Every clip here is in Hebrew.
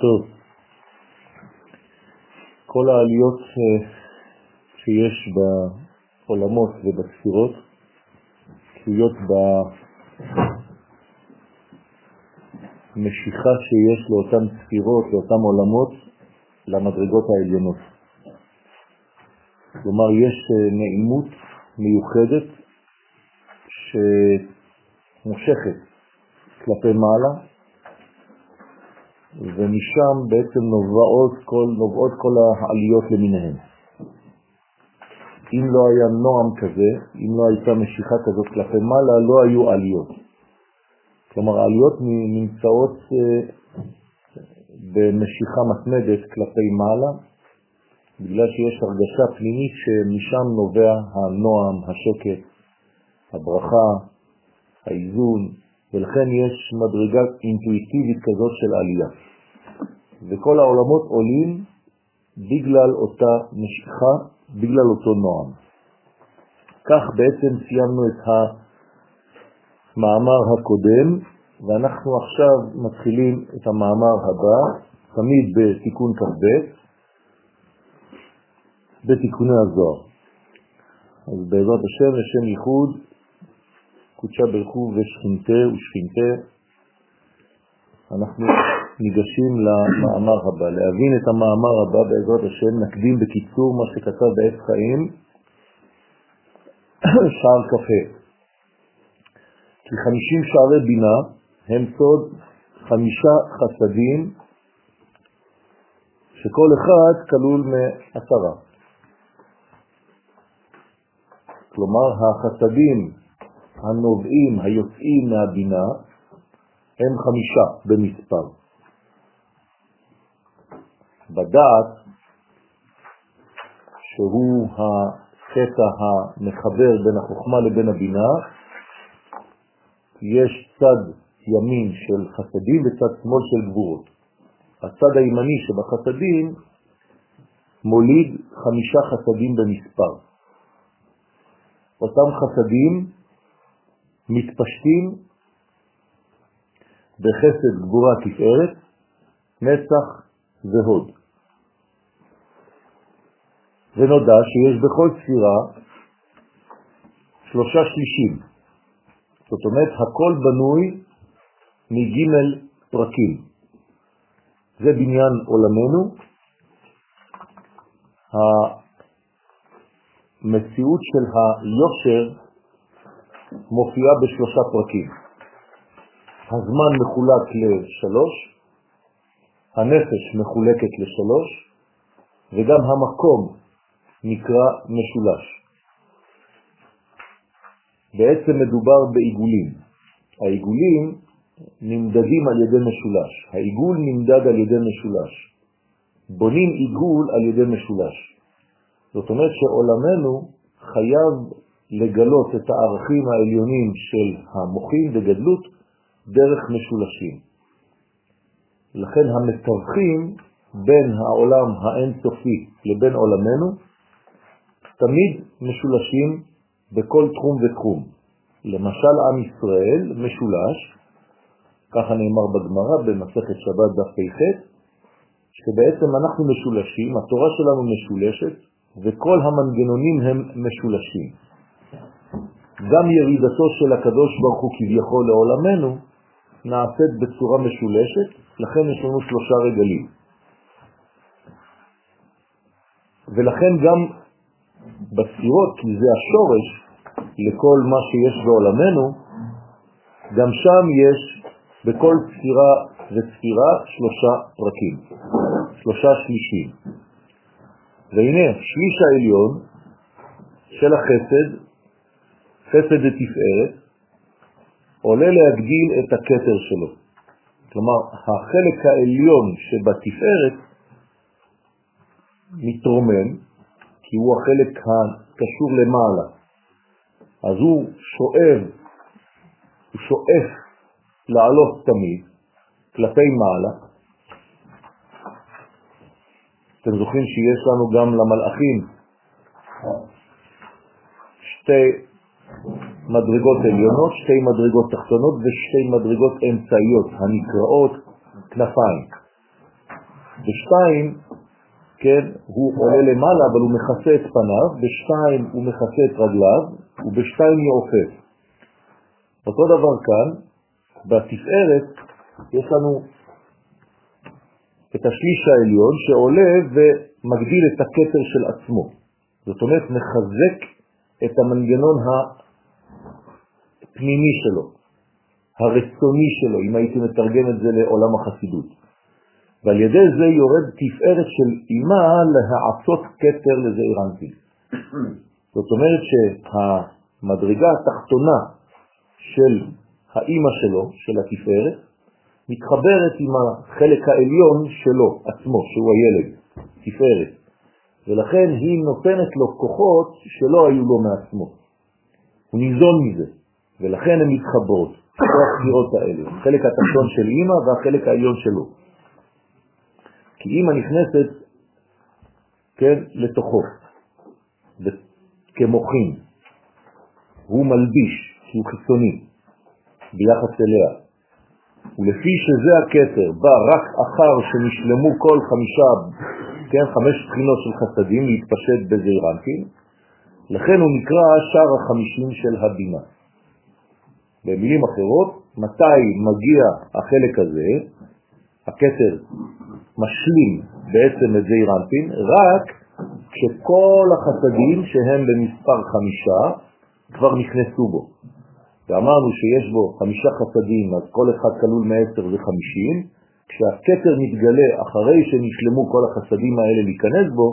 טוב. כל העליות אה, שיש בעולמות ובספירות תלויות במשיכה שיש לאותן ספירות, לאותן עולמות, למדרגות העליונות. כלומר, יש אה, נעימות מיוחדת שמושכת כלפי מעלה, ומשם בעצם נובעות כל, נובעות כל העליות למיניהן. אם לא היה נועם כזה, אם לא הייתה משיכה כזאת כלפי מעלה, לא היו עליות. כלומר, העליות נמצאות אה, במשיכה מתמדת כלפי מעלה, בגלל שיש הרגשה פנימית שמשם נובע הנועם, השקט, הברכה, האיזון, ולכן יש מדרגה אינטואיטיבית כזאת של עלייה. וכל העולמות עולים בגלל אותה משיכה, בגלל אותו נועם. כך בעצם סיימנו את המאמר הקודם, ואנחנו עכשיו מתחילים את המאמר הבא, תמיד בתיקון כ"ב, בתיקוני הזוהר. אז בעזרת השם, לשם ייחוד, קודשה ברכו ושכינתה ושכינתה, אנחנו ניגשים למאמר הבא. להבין את המאמר הבא בעזרת השם, נקדים בקיצור מה שכתב בעת חיים, שער קפה. כי חמישים שערי בינה הם סוד חמישה חסדים, שכל אחד כלול מעשרה. כלומר, החסדים הנובעים, היוצאים מהבינה, הם חמישה במספר. בדעת, שהוא הקטע המחבר בין החוכמה לבין הבינה, יש צד ימין של חסדים וצד שמאל של גבורות. הצד הימני שבחסדים מוליד חמישה חסדים במספר. אותם חסדים מתפשטים בחסד גבורה תפארת, נצח והוד. ונודע שיש בכל ספירה שלושה שלישים. זאת אומרת, הכל בנוי מג' פרקים. זה בניין עולמנו. המציאות של היושר מופיעה בשלושה פרקים. הזמן מחולק לשלוש, הנפש מחולקת לשלוש, וגם המקום נקרא משולש. בעצם מדובר בעיגולים. העיגולים נמדדים על ידי משולש. העיגול נמדד על ידי משולש. בונים עיגול על ידי משולש. זאת אומרת שעולמנו חייב לגלות את הערכים העליונים של המוחים בגדלות דרך משולשים. לכן המתווכים בין העולם האינסופי לבין עולמנו תמיד משולשים בכל תחום ותחום. למשל עם ישראל משולש, ככה נאמר בגמרא במסכת שבת דף פ"ח, שבעצם אנחנו משולשים, התורה שלנו משולשת וכל המנגנונים הם משולשים. גם ירידתו של הקדוש ברוך הוא כביכול לעולמנו נעשית בצורה משולשת, לכן יש לנו שלושה רגלים. ולכן גם בספירות, כי זה השורש לכל מה שיש בעולמנו, גם שם יש בכל ספירה וספירה שלושה פרקים, שלושה שלישים. והנה, שליש העליון של החסד חסד ותפארת, עולה להגדיל את הכתר שלו. כלומר, החלק העליון שבתפארת מתרומם, כי הוא החלק הקשור למעלה. אז הוא שואב, הוא שואף לעלות תמיד כלפי מעלה. אתם זוכרים שיש לנו גם למלאכים שתי מדרגות עליונות, שתי מדרגות תחתונות ושתי מדרגות אמצעיות, הנקראות כנפיים. בשתיים, כן, הוא עולה למעלה, אבל הוא מכסה את פניו, בשתיים הוא מכסה את רגליו, ובשתיים הוא עופף. אותו דבר כאן, בתפארת יש לנו את השליש העליון שעולה ומגדיל את הכתר של עצמו. זאת אומרת, מחזק את המנגנון הפנימי שלו, הרצוני שלו, אם הייתי מתרגם את זה לעולם החסידות. ועל ידי זה יורד תפארת של אימה להעצות כתר לזעיר אנפין. זאת אומרת שהמדרגה התחתונה של האימא שלו, של התפארת, מתחברת עם החלק העליון שלו עצמו, שהוא הילד, תפארת. ולכן היא נותנת לו כוחות שלא היו לו מעצמו. הוא ניזון מזה, ולכן הן מתחברות, שתי הספירות האלה, החלק התחתון של אימא והחלק העליון שלו. כי אימא נכנסת, כן, לתוכו, כמוחין. הוא מלביש, שהוא חיצוני, ביחס אליה. ולפי שזה הקטר בא רק אחר שנשלמו כל חמישה, כן, חמש בחינות של חסדים להתפשט בזעירנטין, לכן הוא נקרא שער החמישים של הבינה. במילים אחרות, מתי מגיע החלק הזה, הקטר משלים בעצם את זעירנטין, רק כשכל החסדים שהם במספר חמישה כבר נכנסו בו. ואמרנו שיש בו חמישה חסדים, אז כל אחד כלול מעשר זה חמישים, כשהכתר מתגלה אחרי שנשלמו כל החסדים האלה להיכנס בו,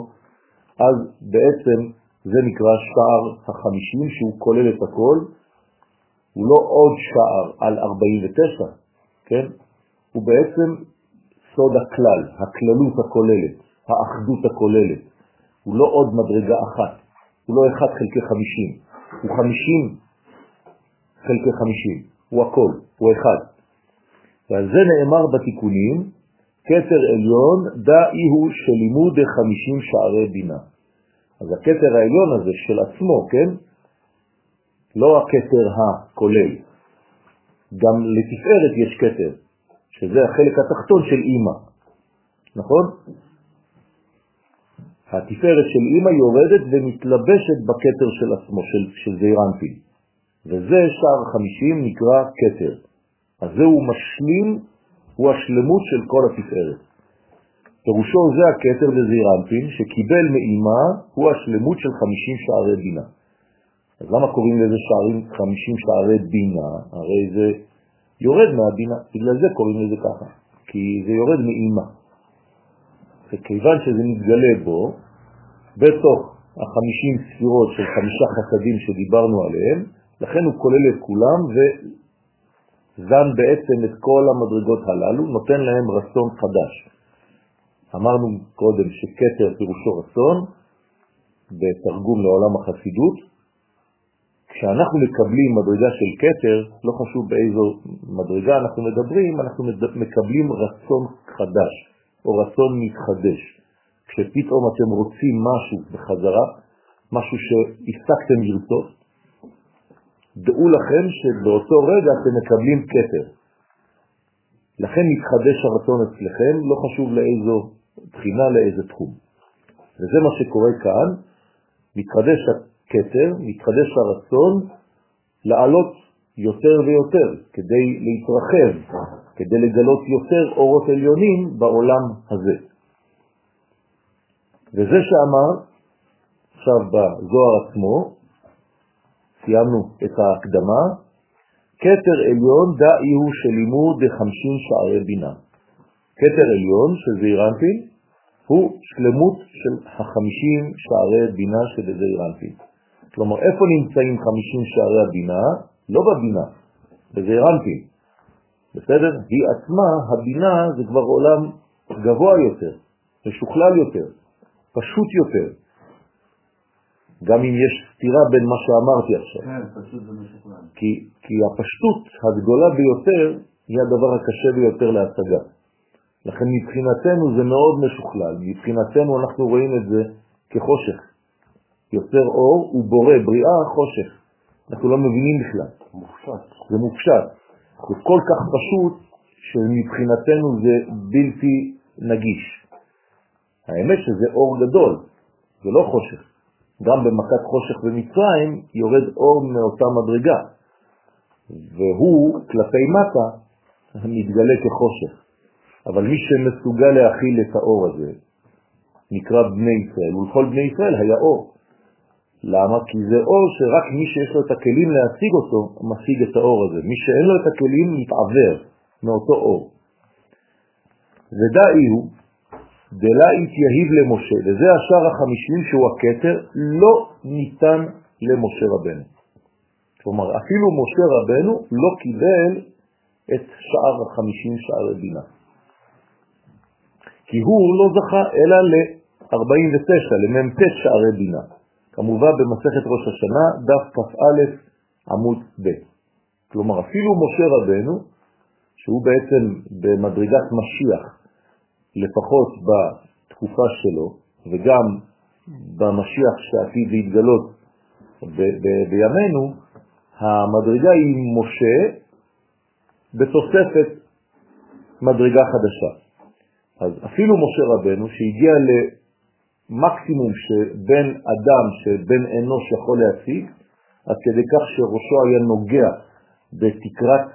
אז בעצם זה נקרא שער החמישים שהוא כולל את הכל, הוא לא עוד שער על 49, כן? הוא בעצם סוד הכלל, הכללות הכוללת, האחדות הכוללת. הוא לא עוד מדרגה אחת, הוא לא אחד חלקי חמישים, הוא חמישים חלקי חמישים, הוא הכל, הוא אחד. ועל זה נאמר בתיקונים, כתר עליון דאי הוא שלימוד חמישים שערי בינה. אז הכתר העליון הזה של עצמו, כן? לא הכתר הכולל. גם לתפארת יש כתר, שזה החלק התחתון של אימא, נכון? התפארת של אימא יורדת ומתלבשת בכתר של עצמו, של, של זעירנטין. וזה שער חמישים נקרא כתר. אז זהו משלים, הוא השלמות של כל התפארת. פירושו זה הכתר וזעירנטין שקיבל מאימא הוא השלמות של חמישים שערי בינה. אז למה קוראים לזה שערים חמישים שערי בינה? הרי זה יורד מהבינה, בגלל זה קוראים לזה ככה, כי זה יורד מאימא. וכיוון שזה מתגלה בו, בתוך החמישים ספירות של חמישה חסדים שדיברנו עליהם, לכן הוא כולל את כולם וזן בעצם את כל המדרגות הללו, נותן להם רצון חדש. אמרנו קודם שקטר פירושו רצון, בתרגום לעולם החסידות, כשאנחנו מקבלים מדרגה של קטר, לא חשוב באיזו מדרגה אנחנו מדברים, אנחנו מקבלים רצון חדש, או רצון מתחדש. כשפתאום אתם רוצים משהו בחזרה, משהו שהפסקתם לרצות, דעו לכם שבאותו רגע אתם מקבלים כתר. לכן מתחדש הרצון אצלכם, לא חשוב לאיזו בחינה, לאיזה תחום. וזה מה שקורה כאן, מתחדש הכתר, מתחדש הרצון לעלות יותר ויותר, כדי להתרחב, כדי לגלות יותר אורות עליונים בעולם הזה. וזה שאמר עכשיו בזוהר עצמו, סיימנו את ההקדמה, כתר עליון דאי הוא שלימוד בחמשים שערי בינה. כתר עליון של זעירנטין הוא שלמות של החמישים שערי בינה של זעירנטין. כלומר, איפה נמצאים חמישים שערי הבינה? לא בבינה, בזעירנטין. בסדר? היא עצמה, הבינה זה כבר עולם גבוה יותר, משוכלל יותר, פשוט יותר. גם אם יש סתירה בין מה שאמרתי עכשיו. כן, פשוט זה משוכלל. כי, כי הפשטות הגדולה ביותר היא הדבר הקשה ביותר להשגה. לכן מבחינתנו זה מאוד משוכלל, מבחינתנו אנחנו רואים את זה כחושך. יוצר אור הוא בורא בריאה חושך. אנחנו לא מבינים בכלל. מופשט. זה מופשט. זה כל כך פשוט שמבחינתנו זה בלתי נגיש. האמת שזה אור גדול, זה לא חושך. גם במכת חושך במצרים יורד אור מאותה מדרגה, והוא כלפי מטה מתגלה כחושך. אבל מי שמסוגל להכיל את האור הזה נקרא בני ישראל, ולכל בני ישראל היה אור. למה? כי זה אור שרק מי שיש לו את הכלים להשיג אותו, משיג את האור הזה. מי שאין לו את הכלים מתעבר מאותו אור. ודאי הוא, דלה התייהיב למשה, וזה השאר החמישים שהוא הכתר, לא ניתן למשה רבנו. כלומר, אפילו משה רבנו לא קיבל את שאר החמישים שערי בינה. כי הוא לא זכה אלא ל-49, למ"ט שערי בינה. כמובן במסכת ראש השנה, דף כ"א עמוד ב'. כלומר, אפילו משה רבנו, שהוא בעצם במדרגת משיח, לפחות בתקופה שלו, וגם במשיח שעתיד להתגלות בימינו, המדרגה היא משה בתוספת מדרגה חדשה. אז אפילו משה רבנו שהגיע מקסימום שבן אדם, שבן אנוש יכול להשיג, עד כדי כך שראשו היה נוגע בתקרת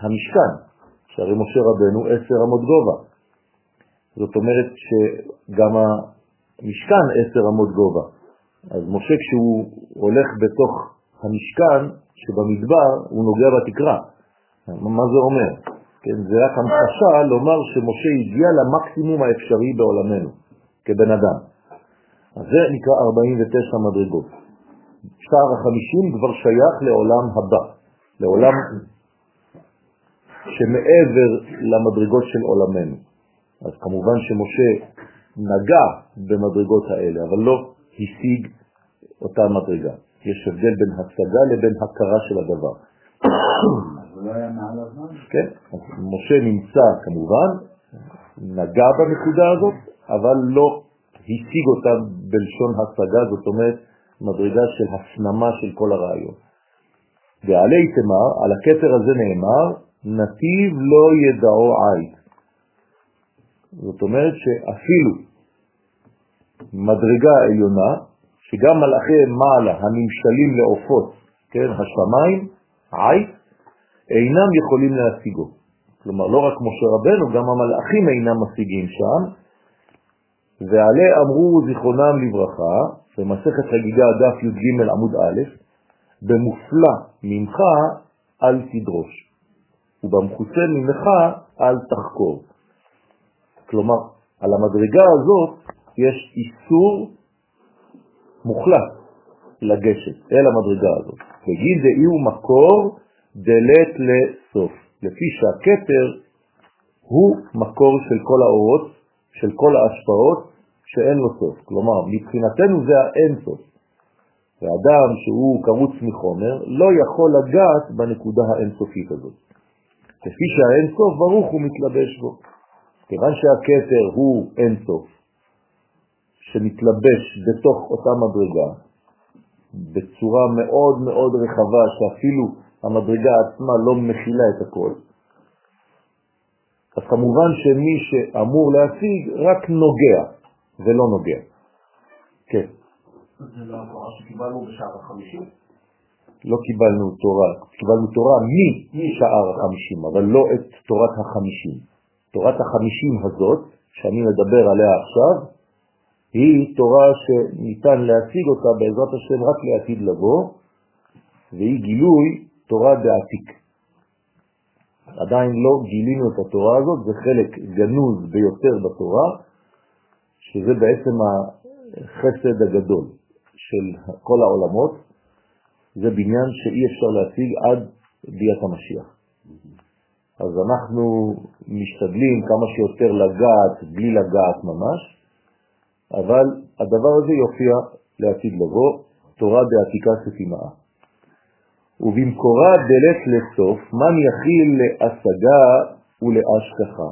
המשכן, שהרי משה רבנו עשר עמוד גובה. זאת אומרת שגם המשכן עשר עמוד גובה. אז משה כשהוא הולך בתוך המשכן שבמדבר, הוא נוגע בתקרה. מה זה אומר? כן, זה רק המחשה לומר שמשה הגיע למקסימום האפשרי בעולמנו, כבן אדם. אז זה נקרא 49 מדרגות. שער החמישים כבר שייך לעולם הבא, לעולם שמעבר למדרגות של עולמנו. אז כמובן שמשה נגע במדרגות האלה, אבל לא השיג אותה מדרגה. יש הבדל בין השגה לבין הכרה של הדבר. לא? כן, אז משה נמצא כמובן, נגע בנקודה הזאת, אבל לא השיג אותה בלשון השגה, זאת אומרת מדרגה של הפנמה של כל הרעיון. ועלי תמר, על הכתר הזה נאמר, נתיב לא ידעו עית. זאת אומרת שאפילו מדרגה עליונה, שגם מלאכי מעלה הנמשלים לעופות, כן, השמיים, עית, אינם יכולים להשיגו. כלומר, לא רק משה רבנו, גם המלאכים אינם משיגים שם, ועלי אמרו זיכרונם לברכה, במסכת חגיגה דף י"ג עמוד א', במופלא ממך אל תדרוש, ובמחוסה ממך אל תחקור. כלומר, על המדרגה הזאת יש איסור מוחלט לגשת אל המדרגה הזאת. בגין דאי הוא מקור דלת לסוף, לפי שהכתר הוא מקור של כל האורות, של כל ההשפעות, שאין לו סוף. כלומר, מבחינתנו זה האין סוף. ואדם שהוא קרוץ מחומר לא יכול לגעת בנקודה האינסופית הזאת. כפי שהאין סוף ברוך הוא מתלבש בו. כיוון שהכתר הוא אין סוף, שמתלבש בתוך אותה מדרגה, בצורה מאוד מאוד רחבה, שאפילו המדרגה עצמה לא מכילה את הכל, אז כמובן שמי שאמור להשיג רק נוגע, ולא נוגע. כן. זה לא התורה שקיבלנו בשער החמישים? לא קיבלנו תורה, קיבלנו תורה משער החמישים, אבל לא את תורת החמישים. תורת החמישים הזאת, שאני מדבר עליה עכשיו, היא תורה שניתן להשיג אותה בעזרת השם רק לעתיד לבוא, והיא גילוי תורה בעתיק. עדיין לא גילינו את התורה הזאת, זה חלק גנוז ביותר בתורה, שזה בעצם החסד הגדול של כל העולמות, זה בניין שאי אפשר להשיג עד ביאת המשיח. אז אנחנו משתדלים כמה שיותר לגעת בלי לגעת ממש, אבל הדבר הזה יופיע לעתיד לבוא, תורה בעתיקה סתימאה. ובמקורה דלת לסוף, מן יכיל להשגה ולהשכחה,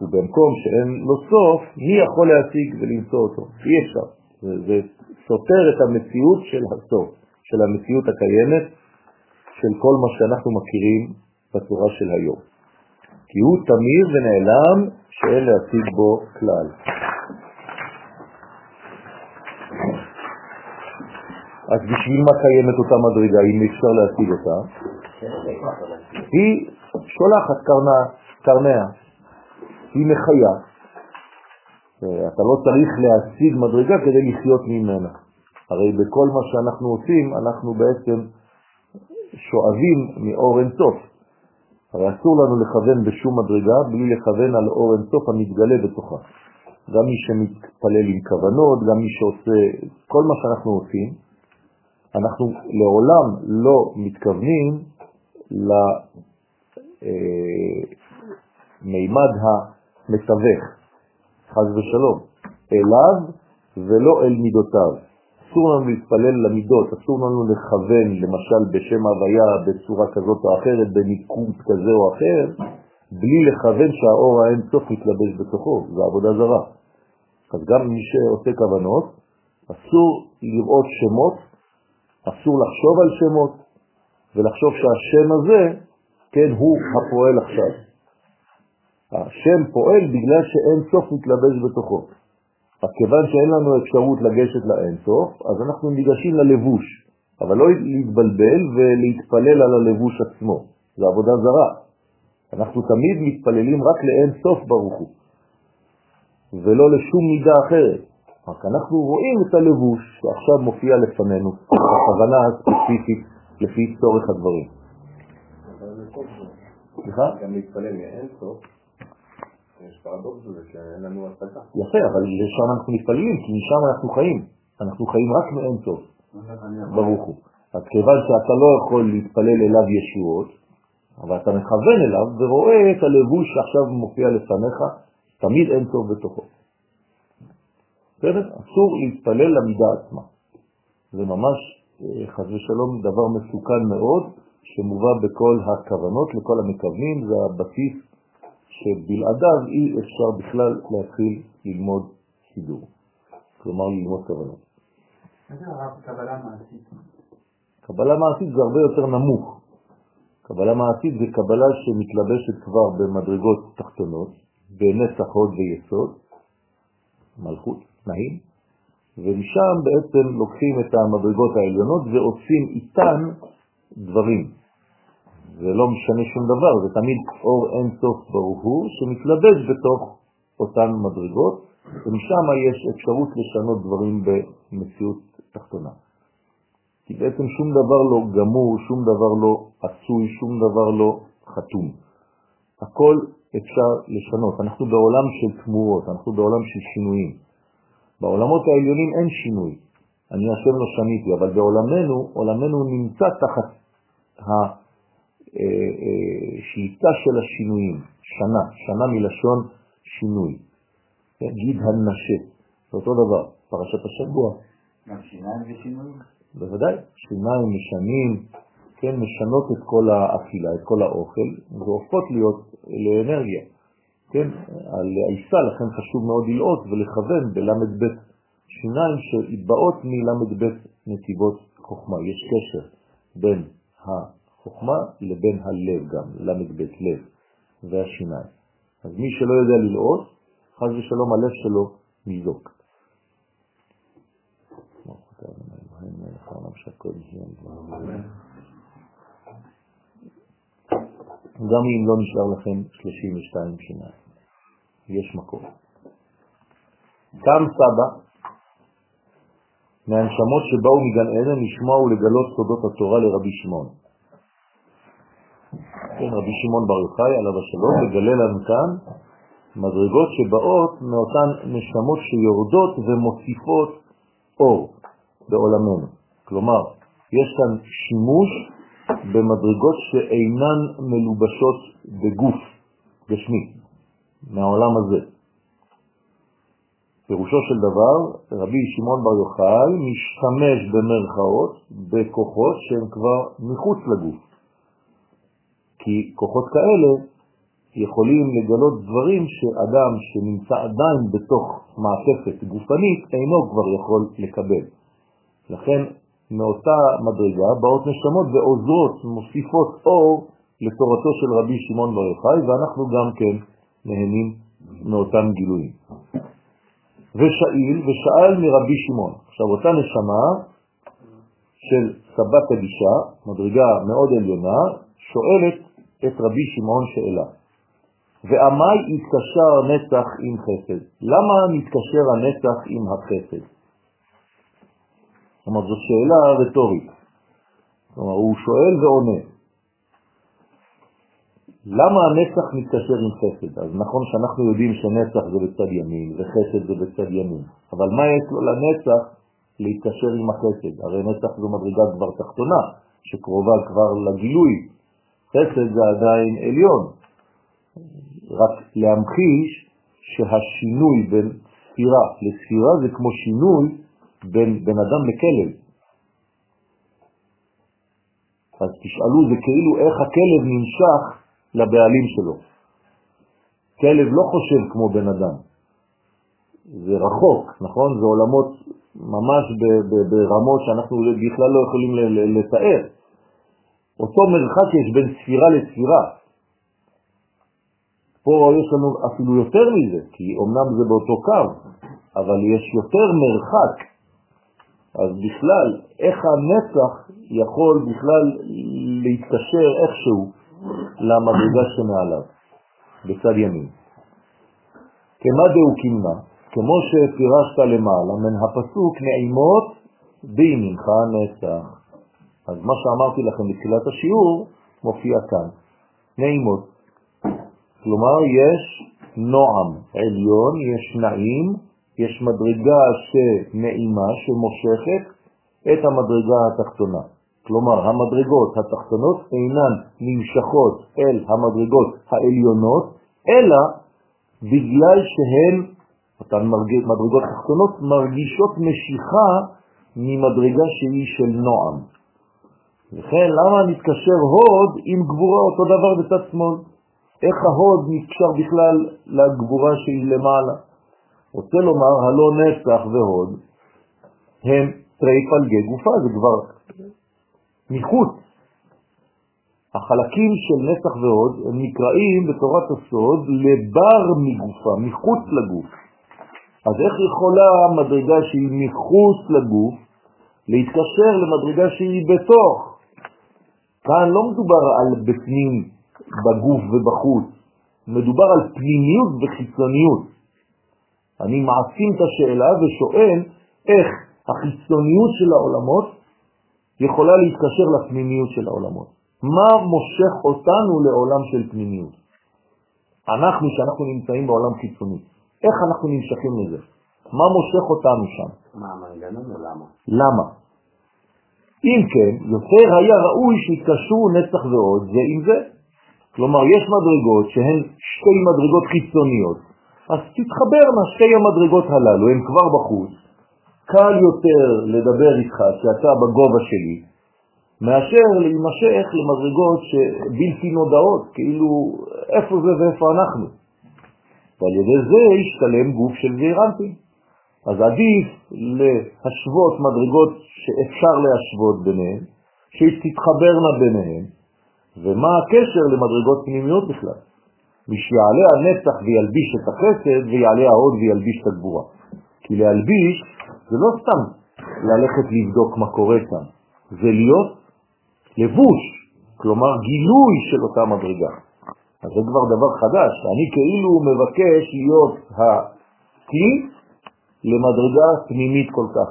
ובמקום שאין לו סוף, מי יכול להשיג ולמצוא אותו? אי אפשר. זה, זה סותר את המציאות של הסוף, של המציאות הקיימת, של כל מה שאנחנו מכירים בצורה של היום. כי הוא תמיר ונעלם שאין להשיג בו כלל. אז בשביל מה קיימת אותה מדרגה, אם אפשר להשיג אותה? היא שולחת קרנה, קרניה, היא מחיה. אתה לא צריך להשיג מדרגה כדי לחיות ממנה. הרי בכל מה שאנחנו עושים, אנחנו בעצם שואבים מאור אינסוף. הרי אסור לנו לכוון בשום מדרגה בלי לכוון על אור אינסוף המתגלה בתוכה. גם מי שמתפלל עם כוונות, גם מי שעושה כל מה שאנחנו עושים, אנחנו לעולם לא מתכוונים למימד המתווך, חז ושלום, אליו ולא אל מידותיו. אסור לנו להתפלל למידות, אסור לנו לכוון, למשל בשם הוויה, בצורה כזאת או אחרת, במיקום כזה או אחר, בלי לכוון שהאור האין סוף מתלבש בתוכו, זה עבודה זרה. אז גם מי שעושה כוונות, אסור לראות שמות, אסור לחשוב על שמות, ולחשוב שהשם הזה, כן, הוא הפועל עכשיו. השם פועל בגלל שאין סוף מתלבש בתוכו. אז כיוון שאין לנו אפשרות לגשת לאין סוף, אז אנחנו ניגשים ללבוש, אבל לא להתבלבל ולהתפלל על הלבוש עצמו, זה עבודה זרה. אנחנו תמיד מתפללים רק לאין סוף ברוך הוא, ולא לשום מידה אחרת. רק אנחנו רואים את הלבוש שעכשיו מופיע לפנינו, הכוונה הספציפית לפי צורך הדברים. סליחה? גם להתפלל מאין סוף. יש פרדוקס בזה שאין לנו השגה. יפה, אבל לשם אנחנו מתפללים, כי משם אנחנו חיים. אנחנו חיים רק מאין סוף, ברוך הוא. אז כיוון שאתה לא יכול להתפלל אליו ישועות, אבל אתה מכוון אליו ורואה את הלבוש שעכשיו מופיע לפניך, תמיד אין סוף בתוכו. בסדר? אסור להתפלל למידה עצמה. זה ממש, אה, חז ושלום, דבר מסוכן מאוד, שמובא בכל הכוונות לכל המכוונים, זה הבסיס שבלעדיו אי אפשר בכלל להתחיל ללמוד סידור, כלומר ללמוד כוונות. הרב קבלה מעשית? קבלה מעשית זה הרבה יותר נמוך. קבלה מעשית זה קבלה שמתלבשת כבר במדרגות תחתונות, בנצח הוד ויסוד, מלכות, נעים, ומשם בעצם לוקחים את המדרגות העליונות ועושים איתן דברים. זה לא משנה שום דבר, זה תמיד אור אין סוף ברוך הוא שמתלבש בתוך אותן מדרגות, ומשם יש אפשרות לשנות דברים במציאות תחתונה. כי בעצם שום דבר לא גמור, שום דבר לא עשוי, שום דבר לא חתום. הכל אפשר לשנות. אנחנו בעולם של תמורות, אנחנו בעולם של שינויים. בעולמות העליונים אין שינוי. אני השם לא שניתי, אבל בעולמנו, עולמנו נמצא תחת השליטה של השינויים, שנה, שנה מלשון שינוי. כן, גיד הנשה, זה אותו דבר, פרשת השבוע. גם שיניים ושינויים? בוודאי, שיניים משנים, כן, משנות את כל האכילה, את כל האוכל, והופכות להיות לאנרגיה. כן, על העיסה, לכן חשוב מאוד ללאות ולכוון בל"ב שיניים שבאות מל"ב נתיבות חוכמה. יש קשר בין החוכמה לבין הלב גם, ל"ב לב והשיניים. אז מי שלא יודע ללאות, חז ושלום הלב שלו ניזוק. גם אם לא נשאר לכם 32 שיניים, יש מקום. קם סבא מהנשמות שבאו מגן עדן לשמוע ולגלות סודות התורה לרבי שמעון. כן, רבי שמעון בר יוחאי עליו השלום מגלה לנו כאן מדרגות שבאות מאותן נשמות שיורדות ומוסיפות אור בעולמנו. כלומר, יש כאן שימוש במדרגות שאינן מלובשות בגוף גשמי, מהעולם הזה. פירושו של דבר, רבי שמעון בר יוחאי משתמש במרכאות בכוחות שהם כבר מחוץ לגוף. כי כוחות כאלה יכולים לגלות דברים שאדם שנמצא עדיין בתוך מעטפת גופנית אינו כבר יכול לקבל. לכן מאותה מדרגה באות נשמות ועוזרות, מוסיפות אור לתורתו של רבי שמעון בר יוחאי, ואנחנו גם כן נהנים מאותם גילויים. ושאיל ושאל מרבי שמעון. עכשיו אותה נשמה של סבת הגישה, מדרגה מאוד עליונה, שואלת את רבי שמעון שאלה. ועמי התקשר נצח עם חסד? למה מתקשר הנצח עם החסד? כלומר, זו שאלה רטורית. כלומר, הוא שואל ועונה. למה הנצח מתקשר עם חסד? אז נכון שאנחנו יודעים שנצח זה בצד ימין וחסד זה בצד ימין, אבל מה יש לו לנצח להתקשר עם החסד? הרי נצח זו מדרגה כבר תחתונה, שקרובה כבר לגילוי. חסד זה עדיין עליון. רק להמחיש שהשינוי בין ספירה לספירה זה כמו שינוי בין בן אדם לכלב. אז תשאלו, זה כאילו איך הכלב נמשך לבעלים שלו. כלב לא חושב כמו בן אדם. זה רחוק, נכון? זה עולמות ממש ברמות שאנחנו בכלל לא יכולים לתאר. אותו מרחק יש בין ספירה לספירה. פה יש לנו אפילו יותר מזה, כי אומנם זה באותו קו, אבל יש יותר מרחק אז בכלל, איך הנצח יכול בכלל להתקשר איכשהו למדרגה שמעליו, בצד ימין. כמה דאו קימה, כמו שפירשת למעלה, מן הפסוק נעימות בימינך נצח. אז מה שאמרתי לכם בתחילת השיעור מופיע כאן, נעימות. כלומר, יש נועם עליון, יש נעים, יש מדרגה שנעימה, שמושכת את המדרגה התחתונה. כלומר, המדרגות התחתונות אינן נמשכות אל המדרגות העליונות, אלא בגלל שהן, אותן מדרגות תחתונות, מרגישות משיכה ממדרגה שהיא של נועם. לכן, למה נתקשר הוד עם גבורה אותו דבר בצד שמאל? איך ההוד נקשר בכלל לגבורה שהיא למעלה? רוצה לומר, הלא נצח והוד הם תרי פלגי גופה, זה כבר מחוץ. החלקים של נצח והוד הם נקראים בתורת הסוד לבר מגופה, מחוץ לגוף. אז איך יכולה מדרגה שהיא מחוץ לגוף להתקשר למדרגה שהיא בתוך? כאן לא מדובר על בפנים בגוף ובחוץ, מדובר על פנימיות וחיצוניות. אני מעצים את השאלה ושואל איך החיצוניות של העולמות יכולה להתקשר לפנימיות של העולמות. מה מושך אותנו לעולם של פנימיות? אנחנו, שאנחנו נמצאים בעולם חיצוני, איך אנחנו נמשכים לזה? מה מושך אותנו שם? מה המנגנון או למה? למה? אם כן, יותר היה ראוי שיתקשרו נצח ועוד זה עם זה. כלומר, יש מדרגות שהן שתי מדרגות חיצוניות, אז תתחברנה שתי המדרגות הללו, הן כבר בחוץ. קל יותר לדבר איתך שאתה בגובה שלי, מאשר להימשך למדרגות בלתי נודעות, כאילו איפה זה ואיפה אנחנו. ועל ידי זה ישתלם גוף של זעירנטים. אז עדיף להשוות מדרגות שאפשר להשוות ביניהן, שתתחברנה ביניהן, ומה הקשר למדרגות פנימיות בכלל? מי שיעלה הנצח וילביש את החסד ויעלה ההוד וילביש את הגבורה. כי להלביש זה לא סתם ללכת לבדוק מה קורה כאן, זה להיות לבוש, כלומר גילוי של אותה מדרגה. אז זה כבר דבר חדש, אני כאילו מבקש להיות הכלי למדרגה פנימית כל כך.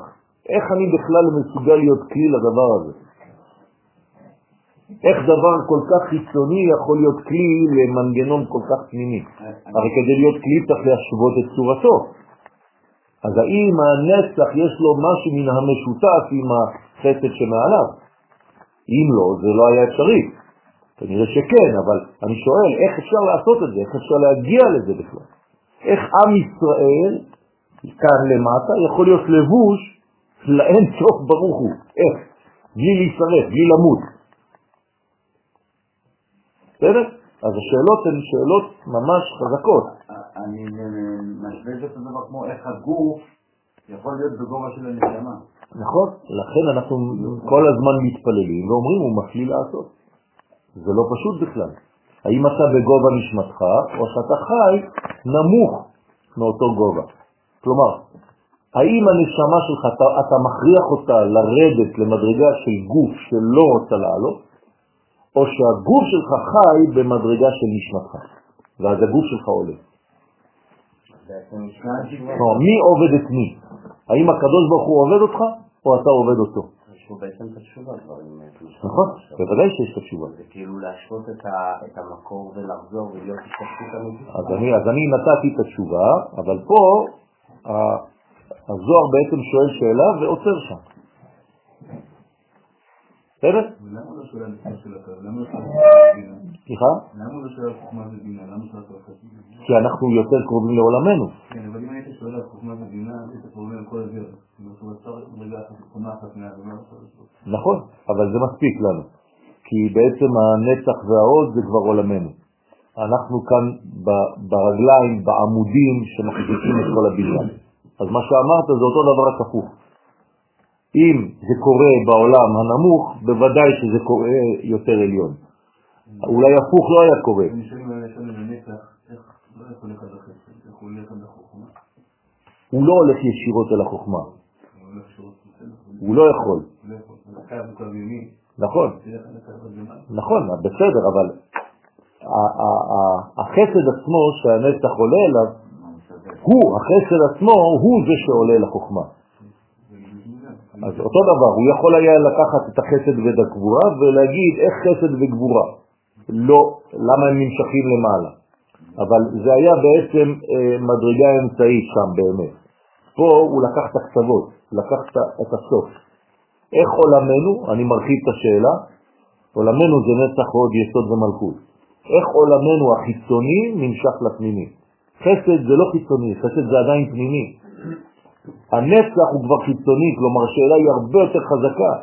איך אני בכלל מסוגל להיות כלי לדבר הזה? איך דבר כל כך חיצוני יכול להיות כלי למנגנון כל כך פנימי? הרי כדי להיות כלי צריך להשוות את צורתו. אז האם הנצח יש לו משהו מן המשותף עם החסד שמעליו? אם לא, זה לא היה אפשרי. כנראה שכן, אבל אני שואל, איך אפשר לעשות את זה? איך אפשר להגיע לזה בכלל? איך עם ישראל, כאן למטה, יכול להיות לבוש לאין סוף ברוך הוא? איך? בלי להישרף, בלי למות. בסדר? אז השאלות הן שאלות ממש חזקות. אני משווה את זה דבר כמו איך הגוף יכול להיות בגובה של הנשמה. נכון, לכן אנחנו כל הזמן מתפללים ואומרים הוא מפליא לעשות. זה לא פשוט בכלל. האם אתה בגובה נשמתך, או שאתה חי נמוך מאותו גובה. כלומר, האם הנשמה שלך, אתה, אתה מכריח אותה לרדת למדרגה של גוף שלא רוצה לעלות, או שהגוף שלך חי במדרגה של נשמתך, ואז הגוף שלך עולה. כלומר, מי עובד את מי? האם הקדוש ברוך הוא עובד אותך, או אתה עובד אותו? יש פה בעצם את התשובה דברים. נכון, בוודאי שיש את התשובה. זה כאילו להשוות את המקור ולחזור ולהיות השתתפות אמיתית. אז אני, נתתי את התשובה, אבל פה הזוהר בעצם שואל שאלה ועוצר שם. בסדר? הוא לא שואל על עצמו של הקו? למה הוא שואל על בינה? סליחה? למה הוא לא שואל חוכמה ובינה? למה חוכמה כי אנחנו יותר קרובים לעולמנו. כן, אבל אם היית שואל על חוכמה ובינה, היית קוראים על כל הדרך. חוכמה? נכון, אבל זה מספיק לנו. כי בעצם הנצח והעוד זה כבר עולמנו. אנחנו כאן ברגליים, בעמודים שמחזיקים את כל הבניין. אז מה שאמרת זה אותו דבר רק הפוך. אם זה קורה בעולם הנמוך, בוודאי שזה קורה יותר עליון. אולי הפוך לא היה קורה. לא הוא לא הולך ישירות אל החוכמה, הוא לא יכול. לא נכון. נכון, בסדר, אבל החסד עצמו שהנצח עולה אליו, הוא, החסד עצמו, הוא זה שעולה לחוכמה. אז אותו דבר, הוא יכול היה לקחת את החסד ואת הגבורה ולהגיד איך חסד וגבורה. לא, למה הם נמשכים למעלה. אבל זה היה בעצם אה, מדרגה אמצעית שם באמת. פה הוא לקח את הקצוות, לקח את הסוף. איך עולמנו, אני מרחיב את השאלה, עולמנו זה נצח ועוד יסוד ומלכות. איך עולמנו החיצוני נמשך לפנימי? חסד זה לא חיצוני, חסד זה עדיין פנימי. הנצח הוא כבר חיצוני, כלומר השאלה היא הרבה יותר חזקה.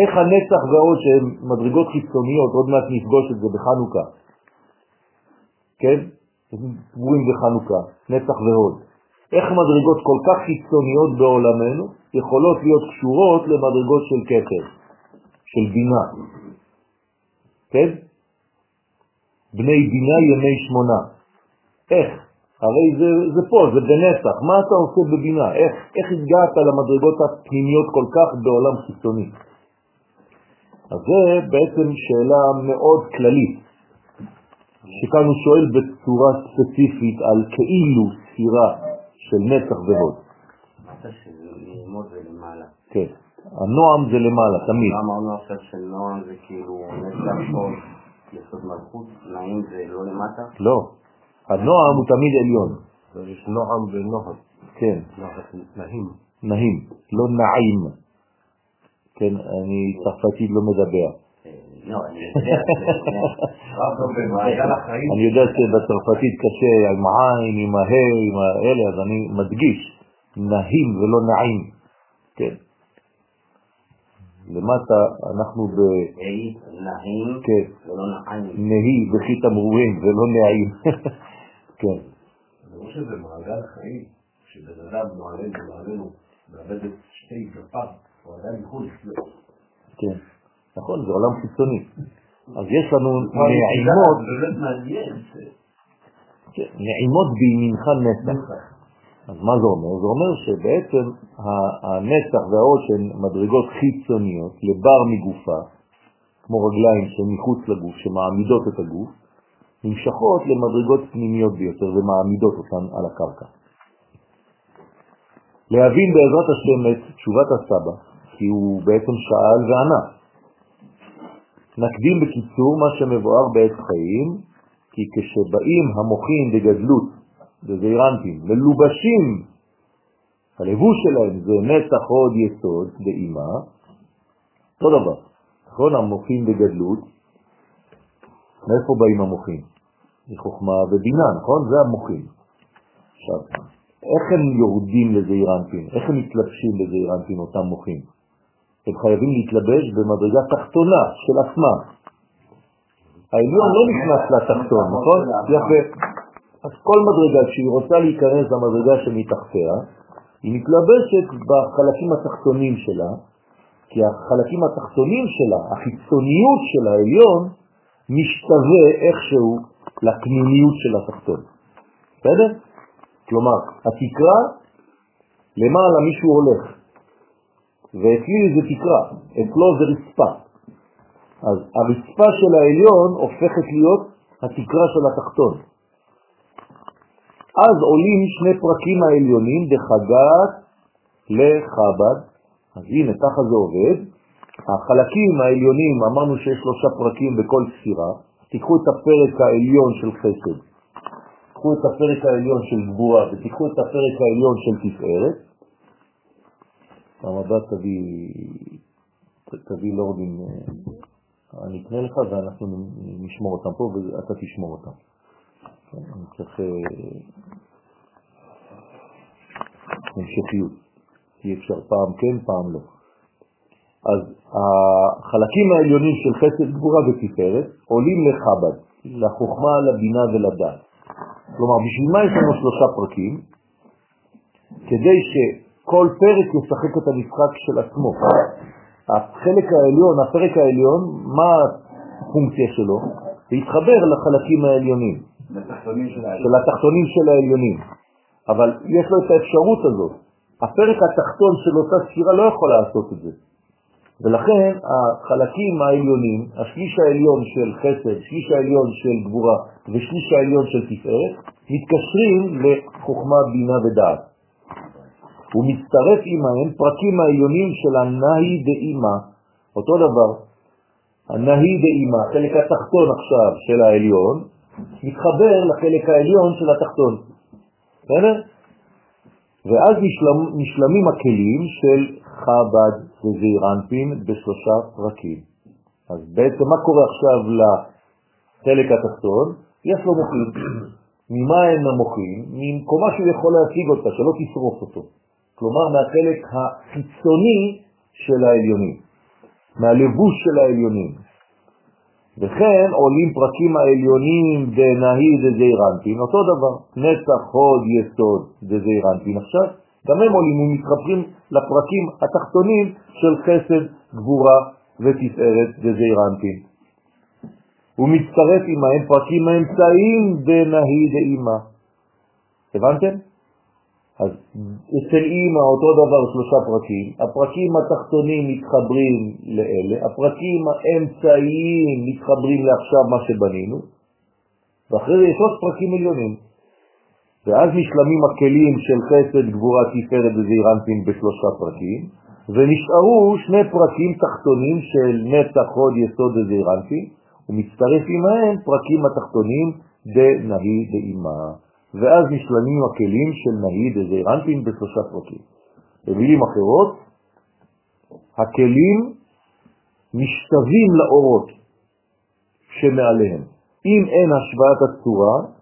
איך הנצח והעוד שהן מדרגות חיצוניות, עוד מעט נפגוש את זה בחנוכה, כן? פורים בחנוכה, נצח והוד. איך מדרגות כל כך חיצוניות בעולמנו יכולות להיות קשורות למדרגות של כתר, של בינה, כן? בני בינה ימי שמונה. איך? הרי זה, זה פה, זה בנצח. מה אתה עושה בבינה? איך, איך הגעת למדרגות הפנימיות כל כך בעולם חיצוני? אז זה בעצם שאלה מאוד כללית, שכאן הוא שואל בצורה ספציפית על כאילו ספירה של נצח והוד. כן. הנועם זה למעלה, תמיד. לא אמרנו עכשיו שנועם זה כאילו נצח עוד יסוד מלכות, נעים זה לא למטה? לא. הנועם הוא תמיד עליון. יש נועם ונועם. כן. נעים. נעים, לא נעים. כן, אני צרפתית לא מדבר. אה, לא, אני יודע. שבצרפתית קשה עם העין, עם ההא, עם האלה, אז אני מדגיש, נעים ולא נעים. כן. למטה אנחנו היי, נעים, כן. ולא נעים. בנהי, בכי תמרורים ולא נעים. כן. ברור שזה מעגל החיים, כשבן אדם מעלה במעלנו, מאבד את שתי גפיו, הוא עדיין יכול לחיות. כן. נכון, זה עולם חיצוני. אז יש לנו נעימות. כן, נעימות בימינך נצח. אז מה זה אומר? זה אומר שבעצם הנצח והעוד שהן מדרגות חיצוניות לבר מגופה, כמו רגליים שהן מחוץ לגוף, שמעמידות את הגוף, נמשכות למדרגות פנימיות ביותר ומעמידות אותן על הקרקע. להבין בעזרת השם את תשובת הסבא, כי הוא בעצם שאל וענה. נקדים בקיצור מה שמבואר בעת חיים, כי כשבאים המוחים בגדלות, בזעירנטים, מלובשים, הלבוש שלהם זה נצח עוד יסוד באימה, אותו דבר, נכון? המוחים בגדלות, מאיפה באים המוחים? מחוכמה ובינה, נכון? זה המוחים. עכשיו, איך הם יורדים לזעירנטים? איך הם מתלבשים לזעירנטים, אותם מוחים? הם חייבים להתלבש במדרגה תחתונה של עצמם. העליון לא נכנס לתחתון, נכון? יפה. אז כל מדרגה, כשהיא רוצה להיכנס למדרגה שמתחתיה, היא מתלבשת בחלקים התחתונים שלה, כי החלקים התחתונים שלה, החיצוניות של העליון, משתווה איכשהו לפנימיות של התחתון. בסדר? כלומר, התקרה, למעלה מישהו הולך, ואצלי זה תקרה, אצלו זה רצפה. אז הרצפה של העליון הופכת להיות התקרה של התחתון. אז עולים שני פרקים העליונים בחגת לחב"ד, אז הנה, ככה זה עובד. החלקים העליונים, אמרנו שיש שלושה פרקים בכל ספירה, תיקחו את הפרק העליון של חסד, תיקחו את הפרק העליון של גבורה ותיקחו את הפרק העליון של תפארת. הבאה תביא, תביא לורדים, אה, אני אקנה לך ואנחנו נשמור אותם פה ואתה תשמור אותם. אני צריך אה, המשכיות, אי אפשר פעם כן, פעם לא. אז החלקים העליונים של חסד גבורה ותפארת עולים לחב"ד, לחוכמה, לבינה ולדעת. כלומר, בשביל מה יש לנו שלושה פרקים? כדי שכל פרק ישחק את המשחק של עצמו. החלק העליון, הפרק העליון, מה הפונקציה שלו? להתחבר לחלקים העליונים. לתחתונים של של התחתונים של העליונים. אבל יש לו את האפשרות הזאת. הפרק התחתון של אותה ספירה לא יכול לעשות את זה. ולכן החלקים העליונים, השליש העליון של חסד, שליש העליון של גבורה ושליש העליון של תפארת, מתקשרים לחוכמה, בינה ודעת. הוא מצטרף עמהם פרקים העליונים של הנהי דאימה, אותו דבר, הנהי דאימה, חלק התחתון עכשיו של העליון, מתחבר לחלק העליון של התחתון. בסדר? ואז נשלמים הכלים של חב"ד וזעירנפין בשלושה פרקים. אז בעצם מה קורה עכשיו לחלק התחתון? יש לו מוחים. ממה הם המוחים? ממקומה שהוא יכול להשיג אותה, שלא תשרוף אותו. כלומר, מהחלק החיצוני של העליונים, מהלבוש של העליונים. וכן עולים פרקים העליונים דנהי דזעירנטין, אותו דבר, נצח, הוד, יסוד דזעירנטין. עכשיו, גם הם עולים ומתחברים לפרקים התחתונים של חסד, גבורה ותפארת דזעירנטין. הוא מצטרף עמהם פרקים האמצעיים דנהי דאימה. הבנתם? אז אצל אימא אותו דבר שלושה פרקים, הפרקים התחתונים מתחברים לאלה, הפרקים האמצעיים מתחברים לעכשיו מה שבנינו, ואחרי זה יש עוד פרקים עליונים. ואז נשלמים הכלים של חסד, גבורה, תפארת וזעירנטין בשלושה פרקים, ונשארו שני פרקים תחתונים של נצח, הוד, יסוד וזעירנטין, ומצטרף עמהם פרקים התחתונים דנהי דאימה. ואז נשלמים הכלים של נהיד וזעירנטין בשלושה פרקים. במילים אחרות, הכלים משתווים לאורות שמעליהם. אם אין השוואת הצורה,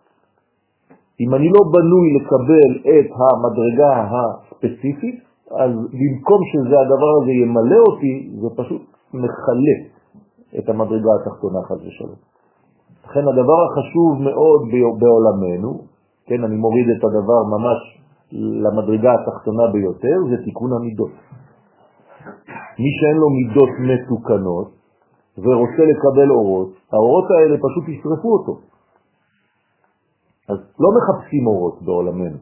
אם אני לא בנוי לקבל את המדרגה הספציפית, אז במקום שזה הדבר הזה ימלא אותי, זה פשוט מחלה את המדרגה התחתונה חד ושלום. לכן הדבר החשוב מאוד בעולמנו, כן, אני מוריד את הדבר ממש למדרגה התחתונה ביותר, זה תיקון המידות. מי שאין לו מידות מתוקנות ורוצה לקבל אורות, האורות האלה פשוט ישרפו אותו. אז לא מחפשים אורות בעולמנו.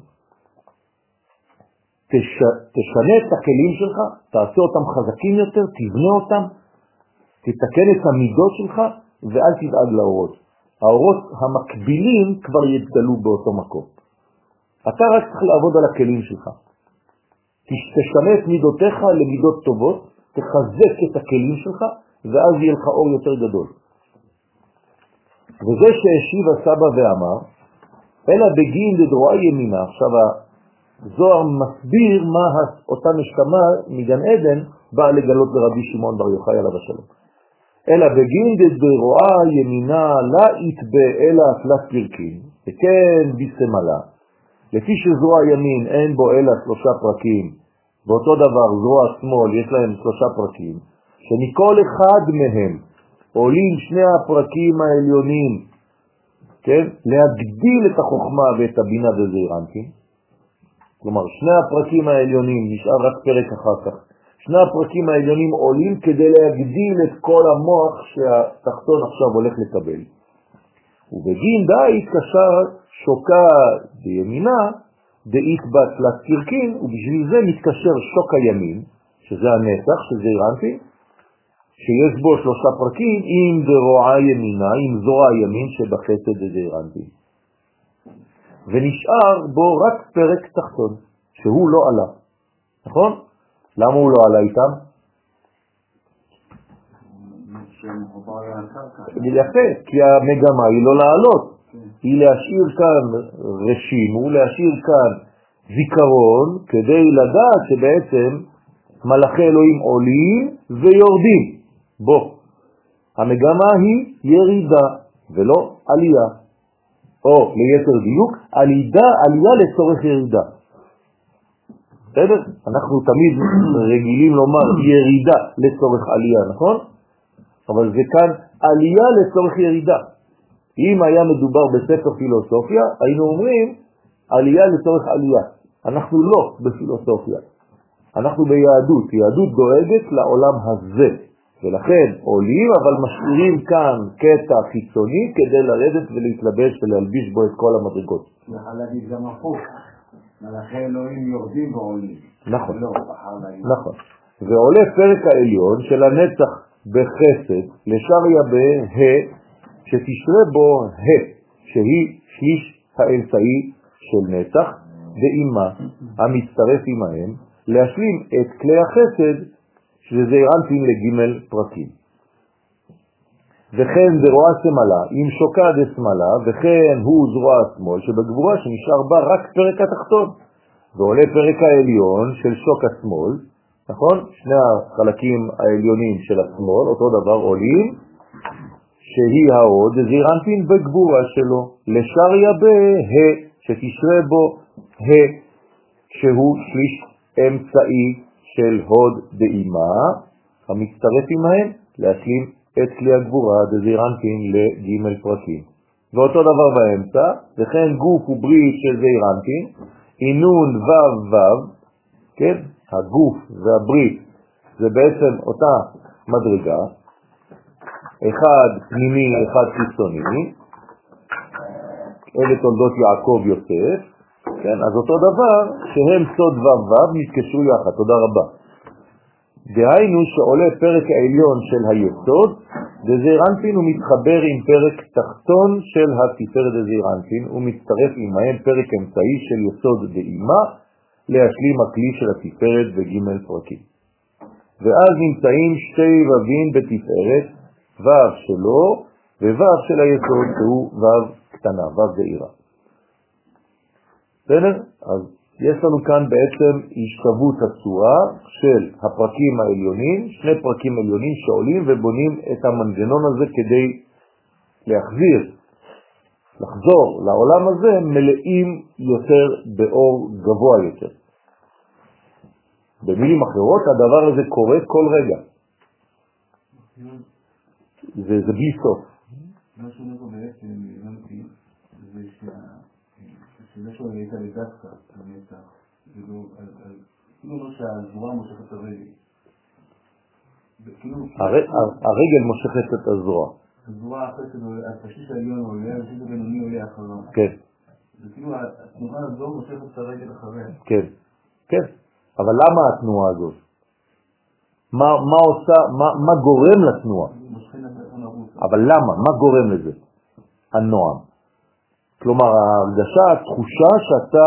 תש... תשנה את הכלים שלך, תעשה אותם חזקים יותר, תבנה אותם, תתקן את המידות שלך ואל תדאג לאורות. האורות המקבילים כבר יתגלו באותו מקום. אתה רק צריך לעבוד על הכלים שלך. תשנה את מידותיך למידות טובות, תחזק את הכלים שלך, ואז יהיה לך אור יותר גדול. וזה שהשיב הסבא ואמר, אלא בגין לדרועה ימינה. עכשיו הזוהר מסביר מה אותה נשמה מגן עדן באה לגלות לרבי שמעון בר יוחאי עליו השלום. אלא בגין דרועה ימינה לא יתבה אלא תלת פרקים, וכן ביסמלה. לפי שזרוע ימין אין בו אלא שלושה פרקים, באותו דבר זרוע שמאל יש להם שלושה פרקים, שמכל אחד מהם עולים שני הפרקים העליונים, כן? להגדיל את החוכמה ואת הבינה וזעירנטים. כלומר, שני הפרקים העליונים נשאר רק פרק אחר כך, שני הפרקים העליונים עולים כדי להגדיל את כל המוח שהתחתון עכשיו הולך לקבל. ובגין די התקשר שוקה בימינה דאית בת לסירקין, ובשביל זה מתקשר שוק הימין, שזה הנצח, שזה אירנטי, שיש בו שלושה פרקים עם דרועה ימינה, עם זרוע הימין שבחסד זה אירנטי. ונשאר בו רק פרק תחתון, שהוא לא עלה, נכון? למה הוא לא עלה איתם? יפה, כי המגמה היא לא לעלות, היא להשאיר כאן רשימו, להשאיר כאן זיכרון, כדי לדעת שבעצם מלאכי אלוהים עולים ויורדים. בוא, המגמה היא ירידה ולא עלייה, או ליתר דיוק, עלידה, עלייה לצורך ירידה. בסדר? אנחנו תמיד רגילים לומר ירידה לצורך עלייה, נכון? אבל זה כאן עלייה לצורך ירידה. אם היה מדובר בספר פילוסופיה, היינו אומרים עלייה לצורך עלייה. אנחנו לא בפילוסופיה, אנחנו ביהדות. יהדות דואגת לעולם הזה, ולכן עולים, אבל משאירים כאן קטע חיצוני כדי לרדת ולהתלבש ולהלביש בו את כל המדרגות. יכול להגיד גם הפוך, מלאכי אלוהים יורדים ועולים. נכון, לא. נכון. ועולה פרק העליון של הנצח בחסד לשריה בה, שתשרה בו ה', שהיא שליש האמצעי של נצח, ואימה המצטרף עמהם, להשלים את כלי החסד, שזה אנפין לג' פרקים. וכן דרועה שמאלה, אם שוקה דשמאלה, וכן הוא זרוע השמאל, שבגבורה שנשאר בה רק פרק התחתון, ועולה פרק העליון של שוק השמאל, נכון? שני החלקים העליונים של השמאל, אותו דבר עולים, שהיא ההוד, זירנטין בגבורה שלו, לשריה בה, שתשרה בו ה, שהוא שליש אמצעי של הוד דאימה, המצטרף עמהם להשלים את כלי הגבורה דזירנטין לג' פרקים. ואותו דבר באמצע, וכן גוף וברית של זעירנטין, עינון וו, כן? הגוף והברית זה בעצם אותה מדרגה, אחד פנימי, אחד חיצוני, אלה תולדות יעקב יוסף, כן? אז אותו דבר שהם סוד וו וו נתקשרו יחד, תודה רבה. דהיינו שעולה פרק העליון של היסוד, דזירנטין הוא מתחבר עם פרק תחתון של התפארת דזירנטין, הוא מצטרף עמהם פרק אמצעי של יסוד דאימה, להשלים הכלי של התפארת בג' פרקים. ואז נמצאים שתי ובים בתפארת, וו שלו ווו של היסוד, שהוא וו קטנה, וו זעירה. בסדר? אז יש לנו כאן בעצם השתוות הצורה של הפרקים העליונים, שני פרקים עליונים שעולים ובונים את המנגנון הזה כדי להחזיר, לחזור לעולם הזה מלאים יותר באור גבוה יותר. במילים אחרות, הדבר הזה קורה כל רגע. זה, זה בלי סוף. מה שאומר פה בעצם, שזה שהוא הייתה לדווקא לנצח, כאילו, כאילו לא שהזרוע מושכת את הרגל. הר- הר- הרגל מושכת את הזרוע, הזרוע שזה, השליש העליון עולה, השליש הבינוני עולה אחריו. כן, זה כאילו התנועה הזו מושכת את הרגל אחריה. כן, כן. אבל למה התנועה הזאת? מה, מה עושה, מה, מה גורם לתנועה? אבל למה? מה גורם לזה? הנועם. כלומר, ההרגשה, התחושה שאתה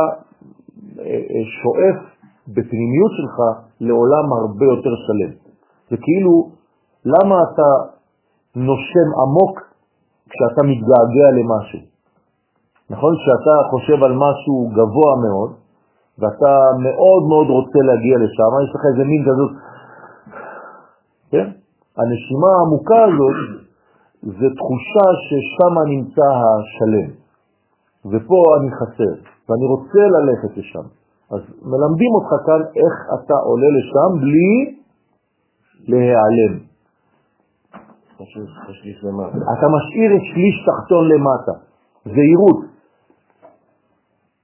אה, אה, שואף בפנימיות שלך לעולם הרבה יותר שלם. זה כאילו, למה אתה נושם עמוק כשאתה מתגעגע למשהו? נכון? כשאתה חושב על משהו גבוה מאוד, ואתה מאוד מאוד רוצה להגיע לשם, יש לך איזה מין כזאת, כן? הנשימה העמוקה הזאת זה תחושה ששם נמצא השלם, ופה אני חסר, ואני רוצה ללכת לשם. אז מלמדים אותך כאן איך אתה עולה לשם בלי להיעלם. אתה משאיר את שליש תחתון למטה, זהירות.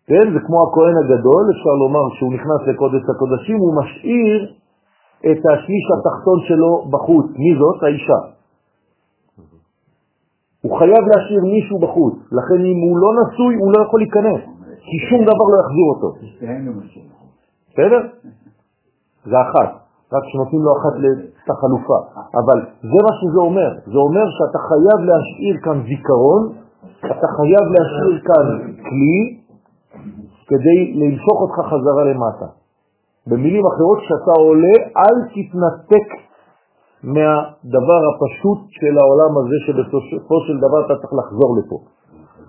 כן, זה כמו הכהן הגדול, אפשר לומר שהוא נכנס לקודש הקודשים, הוא משאיר את השליש התחתון שלו בחוץ. מי זאת? האישה. הוא חייב להשאיר מישהו בחוץ, לכן אם הוא לא נשוי הוא לא יכול להיכנס, כי שום דבר לא יחזיר אותו. בסדר? זה אחת, רק שנותנים לו אחת את החלופה. אבל זה מה שזה אומר, זה אומר שאתה חייב להשאיר כאן זיכרון, אתה חייב להשאיר כאן כלי כדי למשוך אותך חזרה למטה. במילים אחרות, כשאתה עולה, אל תתנתק מהדבר הפשוט של העולם הזה שבסופו של דבר אתה צריך לחזור לפה.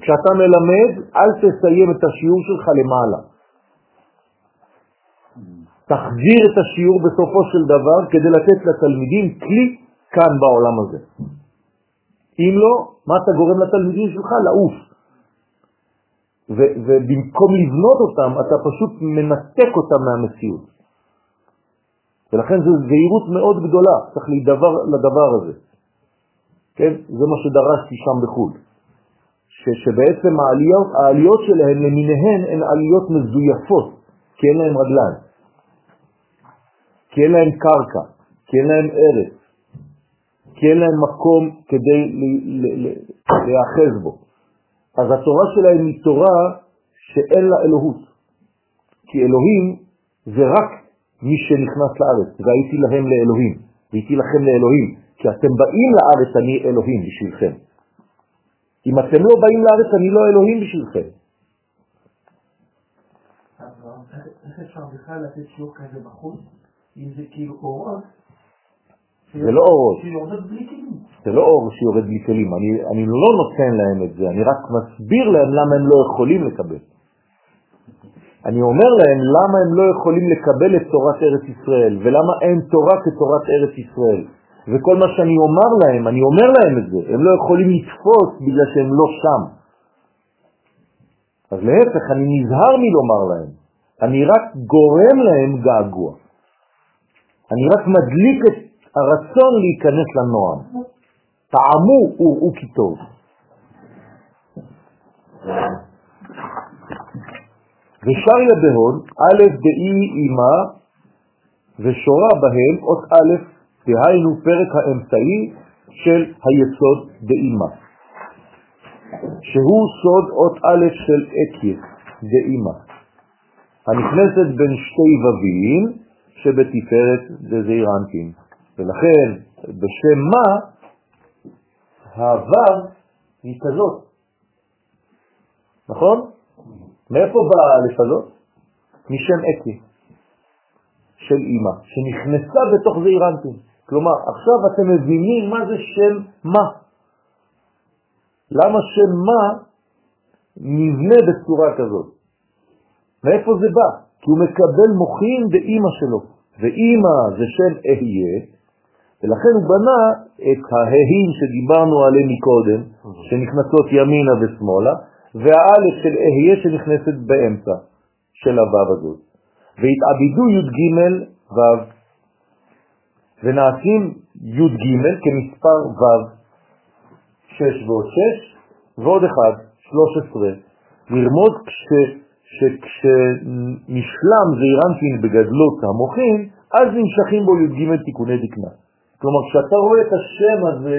כשאתה מלמד, אל תסיים את השיעור שלך למעלה. תחזיר את השיעור בסופו של דבר כדי לתת לתלמידים כלי כאן בעולם הזה. אם לא, מה אתה גורם לתלמידים שלך? לעוף. ובמקום לבנות אותם, אתה פשוט מנתק אותם מהמציאות. ולכן זו זהירות מאוד גדולה, צריך להידבר לדבר הזה. כן? זה מה שדרשתי שם בחו"ל. ש- שבעצם העליות, העליות שלהן למיניהן הן עליות מזויפות, כי אין להן רגליים, כי אין להן קרקע, כי אין להן ארץ, כי אין להן מקום כדי להיאחז בו. אז התורה שלהם היא תורה שאין לה אלוהות, כי אלוהים זה רק מי שנכנס לארץ, והייתי להם לאלוהים, והייתי לכם לאלוהים, כי אתם באים לארץ, אני אלוהים בשבילכם. אם אתם לא באים לארץ, אני לא אלוהים בשבילכם. איך אפשר בכלל לתת שיעור כזה בחוץ, אם זה כאילו אורות? זה לא בלי כלים. זה לא אור שיורד בלי כלים, אני, אני לא נותן להם את זה, אני רק מסביר להם למה הם לא יכולים לקבל. אני אומר להם למה הם לא יכולים לקבל את תורת ארץ ישראל, ולמה אין תורה כתורת ארץ ישראל. וכל מה שאני אומר להם, אני אומר להם את זה, הם לא יכולים לתפוס בגלל שהם לא שם. אז להפך, אני נזהר מלומר להם, אני רק גורם להם געגוע. אני רק מדליק את הרצון להיכנס לנועם. טעמו וראו כי טוב. ושריה בהון, א' דאי אימה ושורה בהם אות א', דהיינו פרק האמצעי של היסוד דאימה, שהוא סוד אות א' של אקיה דאימה, הנכנסת בין שתי ווים שבתפארת דזעיר אנפין. ולכן בשם מה הוו היא כזאת, נכון? מאיפה באה האלף הזאת? משם אקי, של אימא, שנכנסה בתוך זעיר אנפין. כלומר, עכשיו אתם מבינים מה זה שם מה. למה שם מה נבנה בצורה כזאת? מאיפה זה בא? כי הוא מקבל מוחין באימא שלו, ואימא זה שם אהיה, ולכן הוא בנה את ההים שדיברנו עליהם מקודם, שנכנסות ימינה ושמאלה, והאלף של אהיה שנכנסת באמצע של הוו הזאת. והתעבידו י"ג ו' ונעשים י"ג כמספר ו', 6 ועוד 6 ועוד 1, 13. לרמוז כש, שכשנשלם זעירנטין בגדלות המוחין, אז נמשכים בו י"ג תיקוני דקנה. כלומר, כשאתה רואה את השם הזה,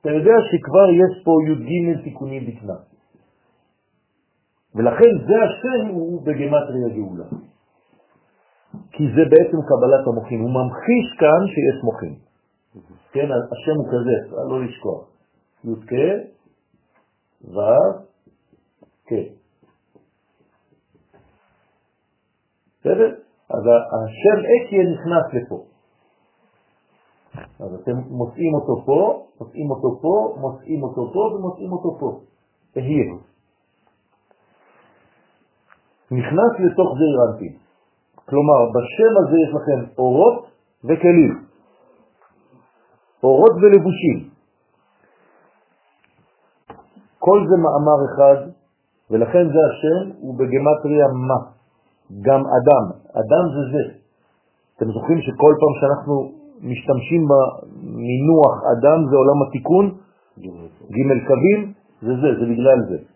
אתה יודע שכבר יש פה י"ג תיקוני דקנה. ולכן זה השם הוא בגמטריה גאולה. כי זה בעצם קבלת המוחין. הוא ממחיש כאן שיש מוחין. כן, השם הוא כזה, לא לשכוח. י' כ' ו' כ'. בסדר? אז השם אקיה נכנס לפה. אז אתם מוצאים אותו פה, מוצאים אותו פה, מוצאים אותו פה ומוצאים אותו פה. תהיה. נכנס לתוך זעיר אנפין. כלומר, בשם הזה יש לכם אורות וכלים, אורות ולבושים. כל זה מאמר אחד, ולכן זה השם, הוא בגמטריה מה? גם אדם. אדם זה זה. אתם זוכרים שכל פעם שאנחנו משתמשים במינוח אדם זה עולם התיקון, ג' קווים, זה זה, זה בגלל זה.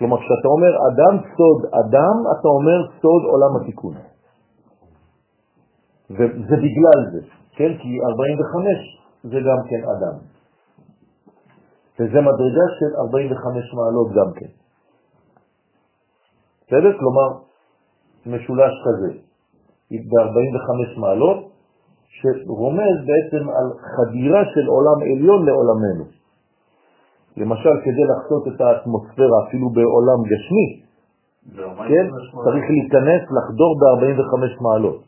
כלומר, כשאתה אומר אדם סוד אדם, אתה אומר סוד עולם התיקון. וזה בגלל זה, כן? כי 45 זה גם כן אדם. וזה מדרגה של 45 מעלות גם כן. בסדר? כלומר, משולש כזה, ב-45 מעלות, שרומז בעצם על חדירה של עולם עליון לעולמנו. למשל, כדי לחצות את האטמוספירה אפילו בעולם גשמי, כן, צריך להיכנס, לחדור ב-45 מעלות.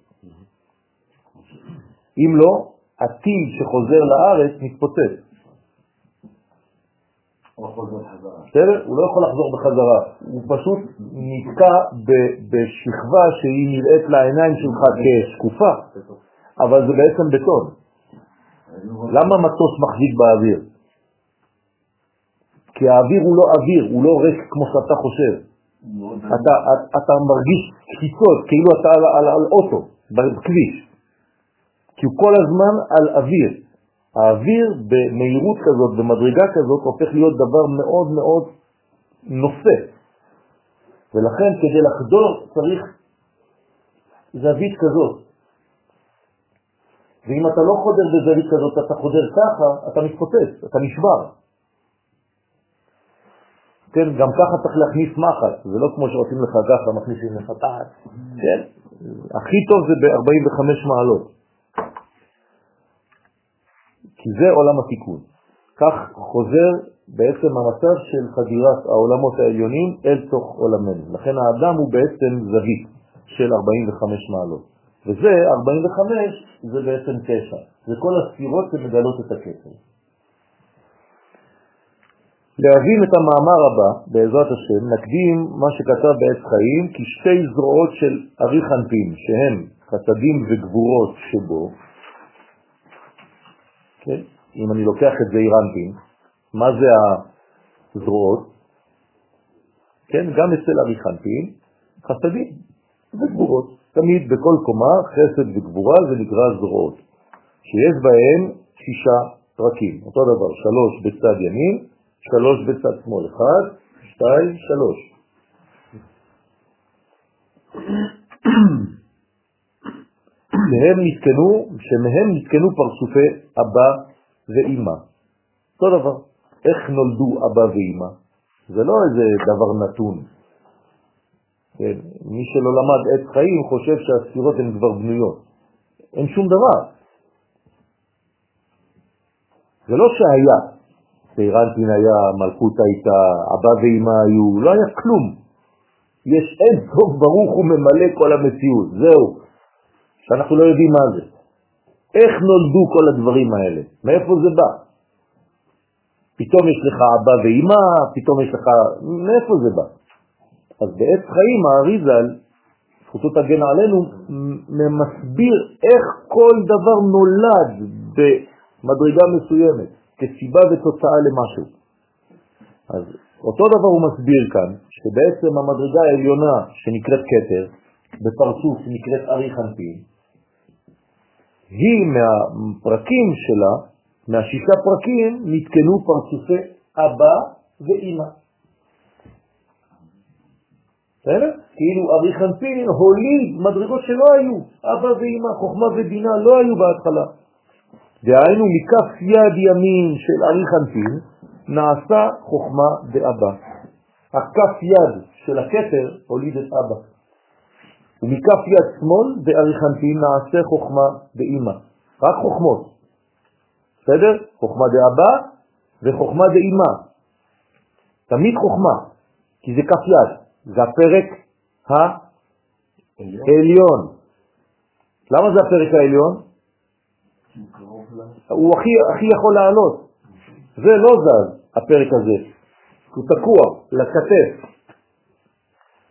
אם לא, הטיל שחוזר לארץ מתפוצץ. בסדר? הוא לא יכול לחזור בחזרה, הוא פשוט נתקע בשכבה שהיא נראית לעיניים שלך כשקופה, אבל זה בעצם בטון. למה מטוס מחזיק באוויר? כי האוויר הוא לא אוויר, הוא לא ריק כמו שאתה חושב. אתה, אתה מרגיש קפיצות, כאילו אתה על, על, על אוטו, בכביש. כי הוא כל הזמן על אוויר. האוויר במהירות כזאת, במדרגה כזאת, הופך להיות דבר מאוד מאוד נושא. ולכן כדי לחדור צריך זווית כזאת. ואם אתה לא חודר בזווית כזאת, אתה חודר ככה, אתה מתפוצץ, אתה נשבר. כן, גם ככה צריך להכניס מחט, זה לא כמו שעושים לך ככה, מכניסים לך תעת, כן? הכי טוב זה ב-45 מעלות. כי זה עולם התיקון. כך חוזר בעצם המצב של חדירת העולמות העליונים אל תוך עולמנו. לכן האדם הוא בעצם זווית של 45 מעלות. וזה, 45, זה בעצם תשע. זה כל הספירות שמגלות את הקשר. להבין את המאמר הבא, בעזרת השם, נקדים מה שכתב בעץ חיים, כי שתי זרועות של ארי חנפין, שהם חסדים וגבורות שבו, כן? אם אני לוקח את זה אירנטין, מה זה הזרועות? כן, גם אצל ארי חנפין, חסדים וגבורות. תמיד בכל קומה חסד וגבורה זה נקרא זרועות, שיש בהם שישה פרקים, אותו דבר, שלוש בצד ימין, שלוש בצד שמאל, אחד, שתיים, שלוש. שהם נתקנו, שמהם נתקנו פרצופי אבא ואימא. אותו דבר. איך נולדו אבא ואימא? זה לא איזה דבר נתון. כן? מי שלא למד עת חיים חושב שהספירות הן כבר בנויות. אין שום דבר. זה לא שהיה, סיירנטין היה, מלכות הייתה, אבא ואמא היו, לא היה כלום. יש אין טוב ברוך הוא ממלא כל המציאות, זהו, שאנחנו לא יודעים מה זה. איך נולדו כל הדברים האלה? מאיפה זה בא? פתאום יש לך אבא ואמא, פתאום יש לך... מאיפה זה בא? אז בעת חיים האריזל, זכותו תגן עלינו, מסביר איך כל דבר נולד במדרגה מסוימת. כסיבה ותוצאה למשהו. אז אותו דבר הוא מסביר כאן, שבעצם המדרגה העליונה שנקראת כתר, בפרצוף שנקראת ארי חנפין, היא מהפרקים שלה, מהשישה פרקים, נתקנו פרצופי אבא ואימא. בסדר? כאילו ארי חנפין הוליד מדרגות שלא היו, אבא ואימא, חוכמה ובינה לא היו בהתחלה. דהיינו מכף יד ימין של ארי חנפין נעשה חוכמה באבא. הכף יד של הכתר הוליד את אבא. ומכף יד שמאל בארי חנפין נעשה חוכמה באמא. רק חוכמות. בסדר? חוכמה דאבא וחוכמה דאמא. תמיד חוכמה, כי זה כף יד. זה הפרק העליון. למה זה הפרק העליון? הוא הכי, הכי יכול לעלות. זה לא זז, הפרק הזה. הוא תקוע, לכתף.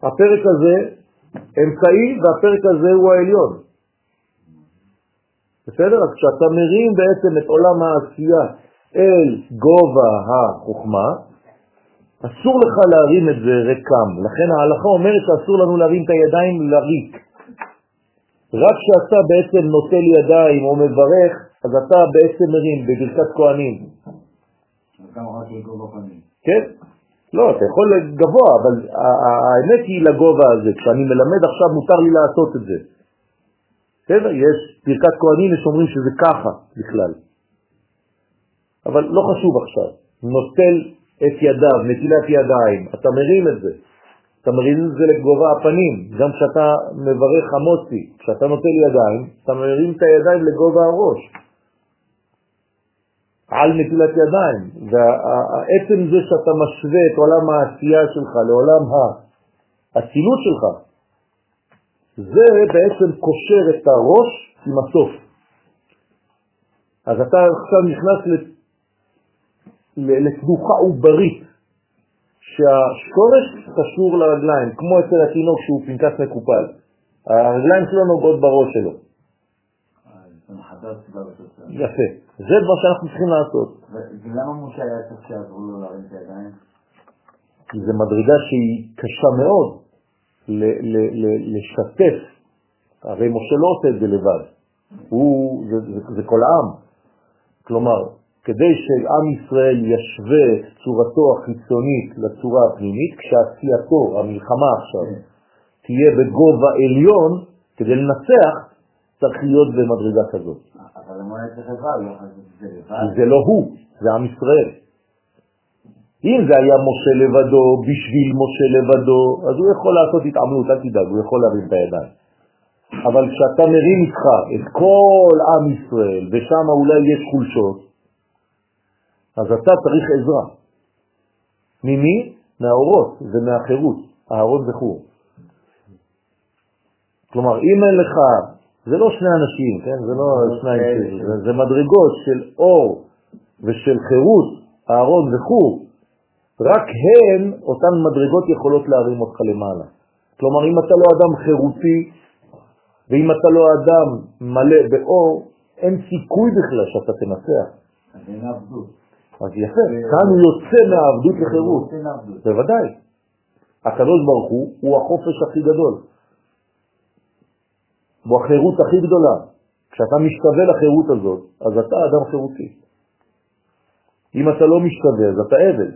הפרק הזה אמצעי והפרק הזה הוא העליון. בסדר? אז כשאתה מרים בעצם את עולם העשייה אל גובה החוכמה, אסור לך להרים את זה רקם. לכן ההלכה אומרת שאסור לנו להרים את הידיים לריק. רק כשאתה בעצם נוטל ידיים או מברך, אז אתה בעצם מרים בברכת כהנים. כן? לא, אתה יכול גבוה, אבל האמת היא לגובה הזה. כשאני מלמד עכשיו מותר לי לעשות את זה. בסדר? יש ברכת כהנים, יש אומרים שזה ככה בכלל. אבל לא חשוב עכשיו. נוטל את ידיו, נטילת ידיים, אתה מרים את זה. את זה לגובה הפנים, גם כשאתה מברך המוצי, כשאתה נוטל ידיים, אתה מרים את הידיים לגובה הראש. על נטילת ידיים, ועצם זה שאתה משווה את עולם העשייה שלך לעולם האצילות שלך, זה בעצם קושר את הראש עם הסוף. אז אתה עכשיו נכנס לתנוחה עוברית, שהשורש קשור לרגליים, כמו אצל התינוק שהוא פנקס מקופל. הרגליים שלו נוגעות בראש שלו. יפה. זה מה שאנחנו צריכים לעשות. ולמה משה היה צריך שיעזרו לו להרים את הידיים? כי זו מדרגה שהיא קשה מאוד לשתף. הרי משה לא עושה את זה לבד. הוא, זה, זה, זה כל העם. כלומר, כדי שעם ישראל ישווה צורתו החיצונית לצורה הפנימית, כשעשייתו, המלחמה עכשיו, כן. תהיה בגובה עליון, כדי לנצח, צריך להיות במדרגה כזאת. אבל למה צריך לבד? זה לבד? זה לא הוא, זה עם ישראל. אם זה היה משה לבדו, בשביל משה לבדו, אז הוא יכול לעשות התעמלות, אל תדאג, הוא יכול להרים את הידיים. אבל כשאתה מרים איתך את כל עם ישראל, ושם אולי יש חולשות, אז אתה צריך עזרה. ממי? מהאורות ומהחירות, אהרון וחור. כלומר, אם אין לך זה לא שני אנשים, כן? זה לא שניים, זה, זה מדרגות של אור ושל חירות, אהרון וחור. רק הן, אותן מדרגות יכולות להרים אותך למעלה. כלומר, אם אתה לא אדם חירותי, ואם אתה לא אדם מלא באור, אין סיכוי בכלל שאתה תנצח. אז אין עבדות. אז יפה, כאן הוא יוצא מהעבדות לחירות. בוודאי. הקדוש ברוך הוא, הוא החופש הכי גדול. הוא החירות הכי גדולה. כשאתה משתווה לחירות הזאת, אז אתה אדם חירותי. אם אתה לא משתווה, אז אתה עבד.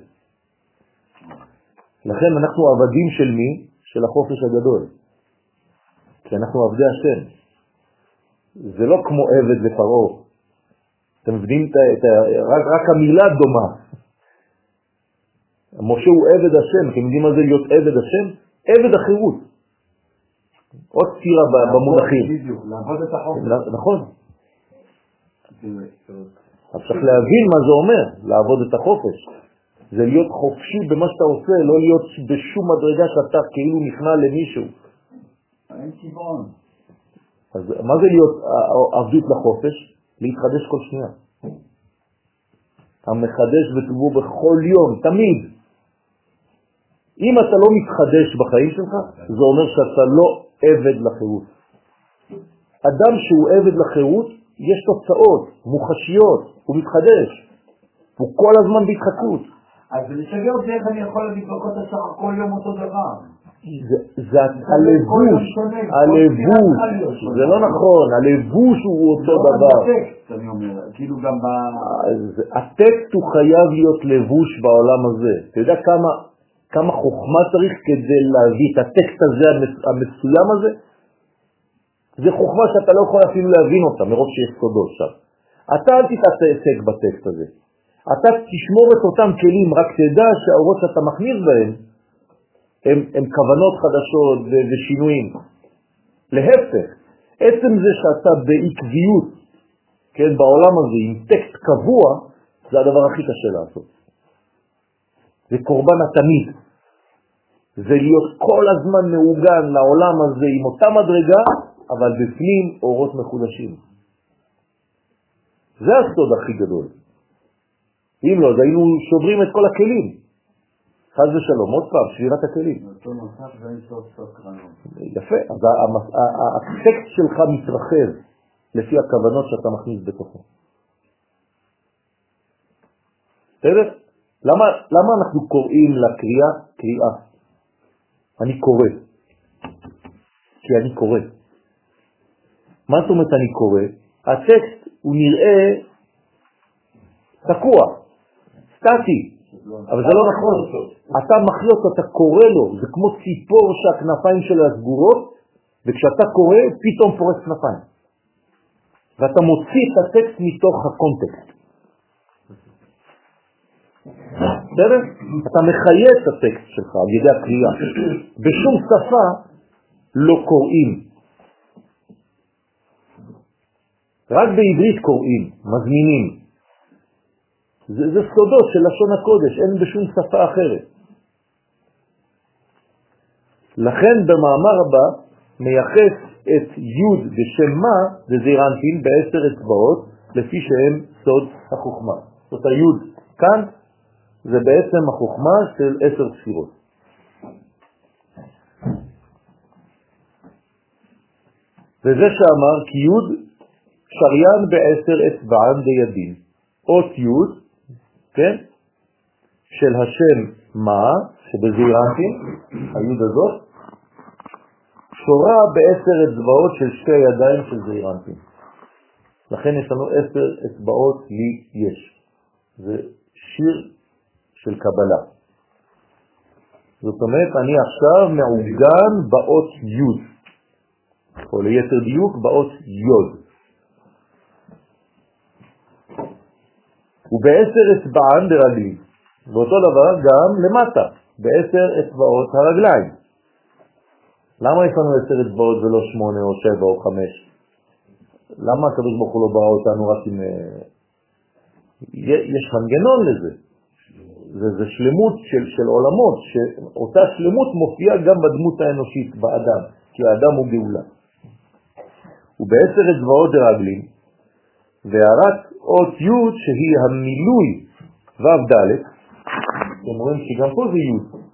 לכן אנחנו עבדים של מי? של החופש הגדול. כי אנחנו עבדי השם. זה לא כמו עבד לפרעה. אתם מבינים? את ה... רק, רק המילה דומה. משה הוא עבד השם, אתם יודעים מה זה להיות עבד השם? עבד החירות. עוד סתירה במונחים. לעבוד את. נכון. אז צריך להבין מה זה אומר, לעבוד את החופש. זה להיות חופשי במה שאתה עושה, לא להיות בשום מדרגה שאתה כאילו נכנע למישהו. אין כיוון. אז מה זה להיות עבדות לחופש? להתחדש כל שנייה. המחדש בטובו בכל יום, תמיד. אם אתה לא מתחדש בחיים שלך, זה אומר שאתה לא עבד לחירות. אדם שהוא עבד לחירות, יש תוצאות מוחשיות, הוא מתחדש, הוא כל הזמן בהתחדשות. אז משגע אותי איך אני יכול לבדוק אותה שח כל יום אותו דבר. זה הלבוש, הלבוש, זה לא נכון, הלבוש הוא אותו דבר. אני אומר, כאילו גם ב... הטקסט הוא חייב להיות לבוש בעולם הזה. אתה יודע כמה כמה חוכמה צריך כדי להביא את הטקסט הזה, המסוים הזה? זה חוכמה שאתה לא יכול אפילו להבין אותה מרוב שיש סודות שם. אתה אל הישג בטקסט הזה. אתה תשמור את אותם כלים, רק תדע שהאורות שאתה מכניס בהם הם, הם כוונות חדשות ושינויים. להפך, עצם זה שאתה בעקביות, כן, בעולם הזה, עם טקסט קבוע, זה הדבר הכי קשה לעשות. זה קורבן התמיד. זה להיות כל הזמן מעוגן לעולם הזה עם אותה מדרגה, אבל בפנים אורות מחודשים. זה הסוד הכי גדול. אם לא, אז היינו שוברים את כל הכלים. חז ושלום, עוד פעם, שבירת הכלים. יפה, אז הטקסט שלך מתרחב לפי הכוונות שאתה מכניס בתוכו. בסדר? למה, למה אנחנו קוראים לקריאה קריאה? אני קורא. כי אני קורא. מה זאת אומרת אני קורא? הטקסט הוא נראה תקוע, סטטי, אבל זה לא נכון. אתה מחיה אותו, אתה קורא לו, זה כמו ציפור שהכנפיים שלה סגורות, וכשאתה קורא, פתאום פורס כנפיים. ואתה מוציא את הטקסט מתוך הקונטקסט. בסדר? אתה מחיה את הטקסט שלך על ידי הקריאה. בשום שפה לא קוראים. רק בעברית קוראים, מזמינים. זה, זה סודות של לשון הקודש, אין בשום שפה אחרת. לכן במאמר הבא מייחס את י' בשם מה וזירנטין בעשר אצבעות לפי שהם סוד החוכמה. זאת הי' כאן זה בעצם החוכמה של עשר ספירות. וזה שאמר כי י' שריין בעשר אצבען בידין. אות י', כן, של השם מה, שבזירנטין, הי' הזאת, שורה בעשר אצבעות של שתי ידיים של זעירנטים. לכן יש לנו עשר אצבעות לי יש. זה שיר של קבלה. זאת אומרת, אני עכשיו מעוגן באות י', או ליתר דיוק באות י'. ובעשר אצבען ברגלי, ואותו דבר גם למטה, בעשר אצבעות הרגליים. למה יש לנו עשר אצבעות ולא שמונה או שבע או חמש? למה הקדוש ברוך הוא לא ברא אותנו רק עם... אה, יש מנגנון לזה. זה, זה שלמות של, של עולמות, שאותה שלמות מופיעה גם בדמות האנושית, באדם, כי האדם הוא גאולה. ובעשר אצבעות דרגלים, והערת אות י' שהיא המילוי ו' ד', אתם רואים שגם פה זה י',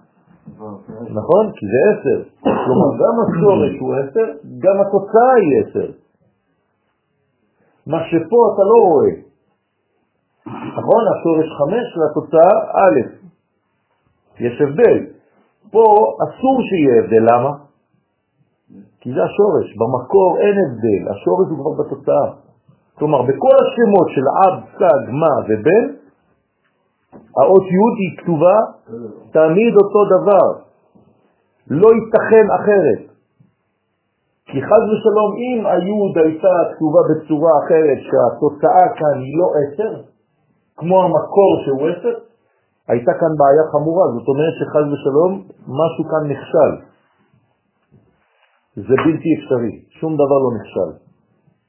נכון? כי זה עשר. כלומר, גם השורש הוא עשר, גם התוצאה היא עשר. מה שפה אתה לא רואה. נכון? השורש חמש והתוצאה א'. יש הבדל. פה אסור שיהיה הבדל, למה? כי זה השורש, במקור אין הבדל, השורש הוא כבר בתוצאה. כלומר, בכל השמות של אב, סג, מה ובן, האות י' היא כתובה תמיד אותו דבר. לא ייתכן אחרת. כי חז ושלום, אם היוד הייתה כתובה בצורה אחרת, שהתוצאה כאן היא לא עשר, כמו המקור שהוא עשר, הייתה כאן בעיה חמורה. זאת אומרת שחז ושלום, משהו כאן נכשל. זה בלתי אפשרי, שום דבר לא נכשל.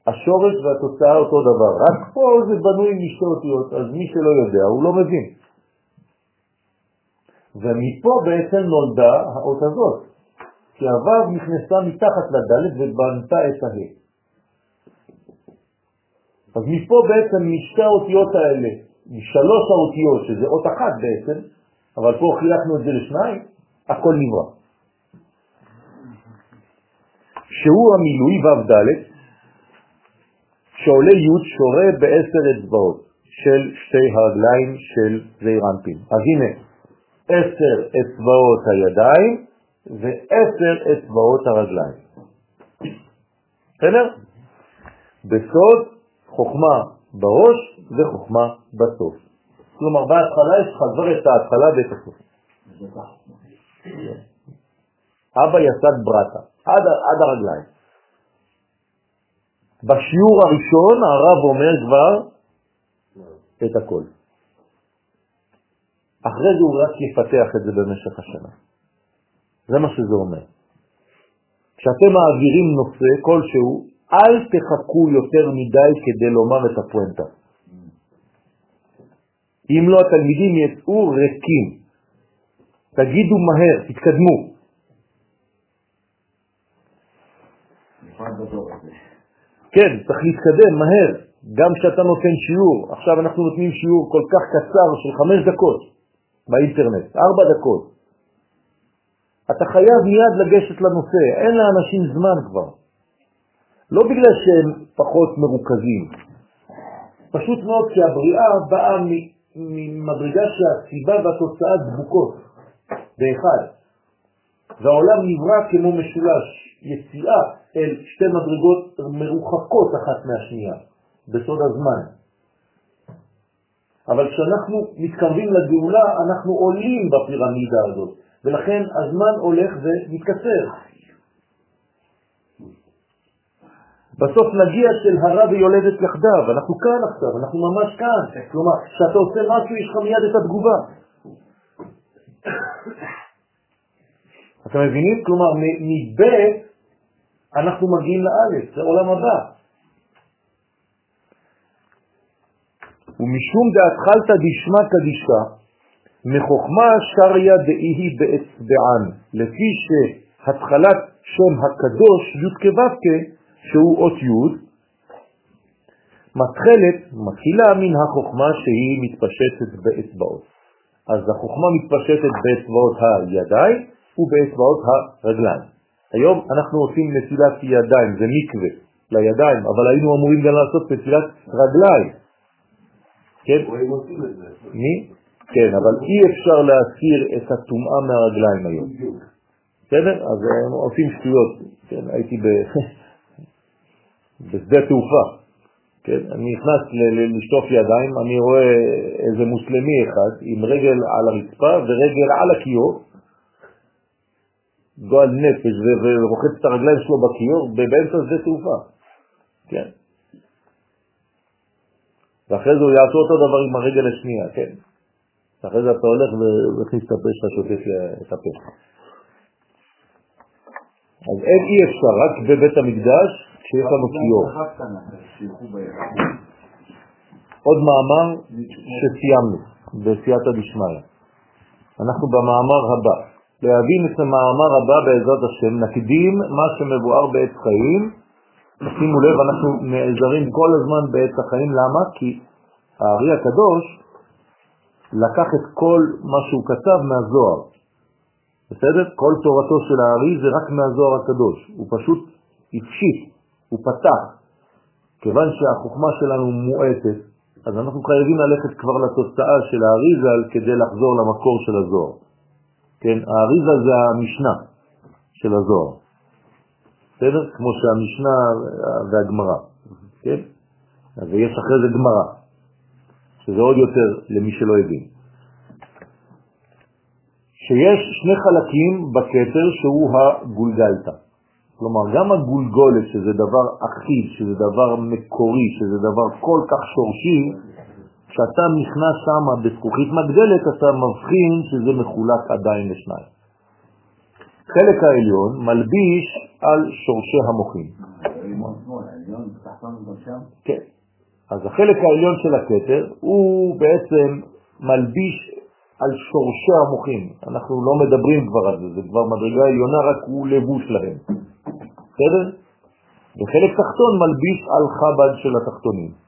השורש והתוצאה אותו דבר. רק פה זה בנוי משתי אותיות, אז מי שלא יודע, הוא לא מבין. ומפה בעצם נולדה האות הזאת, כי הוו נכנסה מתחת לדלת ובנתה את הה'. אז מפה בעצם משתי האותיות האלה, משלוש האותיות, שזה אות אחת בעצם, אבל פה חילקנו את זה לשניים, הכל נברא. שהוא המילוי ו' ד', שעולה י' שורה בעשר אצבעות של שתי הרגליים של זעירנטים. אז הנה, עשר אצבעות הידיים ועשר אצבעות הרגליים. בסדר? בסוד חוכמה בראש וחוכמה בסוף. כלומר, בהתחלה יש כבר את ההתחלה ואת הסוף. אבא יסד ברטה, עד, עד הרגליים. בשיעור הראשון הרב אומר כבר את הכל. אחרי זה הוא רק יפתח את זה במשך השנה. זה מה שזה אומר. כשאתם מעבירים נושא כלשהו, אל תחכו יותר מדי כדי לומר את הפואנטה. אם לא, התלמידים יצאו ריקים. תגידו מהר, תתקדמו. כן, צריך להתקדם מהר, גם כשאתה נותן שיעור. עכשיו אנחנו נותנים שיעור כל כך קצר של חמש דקות. באינטרנט, ארבע דקות. אתה חייב מיד לגשת לנושא, אין לאנשים זמן כבר. לא בגלל שהם פחות מרוכזים, פשוט מאוד כי הבריאה באה ממדרגה שהסיבה והתוצאה דבוקות באחד. והעולם נברא כמו משולש, יציאה אל שתי מדרגות מרוחקות אחת מהשנייה, בסוד הזמן. אבל כשאנחנו מתקרבים לגאולה, אנחנו עולים בפירמידה הזאת, ולכן הזמן הולך ומתקצר. בסוף נגיע של הרע ויולדת יחדיו, אנחנו כאן עכשיו, אנחנו ממש כאן. כלומר, כשאתה עושה משהו, יש לך מיד את התגובה. אתם מבינים? כלומר, מב' אנחנו מגיעים לאלף, זה עולם הבא. ומשום דאתחלתא דשמא קדישא, מחוכמה שריה דאיהי באצבען, לפי שהתחלת שם הקדוש י' כו' שהוא אות י', מתחלת, מתחילה מן החוכמה שהיא מתפשטת באצבעות. אז החוכמה מתפשטת באצבעות הידיים ובאצבעות הרגליים. היום אנחנו עושים נטילת ידיים, זה מקווה לידיים, אבל היינו אמורים גם לעשות נטילת רגליים. כן? מי? כן, אבל אי אפשר להסיר את הטומאה מהרגליים היום. בסדר? אז הם עושים שטויות. כן, הייתי ב... בשדה תעופה. כן, אני נכנס לשטוף ידיים, אני רואה איזה מוסלמי אחד עם רגל על הרצפה ורגל על הכיור, גועל נפש ורוחץ את הרגליים שלו בכיור באמצע שדה תעופה. כן. ואחרי זה הוא יעשו אותו דבר עם הרגל השנייה, כן. ואחרי זה אתה הולך ומכניס את הפה שלך, שוטף את הפה. אז אין אי אפשר, רק בבית המקדש, כשיש לנו כיור. עוד מאמר שסיימנו בסייעתא דשמיא. אנחנו במאמר הבא. להבין את המאמר הבא בעזרת השם, נקדים מה שמבואר בעת חיים. שימו לב, אנחנו נעזרים כל הזמן בעת החיים. למה? כי הארי הקדוש לקח את כל מה שהוא כתב מהזוהר. בסדר? כל תורתו של הארי זה רק מהזוהר הקדוש. הוא פשוט הפשיט, הוא פתח. כיוון שהחוכמה שלנו מועטת, אז אנחנו חייבים ללכת כבר לתוצאה של האריזה כדי לחזור למקור של הזוהר. כן, האריזה זה המשנה של הזוהר. בסדר? כמו שהמשנה והגמרה, כן? ויש אחרי זה גמרה, שזה עוד יותר למי שלא הבין. שיש שני חלקים בכתר שהוא הגולגלתא. כלומר, גם הגולגולת, שזה דבר אחיד, שזה דבר מקורי, שזה דבר כל כך שורשי, כשאתה נכנס שם בזכוכית מגדלת, אתה מבחין שזה מחולק עדיין לשניים. חלק העליון מלביש על שורשי המוחים. כן. אז החלק העליון של הכתר הוא בעצם מלביש על שורשי המוחים. אנחנו לא מדברים כבר על זה, זה כבר מדרגה עליונה, רק הוא לבוש להם. בסדר? וחלק תחתון מלביש על חב"ד של התחתונים.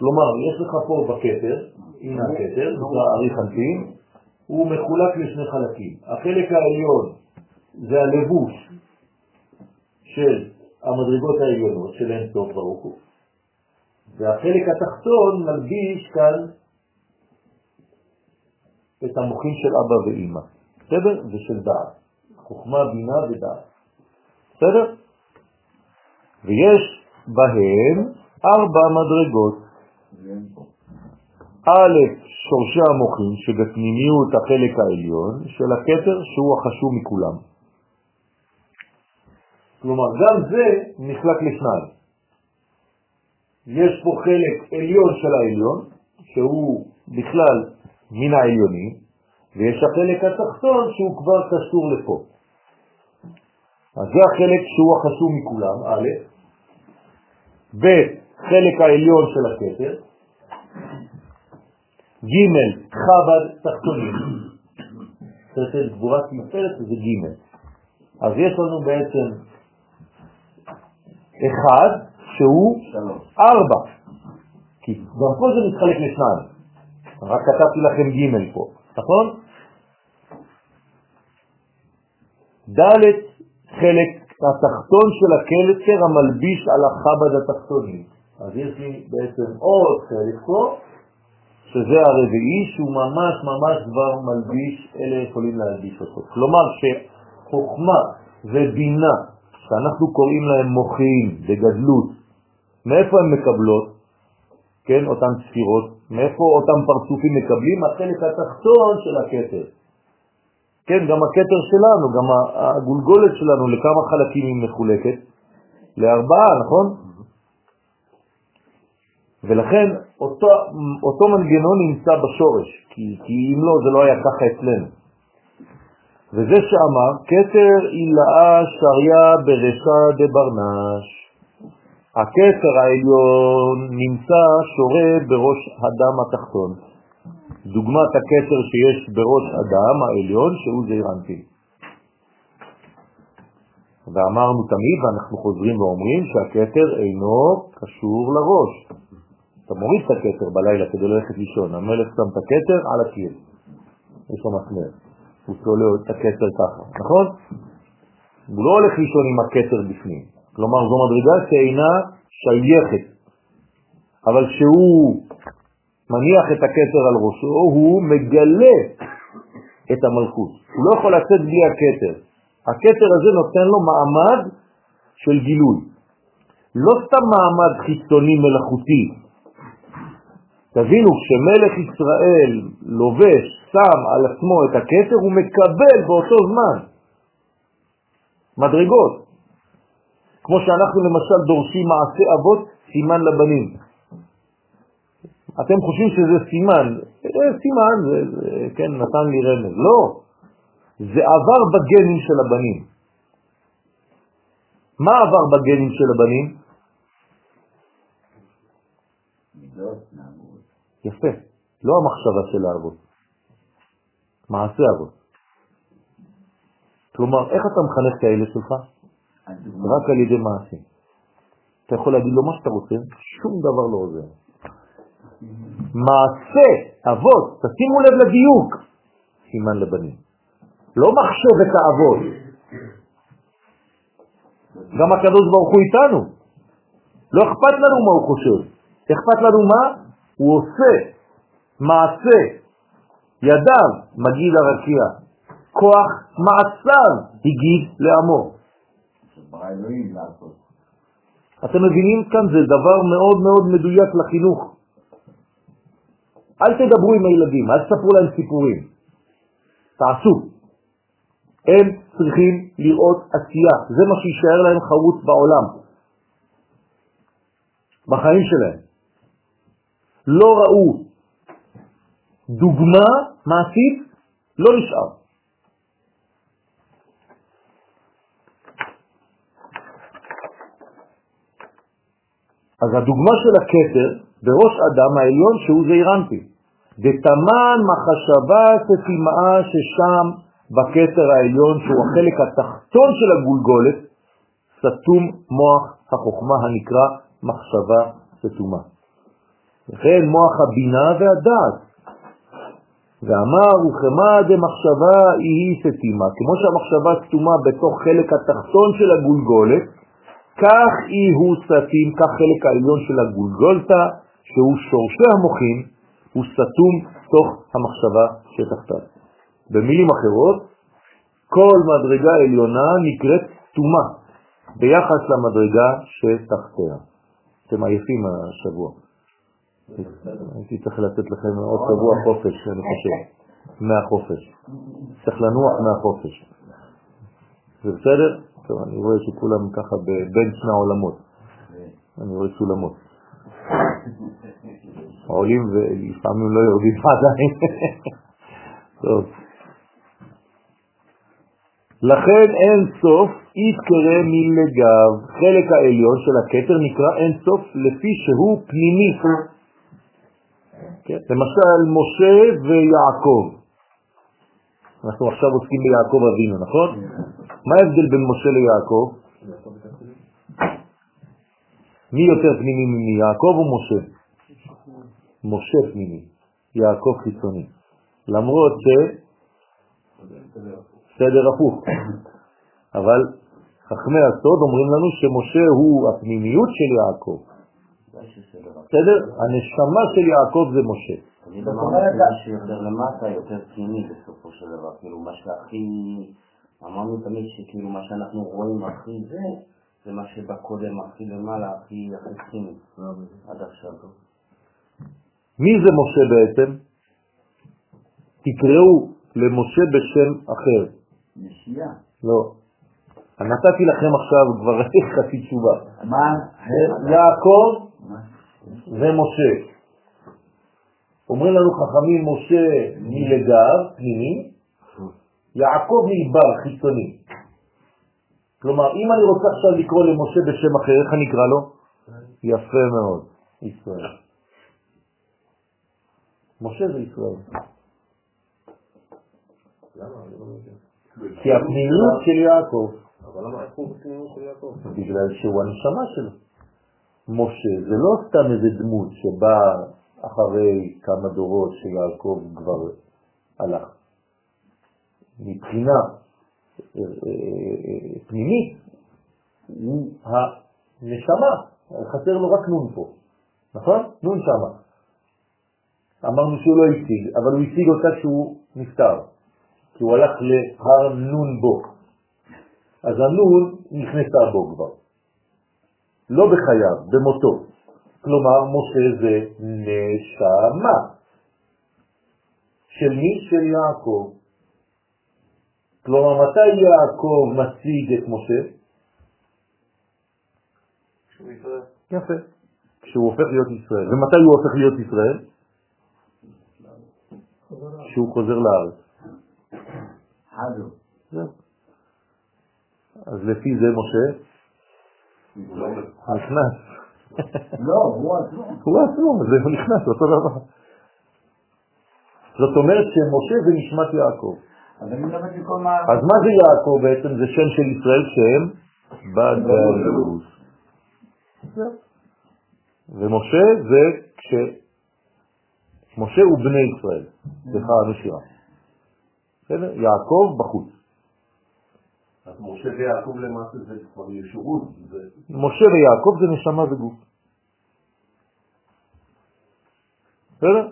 כלומר, יש לך פה בכתר, הנה הכתר, זה הארי חנפין, הוא מחולק לשני חלקים. החלק העליון זה הלבוש של המדרגות העליונות של אין סוף ברוך הוא, והחלק התחתון מלביש כאן את המוחים של אבא ואימא, בסדר? ושל דעת, חוכמה, בינה ודעת, בסדר? ויש בהם ארבע מדרגות. א', שורשי המוחים שבפנימיות החלק העליון של הכתר שהוא החשוב מכולם. כלומר, גם זה נחלק לשניים. יש פה חלק עליון של העליון, שהוא בכלל מן העליונים, ויש החלק התחתון שהוא כבר קשור לפה. אז זה החלק שהוא החשוב מכולם, א', ב', חלק העליון של הכתר, ג', חב"ד תחתונים, חסד גבורת מפרת זה ג'. אז יש לנו בעצם אחד שהוא ארבע, כי גם פה זה מתחלק לשניים, רק כתבתי לכם ג' פה, נכון? ד' חלק התחתון של הקלצר המלביש על החב"ד התחתוני. אז יש לי בעצם עוד חלק פה, שזה הרביעי, שהוא ממש ממש כבר מלביש, אלה יכולים להלביש אותו. כלומר שחוכמה ובינה, שאנחנו קוראים להם מוחיים בגדלות, מאיפה הן מקבלות? כן, אותן ספירות, מאיפה אותם פרצופים מקבלים? החלק התחתון של הכתר. כן, גם הכתר שלנו, גם הגולגולת שלנו, לכמה חלקים היא מחולקת? לארבעה, נכון? ולכן אותו, אותו מנגנון נמצא בשורש, כי, כי אם לא, זה לא היה ככה אצלנו. וזה שאמר, כתר אילאה שריה ברשע דברנש. הכתר העליון נמצא שורה בראש הדם התחתון. דוגמת הכתר שיש בראש הדם העליון שהוא זעיר אנפין. ואמרנו תמיד, ואנחנו חוזרים ואומרים, שהכתר אינו קשור לראש. אתה מוריד את הכתר בלילה כדי ללכת לישון, המלך שם את הכתר על הקיר. יש לו מסמר. הוא תולה את הכתר ככה, נכון? הוא לא הולך לישון עם הכתר בפנים. כלומר, זו מדרגה שאינה שייכת. אבל כשהוא מניח את הכתר על ראשו, הוא מגלה את המלכות. הוא לא יכול לצאת בלי הכתר. הכתר הזה נותן לו מעמד של גילוי. לא סתם מעמד חיצוני מלאכותי. תבינו, כשמלך ישראל לובש, שם על עצמו את הכתר, הוא מקבל באותו זמן מדרגות. כמו שאנחנו למשל דורשים מעשה אבות, סימן לבנים. אתם חושבים שזה סימן, זה סימן, זה, זה, כן, נתן לי רמז. לא, זה עבר בגנים של הבנים. מה עבר בגנים של הבנים? יפה, לא המחשבה של האבות, מעשה אבות. כלומר, איך אתה מחנך את הילד שלך? רק על ידי מעשים. אתה יכול להגיד לו מה שאתה רוצה, שום דבר לא עוזר. מעשה אבות, תשימו לב לדיוק, סימן לבנים. לא מחשבת האבות. גם הקדוש ברוך הוא איתנו. לא אכפת לנו מה הוא חושב. אכפת לנו מה? הוא עושה. מעשה. ידיו מגיד הרקיע. כוח מעשיו הגיד לעמו. אתם מבינים כאן? זה דבר מאוד מאוד מדויק לחינוך. אל תדברו עם הילדים, אל תספרו להם סיפורים. תעשו. הם צריכים לראות עשייה, זה מה שישאר להם חרוץ בעולם, בחיים שלהם. לא ראו דוגמה מעשית, לא נשאר. אז הדוגמה של הכתר בראש אדם העליון שהוא זעירנטי. דתמן מחשבה סתימה ששם בכתר העליון שהוא החלק התחתון של הגולגולת, סתום מוח החוכמה הנקרא מחשבה סתומה. וכן מוח הבינה והדעת. ואמר וכמה דמחשבה היא סתימה, כמו שהמחשבה סתומה בתוך חלק התחתון של הגולגולת, כך היא הוא סתים, כך חלק העליון של הגולגולתה, שהוא שורשי המוחים, הוא סתום תוך המחשבה שתחתיו. במילים אחרות, כל מדרגה עליונה נקראת סתומה ביחס למדרגה שתחתיה. אתם עייפים השבוע. הייתי צריך לתת לכם עוד שבוע חופש, אני חושב, מהחופש. צריך לנוח מהחופש. זה בסדר? טוב, אני רואה שכולם ככה בין שני העולמות. אני רואה סולמות. עולים ולפעמים לא יורדים עדיין. טוב. לכן אין סוף יתקרא מלגב. חלק העליון של הכתר נקרא אין סוף לפי שהוא פנימי. כן? למשל משה ויעקב. אנחנו עכשיו עוסקים ביעקב אבינו, נכון? מה ההבדל בין משה ליעקב? מי יותר פנימי מיעקב או משה? משה פנימי, יעקב חיצוני. למרות ש... סדר הפוך. אבל חכמי הסוד אומרים לנו שמשה הוא הפנימיות של יעקב. בסדר? הנשמה של יעקב זה משה. תמיד אמרנו מה שיותר למטה יותר פנימי בסופו של דבר, כאילו מה שהכי, אמרנו תמיד שכאילו מה שאנחנו רואים הכי זה, זה מה שבא קודם הכי למעלה, הכי הכי פנימי, עד עכשיו. מי זה משה בעצם? תקראו למשה בשם אחר. נשייה. לא. נתתי לכם עכשיו כבר חצי תשובה. מה? יעקב זה משה. אומרים לנו חכמים משה מלגר, פנימי, יעקב מעיבר, חיצוני. כלומר, אם אני רוצה עכשיו לקרוא למשה בשם אחר, איך אני אקרא לו? יפה מאוד, ישראל. משה זה ישראל. כי הפנימיות של יעקב, אבל למה איך הוא בפנימיות של יעקב? בגלל שהוא הנשמה שלו. משה זה לא סתם איזה דמות שבאה אחרי כמה דורות שיעקב כבר הלך. מבחינה אה, אה, פנימית הוא הנשמה, חסר לו רק נון פה, נכון? נון שמה. אמרנו שהוא לא השיג, אבל הוא השיג אותה כשהוא נפטר, כי הוא הלך להר נון בו. אז הנון נכנסה בו כבר, לא בחייו, במותו. כלומר, משה זה נשמה. של מי? של יעקב. כלומר, מתי יעקב מציג את משה? יפה. כשהוא הופך להיות ישראל. ומתי הוא הופך להיות ישראל? כשהוא חוזר לארץ. חדו. זהו. אז לפי זה משה נכנס. לא, הוא עצמו. הוא עצמו, זה נכנס, אותו דבר. זאת אומרת שמשה זה נשמת יעקב. אז מה... זה יעקב בעצם? זה שם של ישראל שהם בגלות. זהו. ומשה זה כש... משה הוא בני ישראל, סליחה הנשירה. יעקב בחוץ. אז משה ויעקב למעשה זה כבר ישורות, משה ויעקב זה נשמה וגוף. בסדר?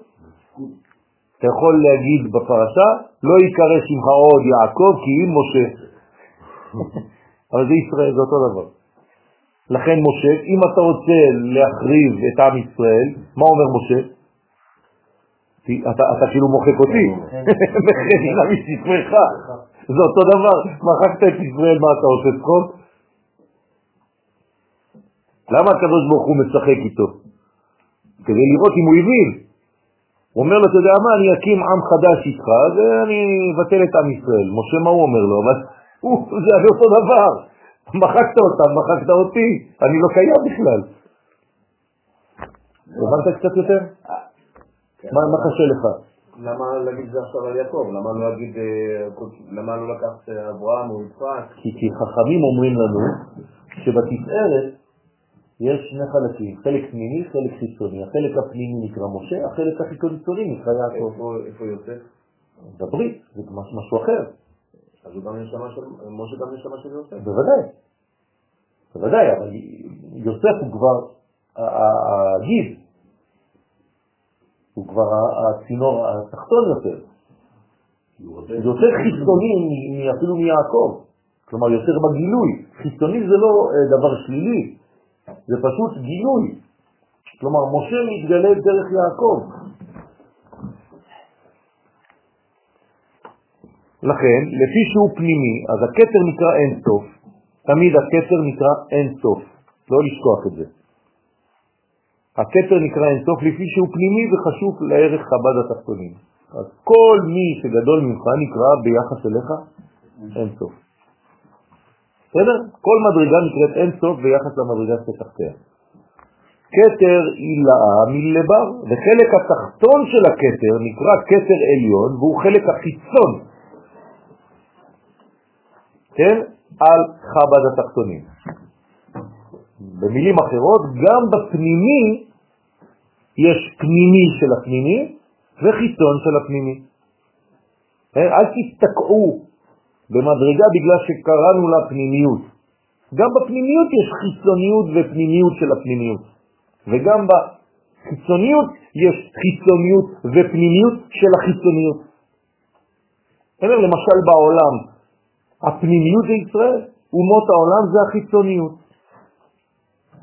אתה יכול להגיד בפרשה, לא יקרא שמך עוד יעקב כי אם משה. אבל זה ישראל, זה אותו דבר. לכן משה, אם אתה רוצה להחריב את עם ישראל, מה אומר משה? אתה, אתה כאילו מוחק אותי, מחילה מספרך, זה אותו דבר, מחקת את ישראל, מה אתה עושה צחוק? למה הקדוש ברוך הוא משחק איתו? כדי לראות אם הוא הבין. הוא אומר לו, אתה יודע מה, אני אקים עם חדש איתך, ואני אבטל את עם ישראל. משה, מה הוא אומר לו? אבל הוא, זה הרי אותו דבר. מחקת אותם, מחקת אותי, אני לא קיים בכלל. הבנת קצת יותר? מה מה קשה לך? למה להגיד זה עכשיו על יעקב? למה לא להגיד, אה, למה לא לקחת אה, אברהם או יצחק? כי כי חכמים אומרים לנו שבתפארת יש שני חלקים, חלק פנימי, חלק חיצוני. החלק הפנימי נקרא משה, החלק החיצוני נקרא יעקב. איפה איפה יוסף? בברית, זה מש- משהו אחר, אז הוא גם נשמה של, משה גם נשמה של יוסף. בוודאי. בוודאי, אבל יוסף הוא כבר הגיב, הוא כבר הצינור התחתון יותר. יותר חיצוני מ- אפילו מיעקב. כלומר, יותר בגילוי. חיצוני זה לא אה, דבר שלילי, זה פשוט גילוי. כלומר, משה מתגלה דרך יעקב. לכן, לפי שהוא פנימי, אז הכתר נקרא אין סוף. תמיד הכתר נקרא אין סוף. לא לשכוח את זה. הכתר נקרא אין סוף לפי שהוא פנימי וחשוב לערך חב"ד התחתונים. אז כל מי שגדול ממך נקרא ביחס אליך אין סוף. בסדר? כל מדרגה נקראת אין סוף ביחס למדרגה שתחתיה. כתר אילאה מלבר, וחלק התחתון של הכתר נקרא כתר עליון, והוא חלק החיצון, כן? על חב"ד התחתונים. במילים אחרות, גם בפנימי יש פנימי של הפנימי וחיצון של הפנימי. אה, אל תסתכעו במדרגה בגלל שקראנו לה פנימיות. גם בפנימיות יש חיצוניות ופנימיות של הפנימיות, וגם בחיצוניות יש חיצוניות ופנימיות של החיצוניות. למשל בעולם, הפנימיות זה ישראל, אומות העולם זה החיצוניות.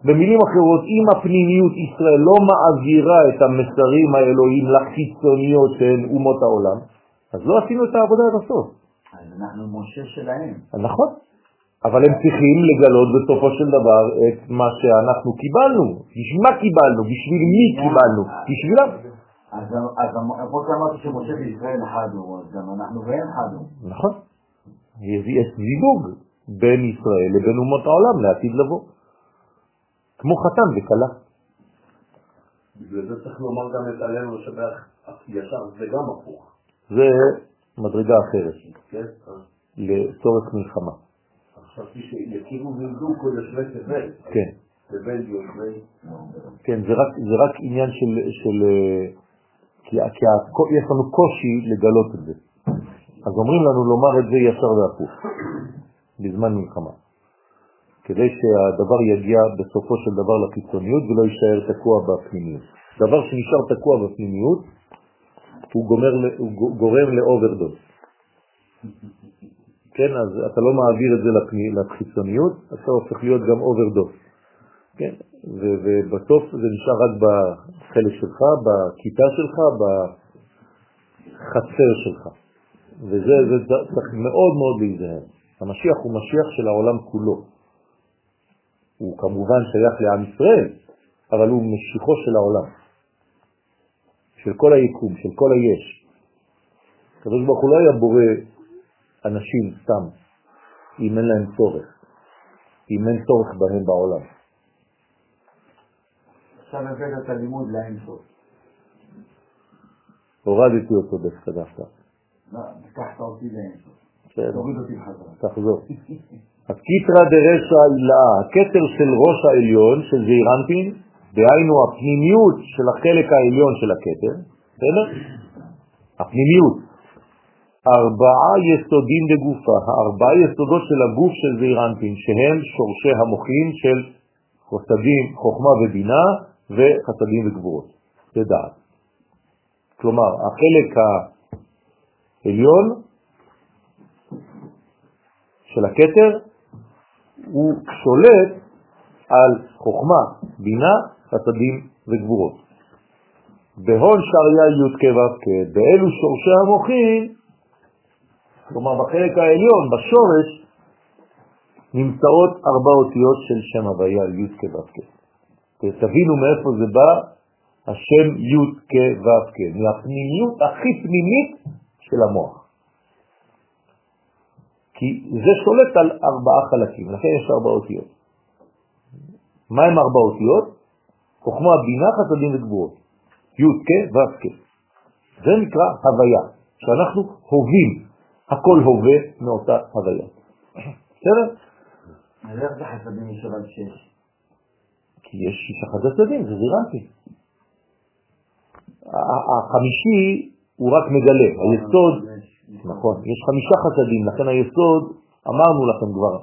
במילים אחרות, אם הפנימיות ישראל לא מעבירה את המסרים האלוהים לחיצוניות של אומות העולם, אז לא עשינו את העבודה עד הסוף. אז אנחנו משה שלהם. נכון. אבל הם צריכים לגלות בסופו של דבר את מה שאנחנו קיבלנו. בשביל מה קיבלנו? בשביל מי קיבלנו? בשבילם. אז כמו שאמרתי שמשה וישראל אחד הוא, אז גם אנחנו והם אחד הוא. נכון. יש זיווג בין ישראל לבין אומות העולם לעתיד לבוא. כמו חתן וכלה. בגלל זה צריך לומר גם את עלינו לשבח ישר, זה גם הפוך. זה מדרגה אחרת, כן? לצורך מלחמה. חשבתי שיכירו וילדו כל יושבי תבל. כן. תבל יושבי... כן, זה רק, זה רק עניין של, של כי, כי יש לנו קושי לגלות את זה. אז אומרים לנו לומר את זה ישר והפוך, בזמן מלחמה. כדי שהדבר יגיע בסופו של דבר לקיצוניות ולא יישאר תקוע בפנימיות. דבר שנשאר תקוע בפנימיות, הוא, גומר, הוא גורם לאוברדוס. כן, אז אתה לא מעביר את זה לחיצוניות, אתה הופך להיות גם אוברדוס. כן, ובסוף זה נשאר רק בחלק שלך, בכיתה שלך, בחצר שלך. וזה זה צריך מאוד מאוד להיזהר. המשיח הוא משיח של העולם כולו. הוא כמובן שייך לעם ישראל, אבל הוא משיחו של העולם, של כל היקום, של כל היש. הקדוש ברוך הוא לא היה בורא אנשים סתם, אם אין להם צורך, אם אין צורך בהם בעולם. עכשיו הבאת את הלימוד לאינסוף. הורדתי אותו דווקא דווקא. לא, לקחת אותי לאינסוף. בסדר, תוריד אותי בחזרה. תחזור. הקיטרא דרשע הילאה, הכתר של ראש העליון, של זעירנטין, דהיינו הפנימיות של החלק העליון של הכתר, בסדר? הפנימיות. ארבעה יסודים בגופה, הארבעה יסודות של הגוף של זעירנטין, שהם שורשי המוחים של חסדים, חוכמה ובינה וחסדים וגבורות, זה דעת. כלומר, החלק העליון של הכתר הוא שולט על חוכמה, בינה, חסדים וגבורות. בהון שריה י' כו' באלו שורשי המוחים, כלומר בחלק העליון, בשורש, נמצאות ארבע אותיות של שם הוויה י' כו' תבינו מאיפה זה בא השם י' כו' מהפנימיות הכי פנימית של המוח. כי זה שולט על ארבעה חלקים, לכן יש ארבע אותיות. מה הם ארבע אותיות? חוכמה, בינה, חסדים וגבורות. י' כ' ו' כ'. זה נקרא הוויה, שאנחנו הובים, הכל הווה מאותה הוויה. בסדר? אז איך זה חסדים יש אבל שש? כי יש שישה חסדים, זה זירנטי. החמישי הוא רק מגלה, היסוד, נכון, יש חמישה חסדים, לכן היסוד, אמרנו לכם כבר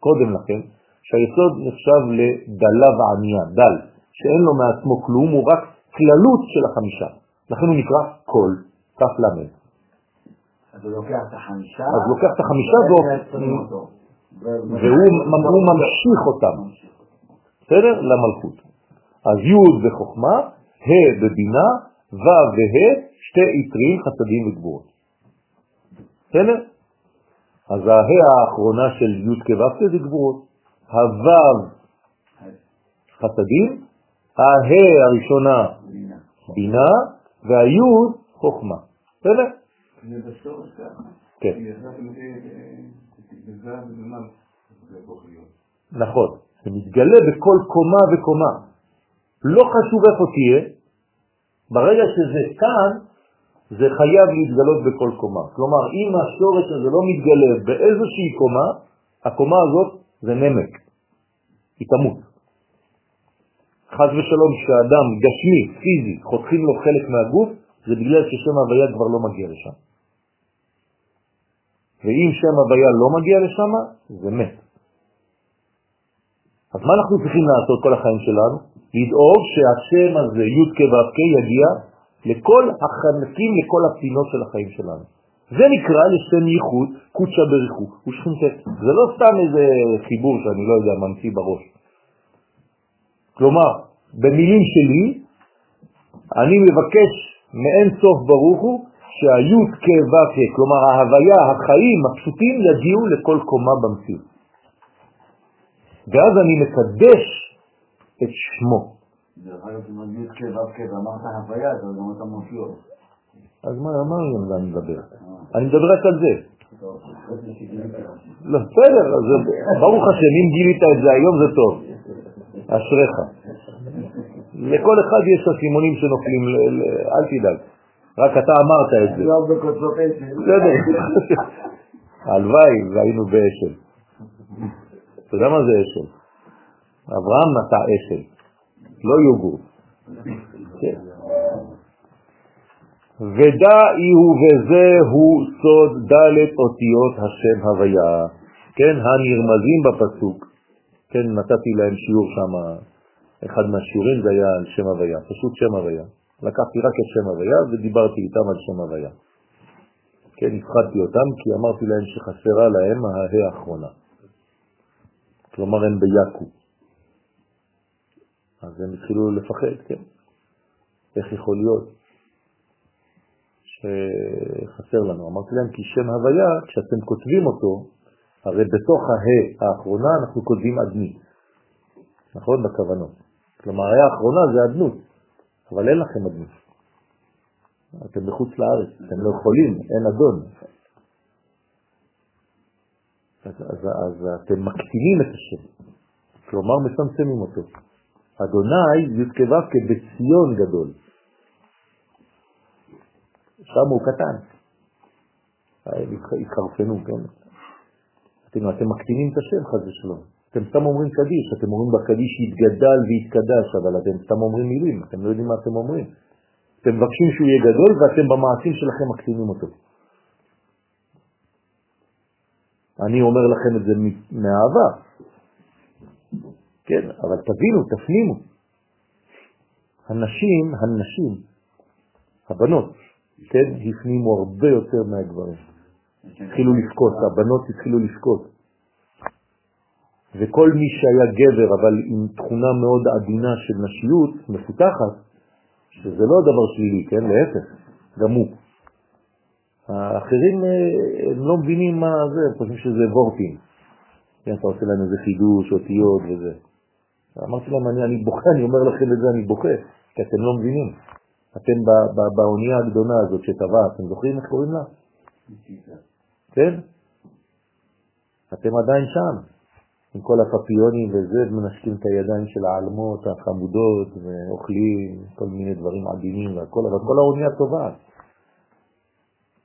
קודם לכן, שהיסוד נחשב לדלה וענייה, דל, שאין לו מעצמו כלום, הוא רק כללות של החמישה. לכן הוא נקרא קול, כף למד. אז הוא לוקח את החמישה, אז לוקח את החמישה והוא ממשיך אותם, בסדר? למלכות. אז י' בחוכמה, ה' בבינה, ו' וה', שתי יתרים, חסדים וגבורות. בסדר? אז הה' האחרונה של י' כו' זה גבורות. הו' חסדים, הה' הראשונה בינה, והי' חוכמה. בסדר? זה בשורש ככה. כן. נכון, זה מתגלה בכל קומה וקומה. לא חשוב איפה תהיה, ברגע שזה כאן, זה חייב להתגלות בכל קומה. כלומר, אם השורש הזה לא מתגלה באיזושהי קומה, הקומה הזאת זה נמק, היא תמות. חז ושלום שהאדם גשמי, פיזי, חותכים לו חלק מהגוף, זה בגלל ששם הוויה כבר לא מגיע לשם. ואם שם הוויה לא מגיע לשם, זה מת. אז מה אנחנו צריכים לעשות כל החיים שלנו? לדאוג שהשם הזה, י' כו' יגיע לכל החנקים, לכל הפינות של החיים שלנו. זה נקרא לשם ייחוד קודשה בריחו. זה לא סתם איזה חיבור שאני לא יודע, ממציא בראש. כלומר, במילים שלי, אני מבקש מאין סוף ברוך הוא שהיוד כו' כלומר ההוויה, החיים הפשוטים יגיעו לכל קומה במציאות. ואז אני מקדש את שמו. דרך אגב, אם אני י' כ' ו' כ' ואמרת הוויה, אז גם אתה מופיע. אז מה, מה אני מדבר? אני מדבר רק על זה. לא, בסדר, ברוך השם, אם גילית את זה היום זה טוב. אשריך. לכל אחד יש את הסימונים שנופלים, אל תדאג. רק אתה אמרת את זה. לא בקוצות אשל. בסדר. הלוואי והיינו באשל. אתה יודע מה זה אשל? אברהם נטע אשל, לא יוגורט. כן. ודאי הוא וזהו סוד ד' אותיות השם הוויה, כן, הנרמזים בפסוק, כן, נתתי להם שיעור שם, אחד מהשיעורים זה היה על שם הוויה, פשוט שם הוויה. לקחתי רק את שם הוויה ודיברתי איתם על שם הוויה. כן, הפחדתי אותם כי אמרתי להם שחסרה להם ההא האחרונה. כלומר הם ביאקו. אז הם התחילו לפחד, כן. איך יכול להיות שחסר לנו? אמרתי להם כי שם הוויה, כשאתם כותבים אותו, הרי בתוך ההא האחרונה אנחנו כותבים אדמי, נכון? בכוונות. כלומר, ההא האחרונה זה אדנות, אבל אין לכם אדנות. אתם בחוץ לארץ, אתם לא יכולים, אין אדון. אז, אז, אז אתם מקטינים את השם, כלומר מצמצמים אותו. אדוני י"ק בציון גדול. שם הוא קטן. התחרפנו, כן? אתם, אתם מקטינים את השם חז ושלום. אתם סתם אומרים קדיש, אתם אומרים בקדיש יתגדל ויתקדש, אבל אתם סתם אומרים מילים, אתם לא יודעים מה אתם אומרים. אתם מבקשים שהוא יהיה גדול ואתם במעשים שלכם מקטינים אותו. אני אומר לכם את זה מאהבה, כן, אבל תבינו, תפנימו. הנשים, הנשים, הבנות, כן, הפנימו הרבה יותר מהגברים. התחילו לבכות, הבנות התחילו לבכות. וכל מי שהיה גבר, אבל עם תכונה מאוד עדינה של נשיות מפותחת, שזה לא דבר שלילי, כן? להפך, גם הוא. האחרים אה, הם לא מבינים מה זה, הם חושבים שזה וורטים. כן, אתה עושה להם איזה חידוש, אותיות וזה. אמרתי להם, אני, אני בוכה, אני אומר לכם את זה, אני בוכה, כי אתם לא מבינים. אתם באונייה הגדולה הזאת שטבע, אתם זוכרים איך קוראים לה? כן? אתם עדיין שם, עם כל הפפיונים וזה, ומנשקים את הידיים של העלמות החמודות, ואוכלים כל מיני דברים עדינים והכל, אבל כל האונייה טובעת.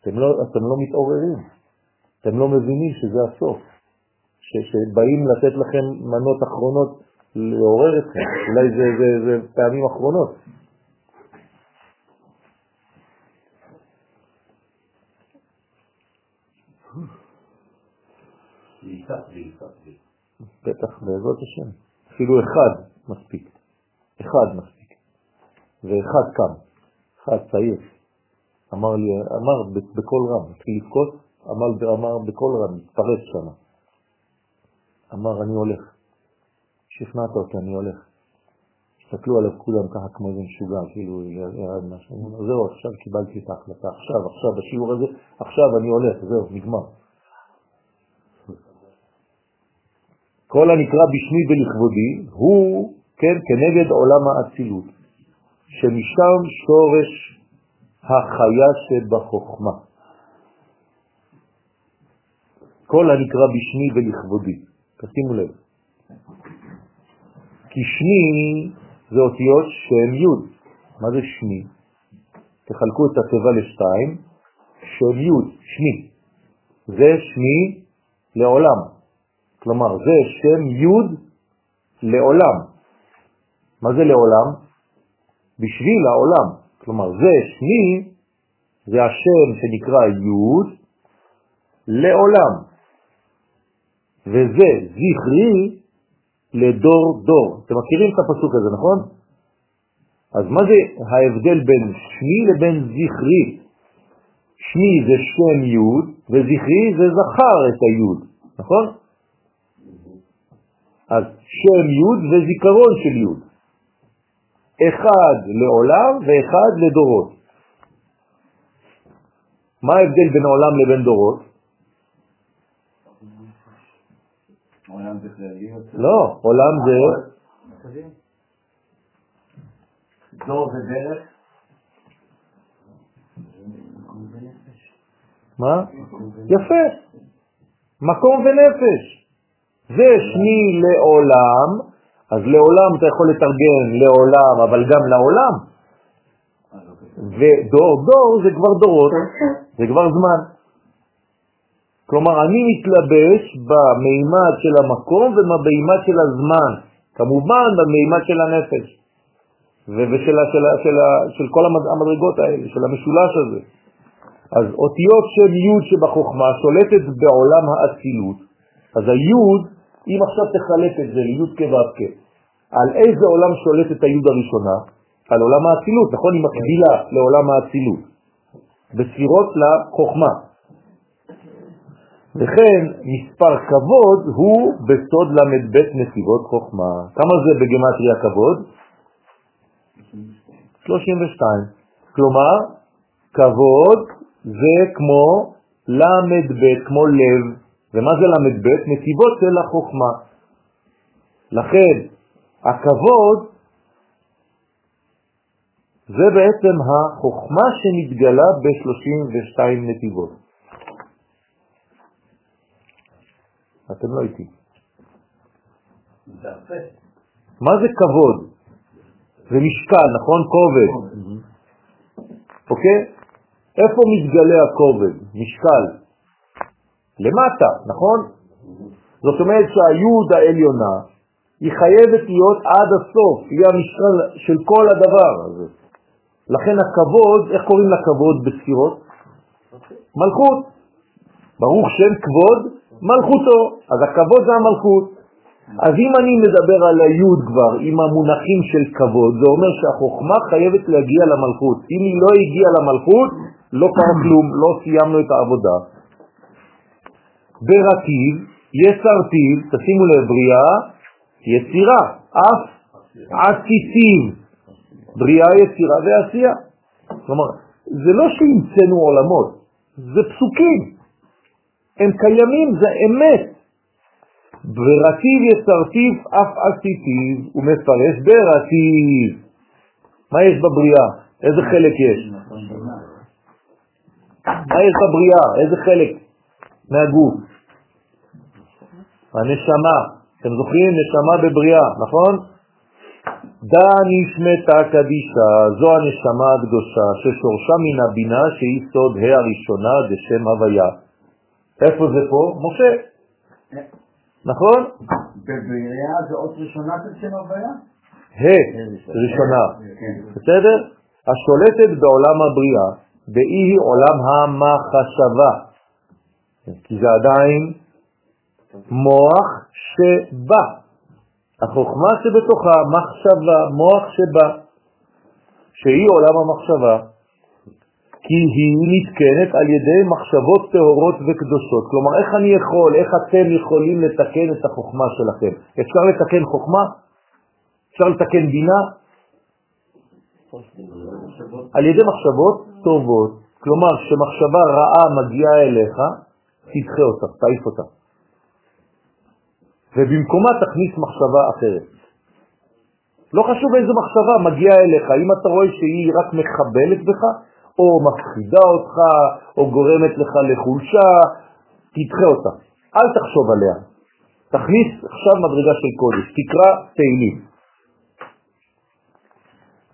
אתם לא, אתם לא מתעוררים, אתם לא מבינים שזה הסוף, שבאים לתת לכם מנות אחרונות לעורר אתכם, אולי זה, זה, זה פעמים אחרונות. בטח, בעזרת השם. אפילו אחד מספיק. אחד מספיק. ואחד קם, אחד צעיר. אמר לי, אמר בקול רם, התחיל לבכות, אמר, אמר בקול רם, התפרץ שם. אמר, אני הולך. שכנעת אותי, אני הולך. הסתכלו עליו כולם ככה כמו איזה משוגע, כאילו ירד משהו. זהו, עכשיו קיבלתי את ההחלטה, עכשיו, עכשיו, בשיעור הזה, עכשיו אני הולך, זהו, נגמר. כל הנקרא בשמי ולכבודי הוא, כן, כנגד עולם האצילות, שמשם שורש החיה שבחוכמה. כל הנקרא בשמי ולכבודי, תשימו לב. כי שמי זה אותיות שם י'. מה זה שמי? תחלקו את התיבה לשתיים, שם י', שמי. זה שמי לעולם. כלומר, זה שם י' לעולם. מה זה לעולם? בשביל העולם. כלומר, זה שמי, זה השם שנקרא י' לעולם. וזה זכרי לדור דור. אתם מכירים את הפסוק הזה, נכון? אז מה זה ההבדל בין שמי לבין זכרי? שמי זה שם י' וזכרי זה זכר את הי', נכון? אז שם י' וזיכרון של י'. אחד לעולם ואחד לדורות. מה ההבדל בין עולם לבין דורות? עולם זה כללי. לא, עולם זה... דור זה דרך. מה? יפה. מקום ונפש. זה שמי לעולם, אז לעולם אתה יכול לתרגם לעולם, אבל גם לעולם. ודור דור זה כבר דורות, זה כבר זמן. כלומר, אני מתלבש במימד של המקום ובמימד של הזמן, כמובן במימד של הנפש ושל של, של, של כל המדרגות האלה, של המשולש הזה. אז אותיות של י' שבחוכמה שולטת בעולם האצילות, אז הי', אם עכשיו תחלק את זה לי' כו' על איזה עולם שולטת הי' הראשונה? על עולם האצילות, נכון? היא מקבילה לעולם האצילות, בספירות לחוכמה. וכן מספר כבוד הוא בסוד ל"ב נסיבות חוכמה. כמה זה בגמטריה כבוד? 32. כלומר, כבוד זה כמו ל"ב, כמו לב. ומה זה ל"ב? נסיבות של החוכמה. לכן, הכבוד זה בעצם החוכמה שמתגלה ב-32 נתיבות. אתם לא איתי. מה זה כבוד? זה משקל, נכון? כובד. אוקיי? איפה מתגלה הכובד? משקל. למטה, נכון? זאת אומרת שהיוד העליונה היא חייבת להיות עד הסוף, היא המשקל של כל הדבר הזה. לכן הכבוד, איך קוראים לכבוד בספירות? מלכות. ברוך שם כבוד מלכותו. אז הכבוד זה המלכות. אז אם אני מדבר על היוד כבר עם המונחים של כבוד, זה אומר שהחוכמה חייבת להגיע למלכות. אם היא לא הגיעה למלכות, לא קרה כלום, לא סיימנו את העבודה. ברטיב, יסרטיב, תשימו לב, בריאה, יצירה, אף עשיתיב, בריאה, יצירה ועשייה. כלומר, זה לא שהמצאנו עולמות, זה פסוקים, הם קיימים, זה אמת. ברטיב יצרתיו אף עשיתיו, הוא מפרש ברטיב. מה יש בבריאה? איזה חלק יש? מה יש בבריאה? איזה חלק מהגוף? הנשמה. אתם זוכרים? נשמה בבריאה, נכון? דא נשמתה קדישה, זו הנשמה הקדושה, ששורשה מן הבינה שהיא סוד ה' הראשונה בשם הוויה. איפה זה פה? משה. נכון? בבריאה זה אות ראשונה של שם הוויה? ה' ראשונה. בסדר? השולטת בעולם הבריאה, והיא עולם המחשבה. כי זה עדיין מוח שבא. החוכמה שבתוכה, מחשבה, מוח שבא, שהיא עולם המחשבה, כי היא נתקנת על ידי מחשבות טהורות וקדושות. כלומר, איך אני יכול, איך אתם יכולים לתקן את החוכמה שלכם? אפשר לתקן חוכמה? אפשר לתקן בינה? על ידי מחשבות טובות. כלומר, כשמחשבה רעה מגיעה אליך, תדחה אותה, תעיף אותה. ובמקומה תכניס מחשבה אחרת. לא חשוב איזה מחשבה מגיעה אליך, אם אתה רואה שהיא רק מחבלת בך, או מפחידה אותך, או גורמת לך לחולשה, תדחה אותה. אל תחשוב עליה. תכניס עכשיו מדרגה של קודש, תקרא תהילים.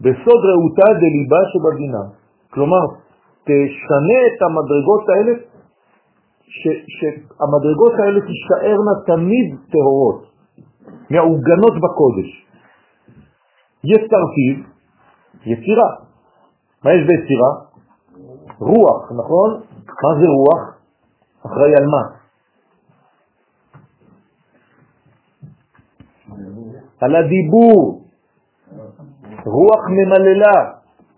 בסוד ראותה דליבה שבגינה. כלומר, תשנה את המדרגות האלה, ש- שהמדרגות האלה תישארנה תמיד טהורות, מעוגנות בקודש. יצרתיו, יצירה. מה יש ביצירה? רוח, נכון? מה זה רוח? אחראי על מה? על הדיבור. רוח ממללה.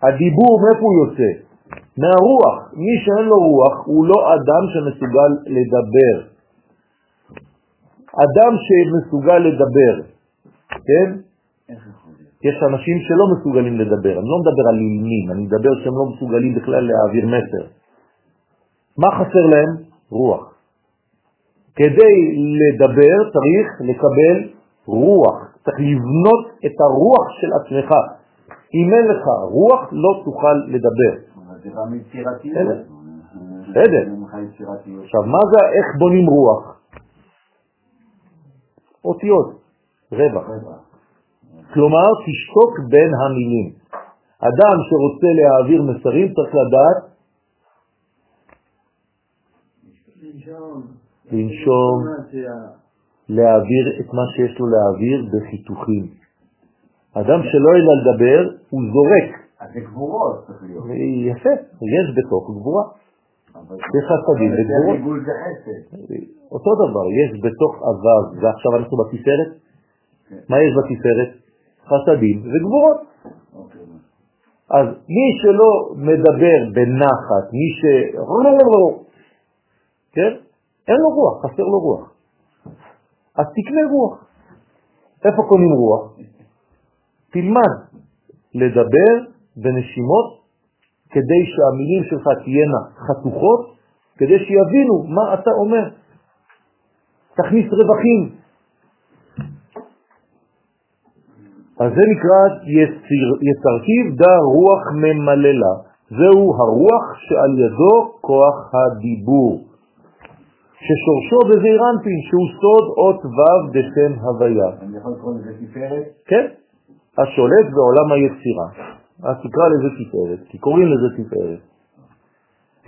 הדיבור, מאיפה הוא יוצא? מהרוח. מי שאין לו רוח הוא לא אדם שמסוגל לדבר. אדם שמסוגל לדבר, כן? יש אנשים שלא מסוגלים לדבר, אני לא מדבר על אילמים, אני מדבר שהם לא מסוגלים בכלל להעביר מסר. מה חסר להם? רוח. כדי לדבר צריך לקבל רוח, צריך לבנות את הרוח של עצמך. אם אין לך רוח, לא תוכל לדבר. זה בא מיצירתיות. בסדר. יצירתיות. עכשיו, מה זה, איך בונים רוח? אותיות, רווח. כלומר, תשתוק בין המילים. אדם שרוצה להעביר מסרים צריך לדעת לנשום, להעביר את מה שיש לו להעביר בחיתוכים. אדם שלא אלא לדבר, הוא זורק. אז זה גבורות צריך להיות. יפה, יש בתוך גבורה. יש חסדים וגבורות. אותו דבר, יש בתוך אבב, ועכשיו אנחנו בתפארת, מה יש בתפארת? חסדים וגבורות. אוקיי. אז מי שלא מדבר בנחת, מי ש... כן? אין לו רוח, חסר לו רוח. אז תקנה רוח. איפה קונים רוח? תלמד לדבר בנשימות כדי שהמילים שלך תהיינה חתוכות, כדי שיבינו מה אתה אומר. תכניס רווחים. אז זה נקרא יציר, יצרתיו דה רוח ממללה. זהו הרוח שעל ידו כוח הדיבור, ששורשו בזעיר אנפין, שהוא סוד אות ו' בשם הוויה. אני יכול לקרוא לזה תפארת? כן, השולט בעולם היצירה. אז תקרא לזה תפארת, כי קוראים לזה תפארת.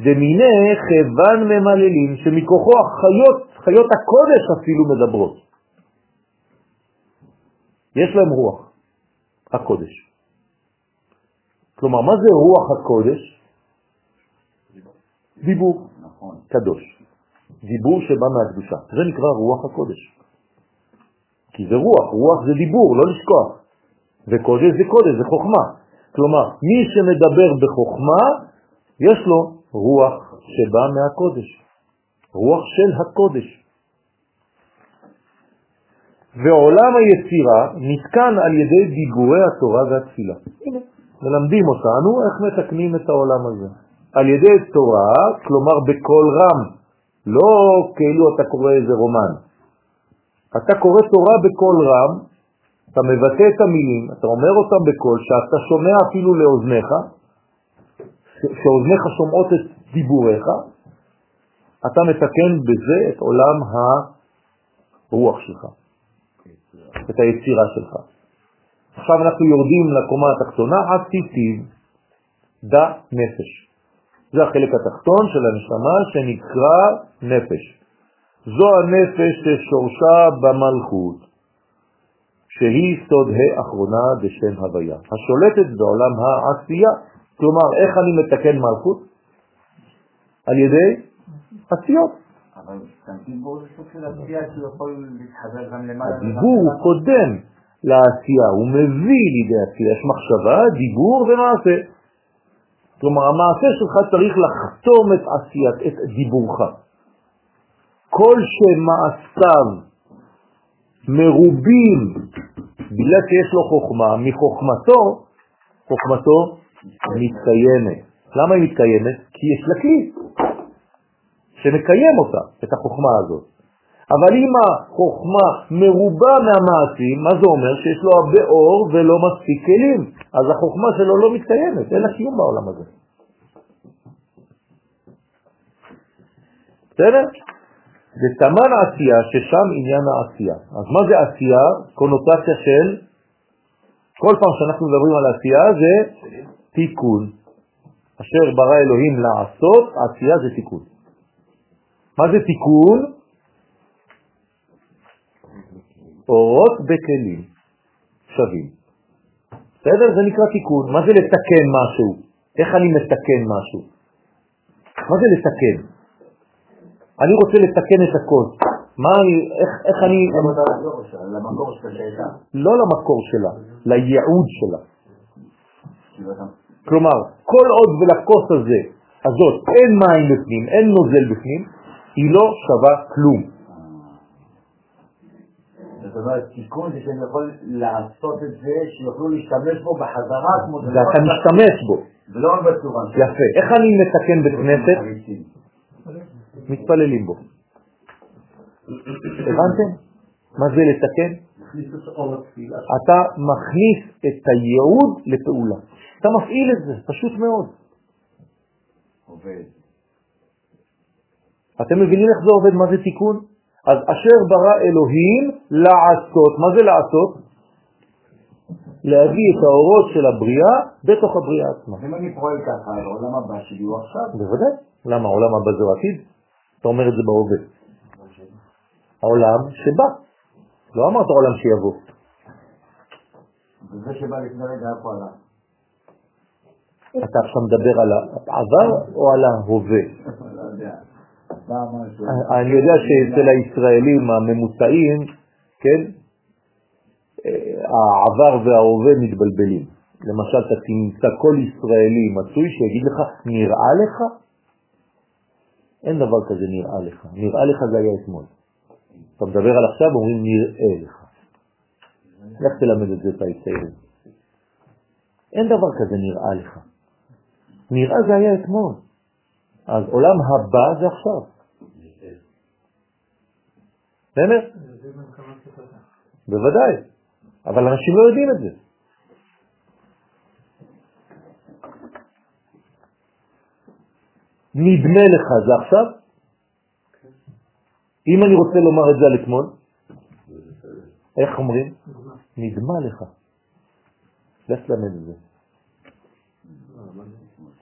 דמיני חבן ממללים, שמכוחו החיות, חיות הקודש אפילו מדברות. יש להם רוח, הקודש. כלומר, מה זה רוח הקודש? דיבור נכון. קדוש. דיבור שבא מהקדושה. זה נקרא רוח הקודש. כי זה רוח, רוח זה דיבור, לא לשכוח. וקודש זה קודש, זה חוכמה. כלומר, מי שמדבר בחוכמה, יש לו רוח שבא מהקודש. רוח של הקודש. ועולם היצירה נתקן על ידי דיבורי התורה והתפילה. מלמדים אותנו איך מתקנים את העולם הזה. על ידי תורה, כלומר בקול רם, לא כאילו אתה קורא איזה רומן. אתה קורא תורה בקול רם, אתה מבטא את המילים, אתה אומר אותם בקול, שאתה שומע אפילו לאוזניך, שאוזניך שומעות את דיבוריך, אתה מתקן בזה את עולם הרוח שלך, את היצירה שלך. עכשיו אנחנו יורדים לקומה התחתונה, עשיתיו דה נפש. זה החלק התחתון של הנשמה שנקרא נפש. זו הנפש ששורשה במלכות, שהיא סוד האחרונה בשם הוויה, השולטת בעולם העשייה. כלומר, איך אני מתקן מלכות? על ידי עשיות. למעלה. הדיבור הוא קודם לעשייה, הוא מביא לידי עשייה. יש מחשבה, דיבור ומעשה. כלומר, המעשה שלך צריך לחתום את עשיית, את דיבורך. כל שמעשיו מרובים, בגלל שיש לו חוכמה, מחוכמתו, חוכמתו מתקיימת. למה היא מתקיימת? כי יש לה כלי שמקיים אותה, את החוכמה הזאת. אבל אם החוכמה מרובה מהמעשים, מה זה אומר? שיש לו הרבה אור ולא מספיק כלים, אז החוכמה שלו לא מתקיימת, אין לה קיום בעולם הזה. בסדר? זה תמן העשייה, ששם עניין העשייה. אז מה זה עשייה? קונוטציה של, כל פעם שאנחנו מדברים על עשייה זה תיקון. אשר ברא אלוהים לעשות, עשייה זה תיקון. מה זה תיקון? אורות בכלים שווים. בסדר? זה נקרא תיקון. מה זה לתקן משהו? איך אני מתקן משהו? מה זה לתקן? אני רוצה לתקן את הכל. מה אני, איך, איך אני... למקור של שאלה. לא למקור שלה, לייעוד שלה. כאילו כלומר, כל עוד ולכוס הזה, הזאת, אין מים בפנים, אין נוזל בפנים, היא לא שווה כלום. זאת אומרת, תיקון זה שאני יכול לעשות את זה, שיוכלו להשתמש בו בחזרה כמו. ואתה משתמש בו. ולא רק בצורה. יפה. איך אני מתקן בית כנסת? מתפללים בו. הבנתם? מה זה לתקן? אתה מכניס את הייעוד לפעולה. אתה מפעיל את זה, פשוט מאוד. עובד. אתם מבינים איך זה עובד? מה זה תיקון? אז אשר ברא אלוהים לעשות, מה זה לעשות? להביא את האורות של הבריאה בתוך הבריאה עצמה. אם אני פועל ככה, העולם הבא שלי הוא עכשיו. בוודאי. למה? העולם הבא זה עתיד? אתה אומר את זה בהווה. העולם שבא. לא אמרת עולם שיבוא. וזה שבא לפני רגע איפה עלה. אתה עכשיו מדבר על העבר או על ההווה? לא יודע. אני יודע שאצל הישראלים הממוצעים, כן, אה, העבר וההווה מתבלבלים. למשל, אתה תמצא כל ישראלי מצוי שיגיד לך, נראה לך? אין דבר כזה נראה לך. נראה לך זה היה אתמול. אתה מדבר על עכשיו, אומרים נראה לך. לך תלמד את זה את היצעירים. אין דבר כזה נראה לך. נראה זה היה אתמול. אז עולם הבא זה עכשיו. באמת? בוודאי. אבל אנשים לא יודעים את זה. נדמה לך זה עכשיו? אם אני רוצה לומר את זה על אתמול, איך אומרים? נדמה לך. לך תלמד את זה.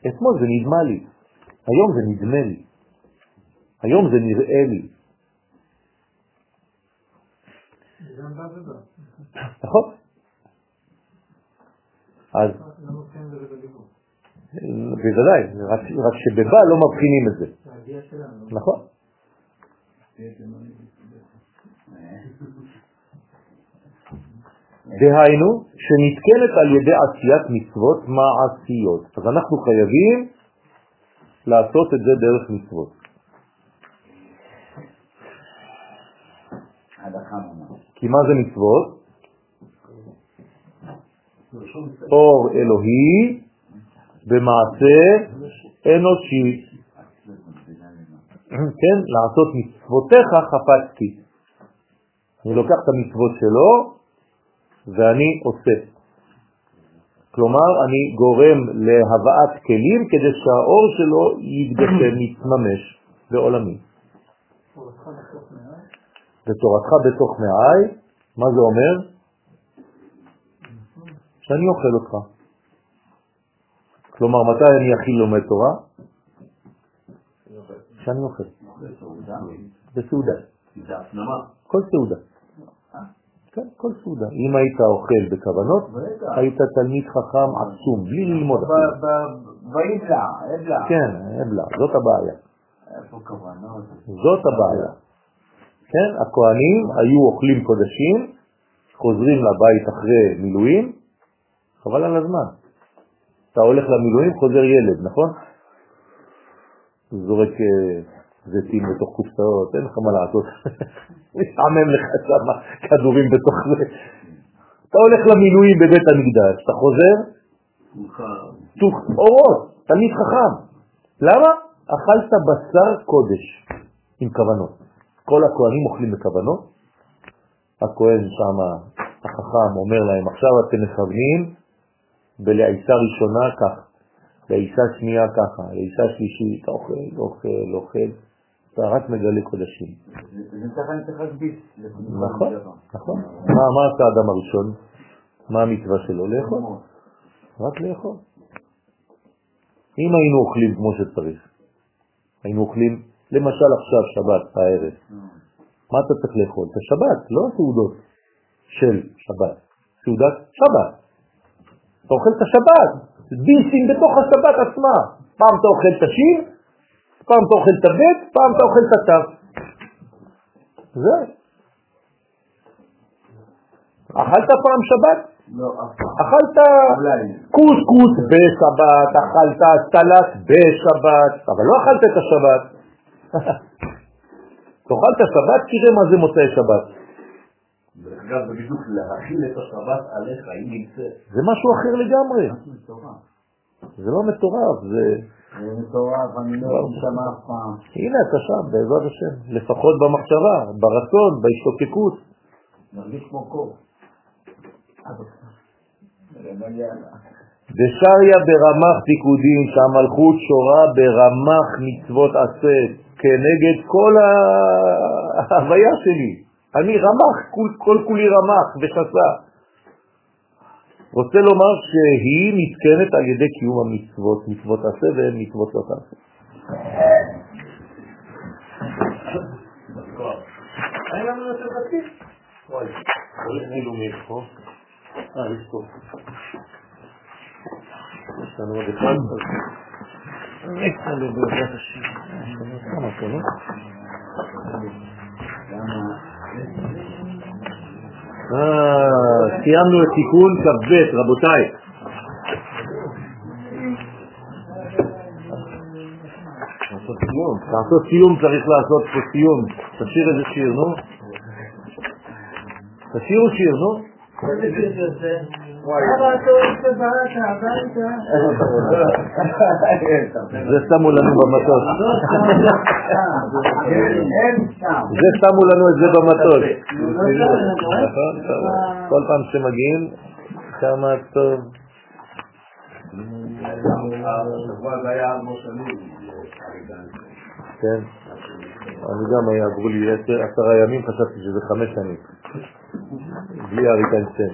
אתמול זה נדמה לי, היום זה נדמה לי, היום זה נראה לי. נכון? אז בדיבור? בוודאי, רק שבבא לא מבחינים את זה. נכון? דהיינו, שנתקנת על ידי עשיית מצוות מעשיות. אז אנחנו חייבים לעשות את זה דרך מצוות. כי מה זה מצוות? אור אלוהי במעשה אנושי. כן, לעשות מצוותיך חפצתי. אני לוקח את המצוות שלו ואני עושה. כלומר, אני גורם להבאת כלים כדי שהאור שלו יתגשם, יתממש בעולמי. ותורתך בתוך מעי, מה זה אומר? שאני אוכל אותך. כלומר, מתי אני הכי לומד תורה? שאני אוכל. בסעודה. כל סעודה. כן, כל סעודה. אם היית אוכל בכוונות, היית תלמיד חכם עצום, בלי ללמוד. ויבלע, אבלע. כן, אבלה, זאת הבעיה. איפה כוונות? זאת הבעיה. כן, הכהנים היו אוכלים קודשים, חוזרים לבית אחרי מילואים, חבל על הזמן. אתה הולך למילואים, חוזר ילד, נכון? זורק אה, זיתים בתוך קופסאות, אין לך מה לעשות. משעמם לך שם כדורים בתוך זה. אתה הולך למילואים בבית המקדש, אתה חוזר, תוך אורות, תמיד חכם. למה? אכלת בשר קודש עם כוונות. כל הכהנים אוכלים בכוונות. הכהן שם, החכם, אומר להם, עכשיו אתם מכוונים בלעיסה ראשונה כך, לעיסה שנייה ככה, לעיסה שלישית, אוכל, אוכל, אוכל, אתה רק מגלה קודשים. נכון, נכון. מה, עשה האדם הראשון? מה המצווה שלו? לאכול. רק לאכול. אם היינו אוכלים כמו שצריך, היינו אוכלים, למשל עכשיו שבת, הערב, מה אתה צריך לאכול? את השבת, לא הסעודות של שבת, סעודת שבת. אתה אוכל את השבת, ביסים בתוך השבת עצמה. פעם אתה אוכל את השין, פעם אתה אוכל את הבית, פעם אתה אוכל את התו. זה. אכלת פעם שבת? לא. אכלת. קוסקוס בשבת, אכלת סלט בשבת, אבל לא אכלת את השבת. תאכל את השבת, תראה מה זה מוצאי שבת. אגב, בדיוק להכיל את השבת עליך, היא נמצאת. זה משהו אחר לגמרי. זה לא מטורף, זה... זה מטורף, אני לא שם אף פעם. הנה, אתה שם, בעזרת השם. לפחות במחשבה, ברצון, בהשתוקקות. מרגיש כמו קור. דשריה ברמח פיקודין, שהמלכות שורה ברמח מצוות עשה, כנגד כל ההוויה שלי. אני רמח, כל, כל כולי רמח ושסה. רוצה לומר שהיא מתקנת על ידי קיום המצוות, מצוות עשה והן מצוות לא תעשה. אין לנו יותר דתי. וואי, צריך צילומים פה. אה, סיימנו את תיקון כ"ב, רבותיי. לעשות סיום, לעשות סיום צריך לעשות פה סיום. תשאיר איזה שיר, נו. תשאירו שיר, נו. זה שמו לנו במטוס. זה שמו לנו את זה במטוס. נכון. כל פעם שמגיעים, כמה טוב. כן. אני גם עברו לי עשר- עשרה ימים, חשבתי שזה חמש שנים. בלי אריק איינשטיין.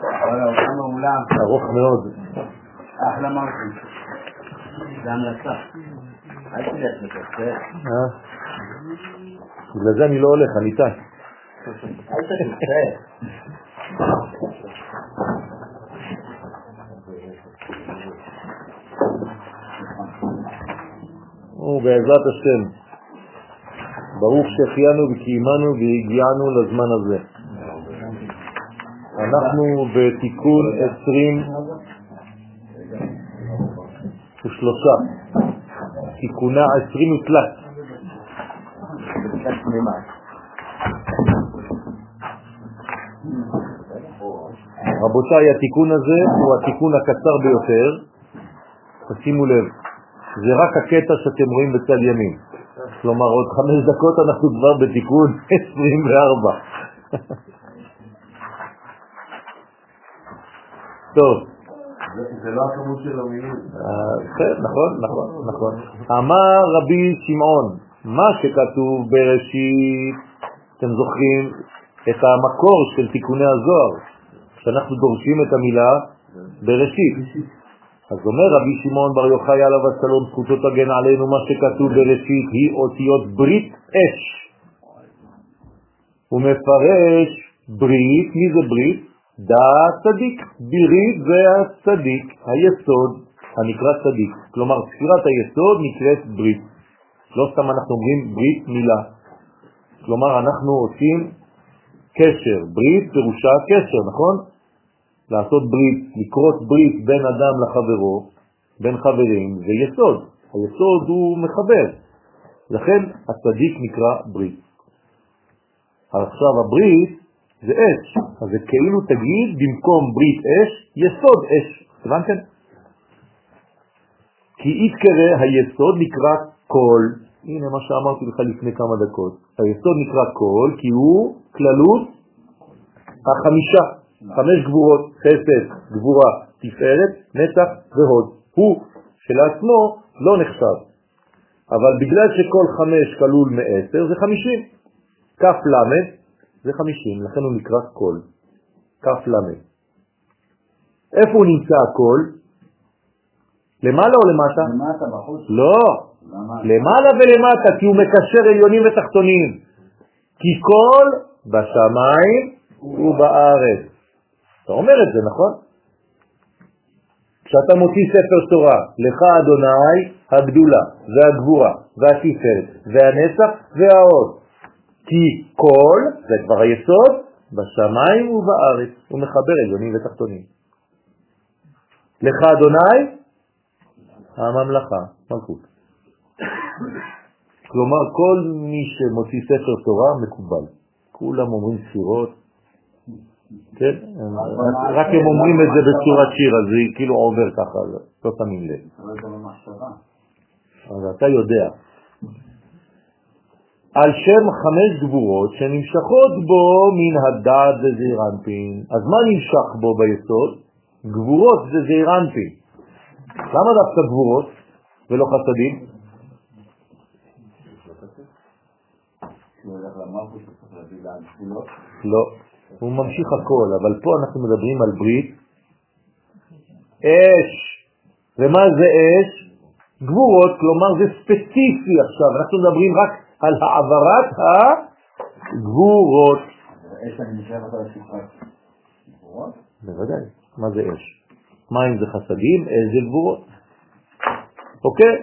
וואלה, אותה מעולה. ארוך מאוד. אחלה מרקי. זה המלצה. אל תלך לקצר. אה? בגלל זה אני לא הולך, אני טס. אל תקצר. ובעזרת השם, ברוך שהחיינו וקיימנו והגיענו לזמן הזה. אנחנו בתיקון 23, תיקונה 20 ותלת. רבותיי, התיקון הזה הוא התיקון הקצר ביותר, תשימו לב, זה רק הקטע שאתם רואים בצד ימין. כלומר, עוד חמש דקות אנחנו כבר בתיקון 24. טוב, זה- לא הכמות של המילים. אה, כן, נכון, נכון, נכון. אמר רבי שמעון, מה שכתוב בראשית, אתם זוכרים את המקור של תיקוני הזוהר, כשאנחנו דורשים את המילה בראשית. אז אומר רבי שמעון בר יוחאי עליו השלום, זכותו תגן עלינו, מה שכתוב בראשית היא אותיות ברית אש. הוא מפרש ברית, מי זה ברית? דעת צדיק. ברית זה הצדיק, היסוד הנקרא צדיק. כלומר, ספירת היסוד נקראת ברית. לא סתם אנחנו אומרים ברית מילה. כלומר, אנחנו עושים קשר. ברית פירושה קשר, נכון? לעשות ברית, לקרות ברית בין אדם לחברו, בין חברים, זה יסוד. היסוד הוא מחבר. לכן הצדיק נקרא ברית. עכשיו הברית זה אש, אז זה כאילו תגיד במקום ברית אש, יסוד אש. הבנתם? כי יתקרא היסוד נקרא קול. הנה מה שאמרתי לך לפני כמה דקות. היסוד נקרא קול כי הוא כללות החמישה, חמש גבורות, חסד, גבורה, תפארת, נצח והוד. הוא שלעצמו לא נחשב. אבל בגלל שכל חמש כלול מעשר זה חמישים. כף למד זה חמישים, לכן הוא נקרא קול. כף למד. איפה הוא נמצא הקול? למעלה או למטה? למטה בחוץ. לא, למה? למעלה ולמטה, כי הוא מקשר עליונים ותחתונים. כי כל בשמיים ובארץ. אתה אומר את זה, נכון? כשאתה מוציא ספר תורה, לך אדוני הגדולה והגבורה והתפארת והנצח והעוד. כי כל, זה כבר היסוד, בשמיים ובארץ. הוא מחבר עליונים ותחתונים. לך אדוני הממלכה, מלכות. כלומר, כל מי שמוציא ספר תורה מקובל. כולם אומרים ספירות, כן? רק הם אומרים את זה בצורת שיר, אז זה כאילו עובר ככה, לא שמים לב. אז אתה יודע. על שם חמש גבורות שנמשכות בו מן הדעת וזעירנפין. אז מה נמשך בו ביסוד? גבורות זה זעירנפין. למה דווקא גבורות ולא חסדים? לא, הוא ממשיך הכל, אבל פה אנחנו מדברים על ברית אש. ומה זה אש? גבורות, כלומר זה ספציפי עכשיו, אנחנו מדברים רק על העברת הגבורות. אש אני נשאר אותה לשפחת גבורות? בוודאי, מה זה אש? מים זה חסדים, אש זה גבורות. אוקיי?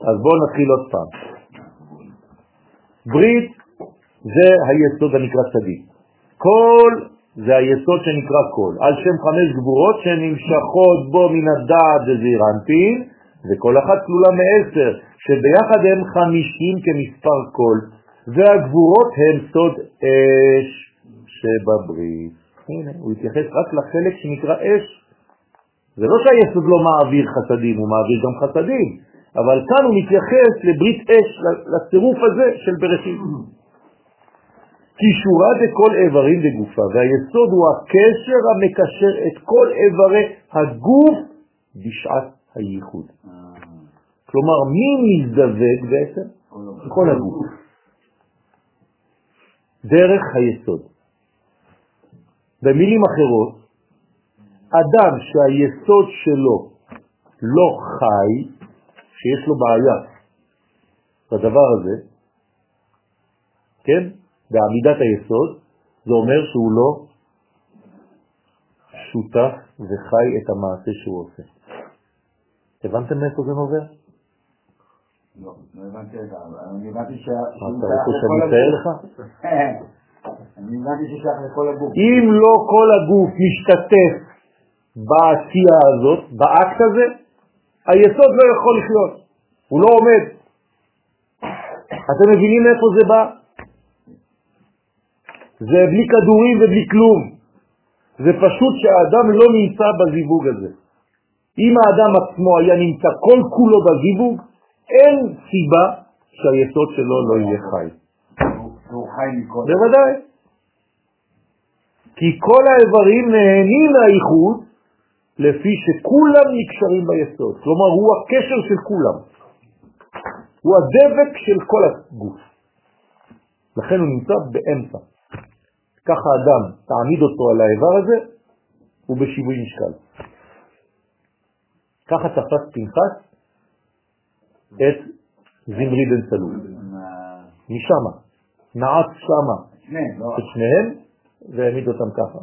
אז בואו נתחיל עוד פעם. ברית זה היסוד הנקרא צדיק. כל זה היסוד שנקרא כל, על שם חמש גבורות שנמשכות בו מן הדעת וזעירנפין, וכל אחת כלולה מעשר, שביחד הם חמישים כמספר כל, והגבורות הם סוד אש שבברית. הנה, הוא התייחס רק לחלק שנקרא אש. זה לא שהיסוד לא מעביר חסדים, הוא מעביר גם חסדים, אבל כאן הוא מתייחס לברית אש, לצירוף הזה של בראשית. קישורה דכל איברים בגופה, והיסוד הוא הקשר המקשר את כל איברי הגוף בשעת הייחוד. כלומר, מי מזדווג בעצם? כל הגוף. דרך היסוד. במילים אחרות, אדם שהיסוד שלו לא חי, שיש לו בעיה בדבר הזה, כן? בעמידת היסוד, זה אומר שהוא לא שותף וחי את המעשה שהוא עושה. הבנתם מאיפה זה נובע? לא, לא הבנתי את זה, אני הבנתי ש... אתה רוצה שאני אתאר לך? אני הבנתי ששייך לכל הגוף. אם לא כל הגוף משתתף בעשייה הזאת, באקט הזה, היסוד לא יכול לחיות, הוא לא עומד. אתם מבינים מאיפה זה בא? זה בלי כדורים ובלי כלום. זה פשוט שהאדם לא נמצא בזיווג הזה. אם האדם עצמו היה נמצא כל כולו בזיווג, אין סיבה שהיסוד שלו לא יהיה חי. הוא חי מכל... בוודאי. כי כל האיברים נהנים מהאיחוד לפי שכולם נקשרים ביסוד. כלומר, הוא הקשר של כולם. הוא הדבק של כל הגוף. לכן הוא נמצא באמצע. ככה אדם, תעמיד אותו על האיבר הזה, הוא בשיווי משקל. ככה תפס פנחס את זמרי בן צלול. משם, נעץ שמה. את שניהם והעמיד אותם ככה.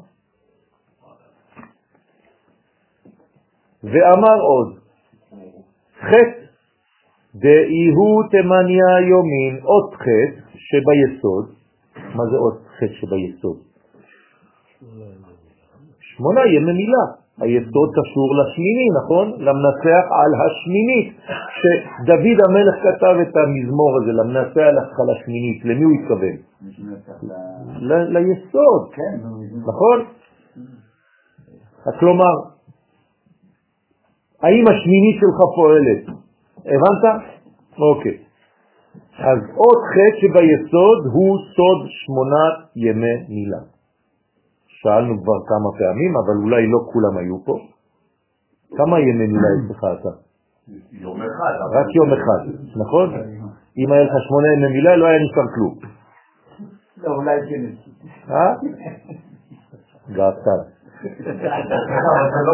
ואמר עוד, חטא דאיהו תמניה יומין, עוד חטא שביסוד, מה זה עוד חטא שביסוד? שמונה ימי מילה. היסוד קשור לשמיני, נכון? למנצח על השמינית. שדוד המלך כתב את המזמור הזה, למנצח על השמינית, למי הוא התכוון? ליסוד, כן, נכון? כלומר, האם השמינית שלך פועלת? הבנת? אוקיי. אז עוד חטא שביסוד הוא סוד שמונת ימי מילה. שאלנו כבר כמה פעמים, אבל אולי לא כולם היו פה. כמה ימי מילה יש לך אתה? יום אחד. רק יום אחד, נכון? אם היה לך שמונה ימי מילה לא היה נשאר כלום. לא, אולי כן. אה? זה לא.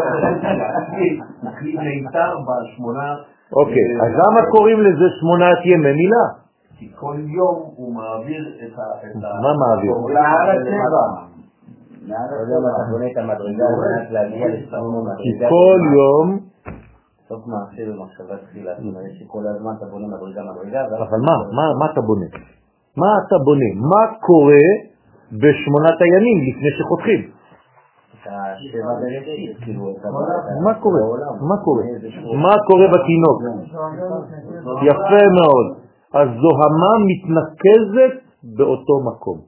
אוקיי, אז למה קוראים לזה שמונת ימי מילה? כי כל יום הוא מעביר את ה... מה מעביר? מעל הטבע. מעל כל יום אתה. בונה את המדרגה על מנת להגיע כי המדרגה. כל יום, סוף מעשה במחשבה תחילה. זאת אומרת שכל הזמן אתה בונה מדרגה מדרגה. אבל מה, מה, אתה בונה? מה אתה בונה? מה קורה בשמונת הימים לפני שחותכים? כאילו, מה קורה? מה קורה בתינוק? יפה מאוד. הזוהמה מתנקזת באותו מקום,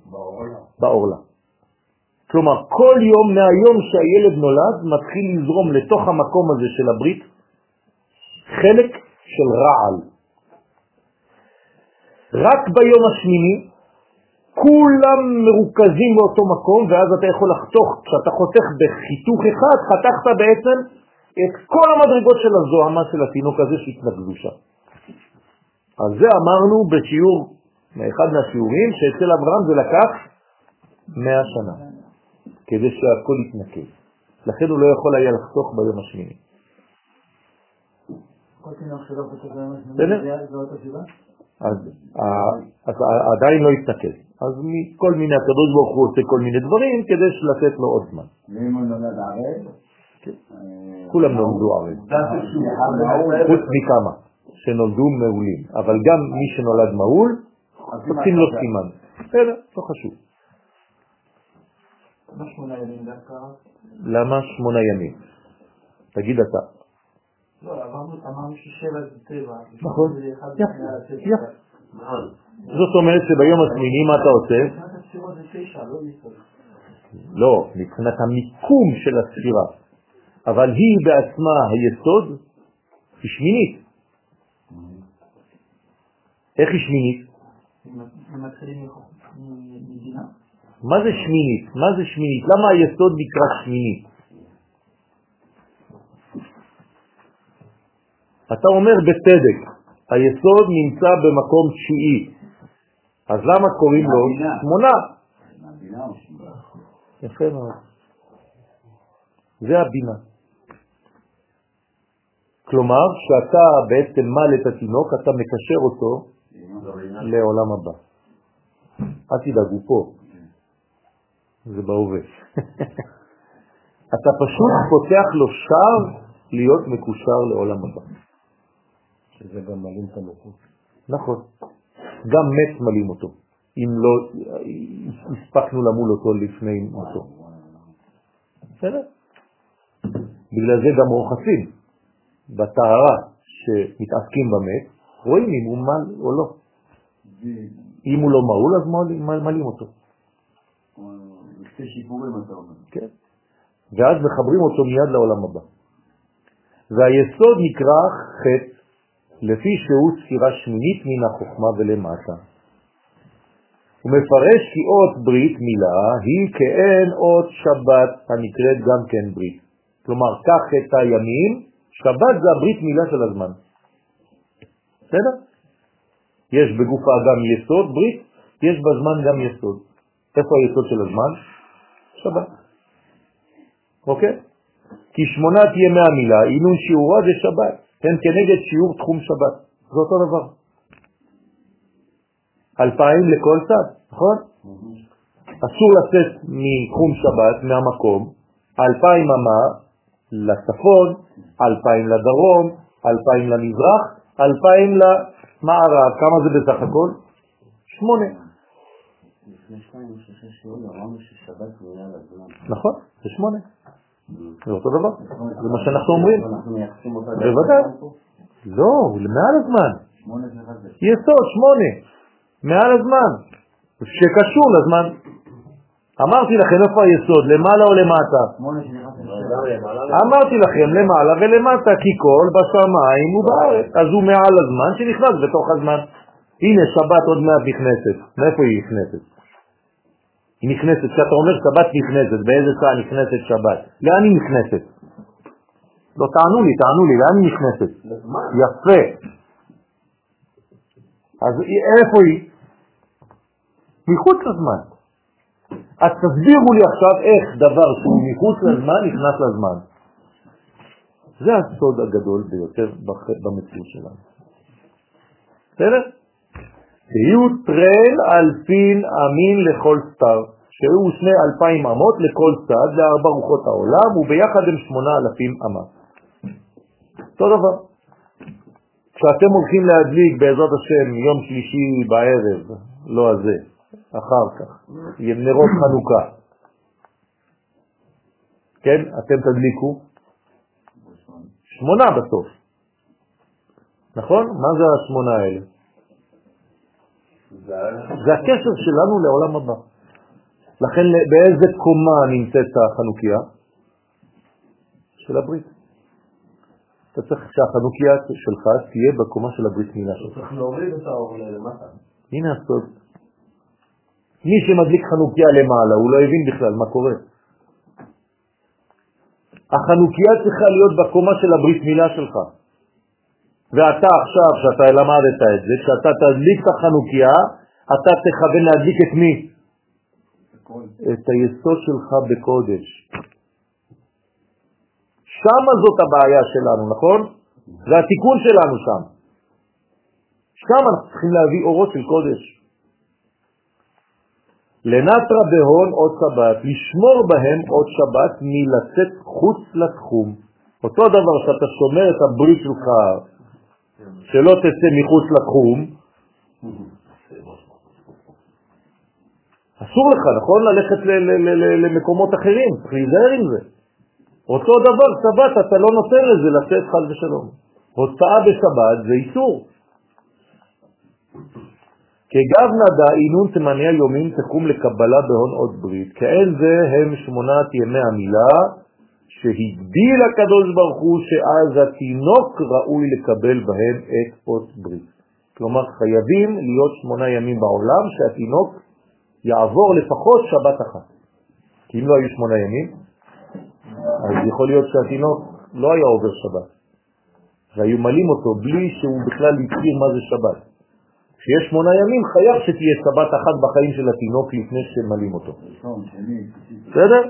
בעורלה. כלומר, כל יום מהיום שהילד נולד מתחיל לזרום לתוך המקום הזה של הברית חלק של רעל. רק ביום השמיני כולם מרוכזים באותו מקום, ואז אתה יכול לחתוך, כשאתה חותך בחיתוך אחד, חתכת בעצם את כל המדרגות של הזוהמה של התינוק הזה שהתנגזו שם. על זה אמרנו בשיעור, מאחד מהשיעורים, שאצל אברהם זה לקח 100 שנה, כדי שהכל יתנקז. לכן הוא לא יכול היה לחתוך ביום השמיני. כל? אז אז עדיין לא יתנקז. אז מכל מיני, הקדוש ברוך הוא עושה כל מיני דברים כדי לתת לו עוד זמן. ואם הוא נולד ערב? כן. אה, כולם נולדו ערב, חוץ מכמה שנולדו מעולים, אבל גם מי שנולד מעול, עושים לו סימן. בסדר, לא חשוב. מה שמונה ימים דווקא? למה שמונה ימים? תגיד אתה. לא, אמרנו אמרנו ששבע זה טבע. נכון. יפה. יפה. זאת אומרת שביום השמיני מה אתה עושה? לא. לא, מבחינת המיקום של הספירה. אבל היא בעצמה היסוד, היא שמינית. איך היא שמינית? מה זה שמינית? מה זה שמינית? למה היסוד נקרא שמינית? אתה אומר בצדק, היסוד נמצא במקום תשיעי, אז למה קוראים לו שמונה? יפה מאוד. זה הבינה. כלומר, כשאתה בעצם מל את התינוק, אתה מקשר אותו לעולם הבא. אל תדאגו פה, זה בהווה. אתה פשוט פותח לו שער להיות מקושר לעולם הבא. שזה גם מלאים את המקום. נכון. גם מת מלים אותו, אם לא הספקנו למול אותו לפני מותו. בסדר? בגלל זה גם רוחצים בטהרה שמתעסקים במת, רואים אם הוא מל או לא. אם הוא לא מעול, אז מלאים אותו. שתי שיפורים אתה אומר. כן? ואז מחברים אותו מיד לעולם הבא. והיסוד נקרא חטא, לפי שהוא ספירה שמינית מן החוכמה ולמטה. הוא מפרש כי אות ברית מילה היא כאין אות שבת הנקראת גם כן ברית. כלומר, קח את הימים, שבת זה הברית מילה של הזמן. בסדר? יש בגוף האדם יסוד ברית, יש בזמן גם יסוד. איפה היסוד של הזמן? שבת. אוקיי? כי שמונת ימי המילה, עינון שיעורה זה שבת, כן, כנגד שיעור תחום שבת. זה אותו דבר. אלפיים לכל צד, נכון? אסור לצאת מתחום שבת, מהמקום, אלפיים אמה לצפון, אלפיים לדרום, אלפיים למזרח, אלפיים למערב. כמה זה בסך הכל? שמונה. נכון, זה שמונה. זה אותו דבר, זה מה שאנחנו אומרים. בוודאי. לא, הוא מעל הזמן. יסוד, שמונה, מעל הזמן, שקשור לזמן. אמרתי לכם איפה היסוד, למעלה או למטה? אמרתי לכם למעלה ולמטה, כי כל בשמיים ובארץ. אז הוא מעל הזמן שנכנס בתוך הזמן. הנה שבת עוד מעט נכנסת. מאיפה היא נכנסת? היא נכנסת, כשאתה אומר שבת נכנסת, באיזה שעה נכנסת שבת? לאן היא נכנסת? לא, תענו לי, תענו לי, לאן היא נכנסת? יפה. אז איפה היא? מחוץ לזמן. אז תסבירו לי עכשיו איך דבר שהוא מחוץ לזמן נכנס לזמן. זה הסוד הגדול ביותר במציאות שלנו. בסדר? תהיו טרן אלפין אמין לכל סתר, שהוא שני אלפיים אמות לכל צד, לארבע רוחות העולם, וביחד הם שמונה אלפים אמה. אותו דבר. כשאתם הולכים להדליק בעזרת השם יום שלישי בערב, לא הזה, אחר כך, נרות חנוכה, כן, אתם תדליקו שמונה בסוף, נכון? מה זה השמונה האלה? זה הקשר שלנו לעולם הבא. לכן באיזה קומה נמצאת החנוכיה? של הברית. אתה צריך שהחנוכיה שלך תהיה בקומה של הברית מילה שלך. צריך להוריד את האור למטה. הנה הסוד. מי שמדליק חנוכיה למעלה, הוא לא הבין בכלל מה קורה. החנוכיה צריכה להיות בקומה של הברית מילה שלך. ואתה עכשיו, שאתה למדת את זה, כשאתה תדליק את החנוכיה, אתה תכוון להדליק את מי? את היסוד שלך בקודש. שמה זאת הבעיה שלנו, נכון? זה התיקון שלנו שם. שם אנחנו צריכים להביא אורות של קודש. לנטרה בהון עוד שבת, לשמור בהם עוד שבת מלצאת חוץ לתחום. אותו דבר שאתה שומר את הברית שלך, שלא תצא מחוץ לתחום, אסור לך, נכון? ללכת למקומות אחרים, צריך להיזהר עם זה. אותו דבר, שבת, אתה לא נותן לזה לצאת חל ושלום. הוצאה בשבת זה איסור. כגב נדע אינון תמניה יומים תקום לקבלה בהון עוד ברית, כאין זה הם שמונת ימי המילה שהגביל הקדוש ברוך הוא שאז התינוק ראוי לקבל בהם את אות ברית. כלומר חייבים להיות שמונה ימים בעולם שהתינוק יעבור לפחות שבת אחת. כי אם לא היו שמונה ימים, אז יכול להיות שהתינוק לא היה עובר שבת, והיו מלים אותו בלי שהוא בכלל הכיר מה זה שבת. כשיש שמונה ימים חייב שתהיה שבת אחת בחיים של התינוק לפני שמלים אותו. בסדר?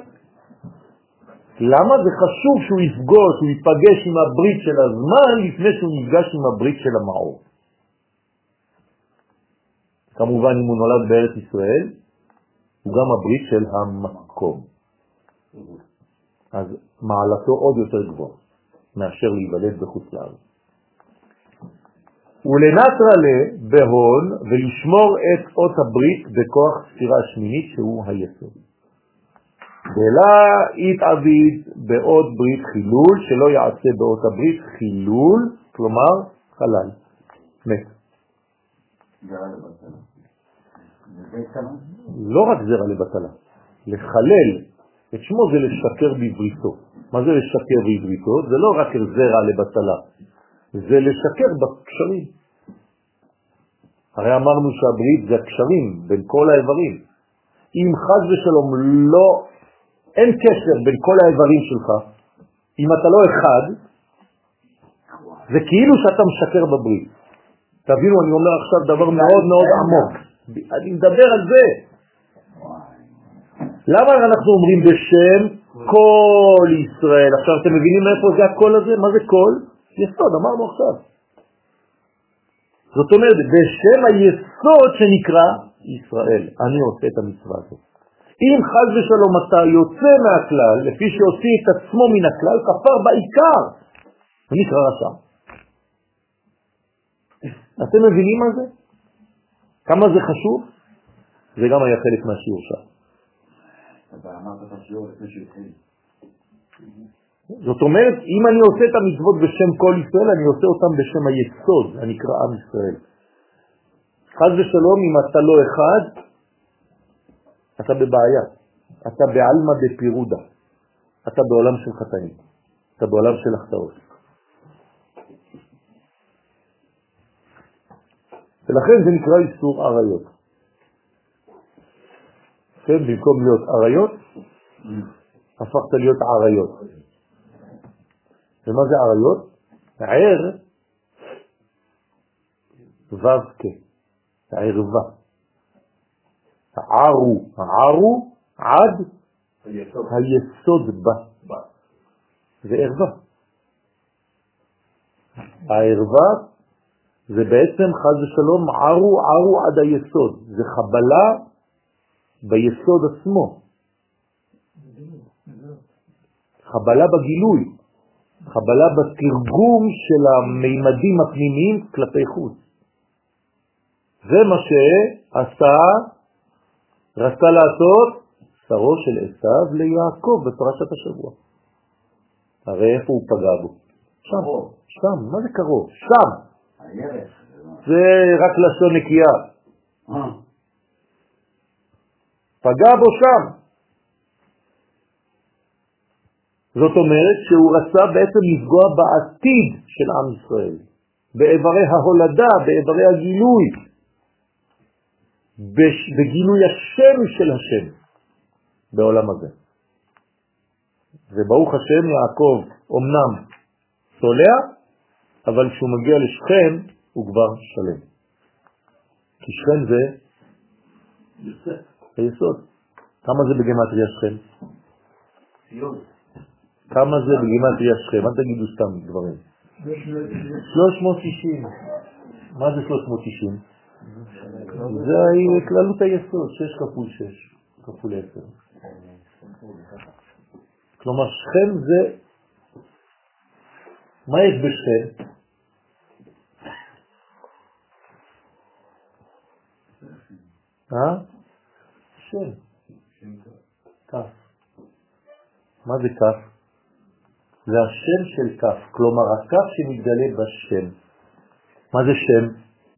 למה זה חשוב שהוא יפגוש, שהוא ייפגש עם הברית של הזמן לפני שהוא נפגש עם הברית של המעור? כמובן אם הוא נולד בארץ ישראל, הוא גם הברית של המקום. אז מעלתו עוד יותר גבוהה מאשר להיוולד בחוץ לארץ. ולנטרלה בהון ולשמור את אות הברית בכוח ספירה שמינית שהוא היסוד. דלה יתעביד באות ברית חילול, שלא יעשה באות הברית חילול, כלומר חלל, מת. לא רק זרע לבטלה, לחלל את שמו זה לשקר בבריתו. מה זה לשקר בבריתו? זה לא רק זרע לבטלה, זה לשקר בקשרים. הרי אמרנו שהברית זה הקשרים בין כל האיברים. אם חז ושלום לא, אין קשר בין כל האיברים שלך, אם אתה לא אחד, זה כאילו שאתה משקר בברית. תבינו, אני אומר עכשיו דבר מאוד מאוד עמוק. אני מדבר על זה. למה אנחנו אומרים בשם כל ישראל? עכשיו אתם מבינים מאיפה זה הקול הזה? מה זה קול? יסוד, אמרנו עכשיו. זאת אומרת, בשם היסוד שנקרא ישראל, אני עושה את המצווה הזאת. אם חז ושלום אתה יוצא מהכלל, לפי שהוציא את עצמו מן הכלל, כפר בעיקר, זה נקרא רשע. אתם מבינים מה זה? כמה זה חשוב? זה גם היה חלק מהשיעור שם. זאת אומרת, אם אני עושה את המצוות בשם כל ישראל, אני עושה אותם בשם היסוד, הנקרא עם ישראל. חז ושלום, אם אתה לא אחד, אתה בבעיה. אתה בעלמא דפירודה. אתה בעולם של חטאים. אתה בעולם של החטאות. ולכן זה נקרא איסור עריות. כן, במקום להיות עריות, הפכת להיות עריות. ומה זה עריות? ער, ו"ק, ערווה. ערו, ערו עד היסוד בה. זה ערווה. הערווה זה בעצם חז ושלום ערו ערו עד היסוד. זה חבלה ביסוד עצמו. חבלה בגילוי. חבלה בתרגום של המימדים הפנימיים כלפי חוץ. זה מה שעשה, רצה לעשות שרו של עשיו ליעקב בפרשת השבוע. הרי איפה הוא פגע בו? שם, שם, מה זה קרוב? שם. זה רק לשון נקייה. פגע בו שם. זאת אומרת שהוא רצה בעצם לפגוע בעתיד של עם ישראל, באיברי ההולדה, באיברי הגילוי, בגילוי השם של השם בעולם הזה. וברוך השם יעקב אמנם צולע, אבל כשהוא מגיע לשכם הוא כבר שלם. כי שכם זה היסוד. כמה זה בגמטריה שכם? ציון. כמה זה בגימטריה שכם? אל תגידו סתם דברים. 360. מה זה 360? זה כללות היסוד, 6 כפול 6 כפול 10. כלומר, שכם זה... מה יש בשכם? אה? שם. כף. מה זה כף? זה השם של כף, כלומר הכף שמתגלה בשם. מה זה שם?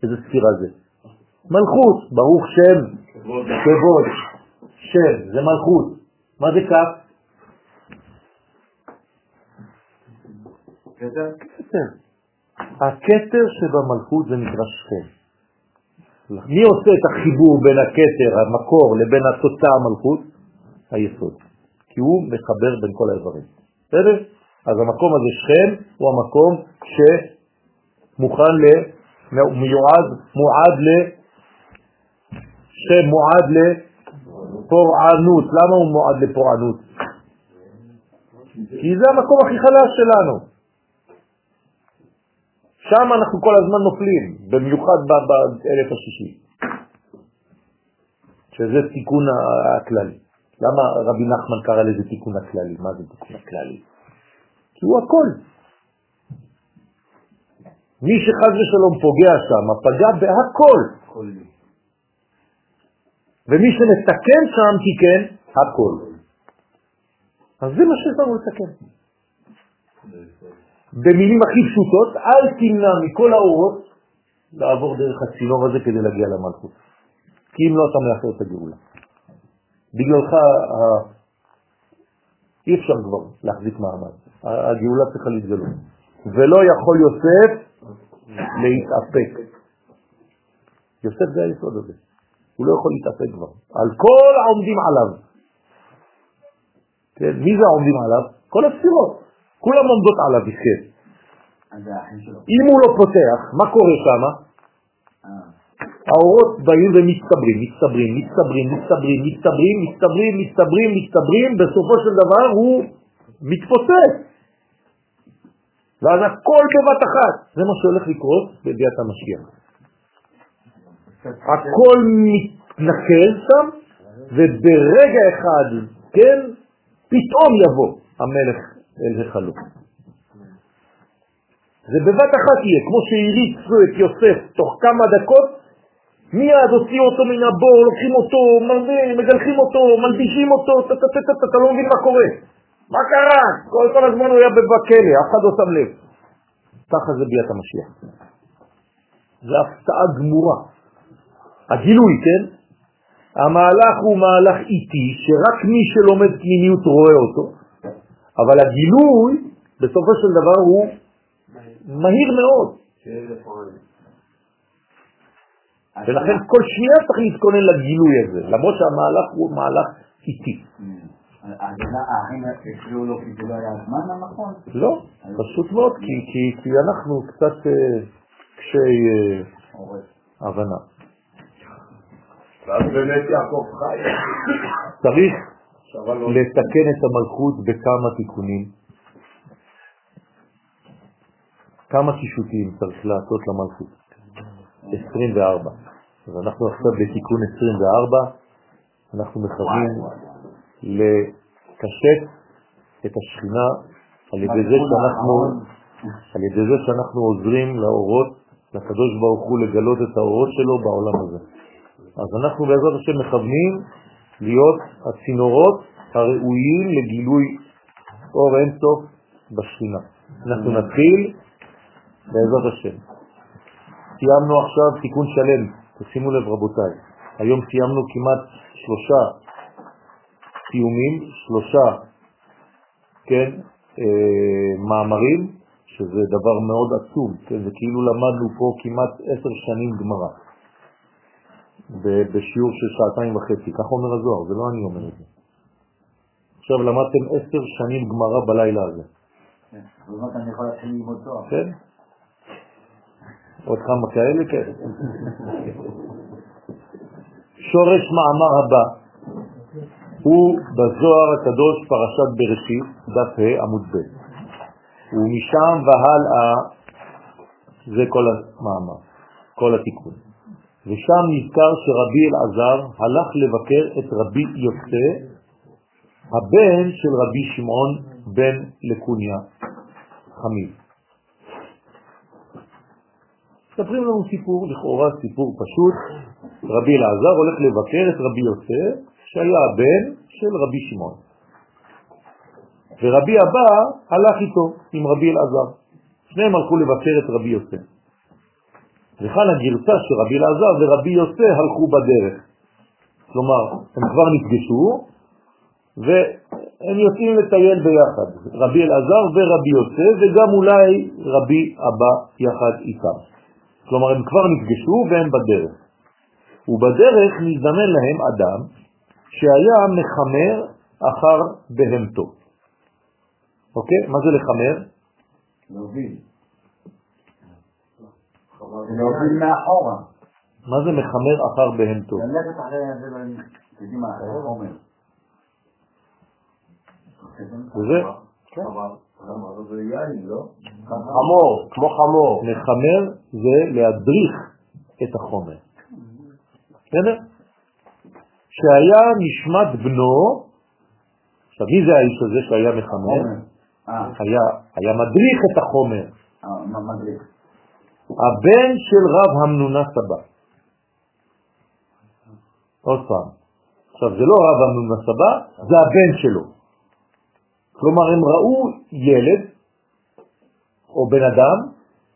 איזה ספירה זה? מלכות, ברוך שם, כבוד, שם, זה מלכות. מה זה כף? כתר? כתר. הכתר שבמלכות זה נקרא שכם. מי עושה את החיבור בין הכתר, המקור, לבין התוצאה המלכות? היסוד. כי הוא מחבר בין כל האיברים. בסדר? אז המקום הזה, שכם, הוא המקום שמוכן ל... מיועד, מועד ל... שם מועד לפורענות. למה הוא מועד לפורענות? כי זה המקום הכי חלש שלנו. שם אנחנו כל הזמן נופלים, במיוחד באלף השישי, שזה תיקון הכללי. למה רבי נחמן קרא לזה תיקון הכללי? מה זה תיקון הכללי? כי הוא הכל. מי שחז ושלום פוגע שם, פגע בהכל. ומי שנתקן שם תיקן הכל. אז זה מה שיש לנו לתקן. במילים הכי פשוטות, אל תמנע מכל האורות לעבור דרך הצינור הזה כדי להגיע למלכות. כי אם לא אתה מאחר את הגאולה. בגללך אי אפשר כבר להחזיק מעמד. הגאולה צריכה להתגלות. ולא יכול יוסף להתאפק. יוסף זה היסוד הזה. הוא לא יכול להתאפק כבר. על כל העומדים עליו. כן, מי זה העומדים עליו? כל הספירות. כולם עומדות עליו יחד. אם הוא לא פותח, מה קורה שם? האורות באים ומצטברים, מצטברים, מצטברים, מצטברים, מצטברים, מצטברים, מצטברים, מצטברים, בסופו של דבר הוא מתפוצץ. ואז הכל בבת אחת. זה מה שהולך לקרות בביאת המשיח. הכל מתנקז שם, וברגע אחד, כן, פתאום יבוא המלך אל החלו. זה בבת אחת יהיה, כמו שהריצו את יוסף תוך כמה דקות, מיד הוציאו אותו מן הבור, לוקחים אותו, מגלחים אותו, מלבישים אותו, אתה לא מבין מה קורה. מה קרה? כל, כל הזמן הוא היה בכלא, אף אחד לא שם לב. ככה זה ביאת המשיח. זה הפתעה גמורה. הגילוי, כן? המהלך הוא מהלך איטי, שרק מי שלומד פנימיות רואה אותו, אבל הגילוי, בסופו של דבר, הוא מהיר מאוד. ולכן כל שנייה צריך להתכונן לגילוי הזה, למרות שהמהלך הוא מהלך איטי. האחים הפריעו לו כי זה לא היה הזמן הנכון? לא, פשוט מאוד, כי אנחנו קצת אה, קשי אה, הבנה. ואז באמת יעקב חי. צריך לתקן את המלכות בכמה תיקונים. כמה קישוטים צריך לעשות למלכות? 24. אז אנחנו עכשיו בתיקון 24, אנחנו מכוונים לקשט את השכינה על ידי זה שאנחנו, על ידי זה שאנחנו עוזרים לאורות, לקדוש ברוך הוא לגלות את האורות שלו בעולם הזה. אז אנחנו בעזרת השם מכוונים להיות הצינורות הראויים לגילוי אור אינסוף בשכינה. אנחנו נתחיל בעזרת השם. סיימנו עכשיו תיקון שלם, תשימו לב רבותיי, היום סיימנו כמעט שלושה קיומים, שלושה, כן, אה, מאמרים, שזה דבר מאוד עצום, כן, זה כאילו למדנו פה כמעט עשר שנים גמרא, בשיעור של שעתיים וחצי, כך אומר הזוהר, זה לא אני אומר את זה. עכשיו למדתם עשר שנים גמרא בלילה הזה. כן, אומרת אני יכול. כן? עוד כמה כאלה, כן. שורש מאמר הבא הוא בזוהר הקדוש פרשת בראשית, דף ה' עמוד ב'. ומשם והלאה זה כל המאמר, כל התיקון. ושם נזכר שרבי אלעזר הלך לבקר את רבי יוצא, הבן של רבי שמעון בן לקוניה, חמיד. מספרים לנו סיפור, לכאורה סיפור פשוט, רבי אלעזר הולך לבקר את רבי יוצא, שהיה הבן של רבי שמעון. ורבי אבא הלך איתו עם רבי אלעזר. שניהם הלכו לבקר את רבי יוצא. וכאן הגרסה שרבי אלעזר ורבי יוצא הלכו בדרך. כלומר, הם כבר נפגשו, והם יוצאים לטייל ביחד, רבי אלעזר ורבי יוצא, וגם אולי רבי אבא יחד איתם. כלומר, הם כבר נפגשו והם בדרך. ובדרך נזדמן להם אדם שהיה מחמר אחר בהמתו. אוקיי? מה זה לחמר? להוביל. להוביל מאחורה. מה זה מחמר אחר בהמתו? ללכת אחרי. וזה? לא? חמור, כמו חמור. מחמר זה להדריך את החומר. בסדר? שהיה נשמת בנו, עכשיו מי זה האיש הזה שהיה מחמר? היה, היה מדריך את החומר. מדריך. הבן של רב המנונה סבא. עוד פעם. עכשיו זה לא רב המנונה סבא, זה הבן שלו. כלומר הם ראו ילד או בן אדם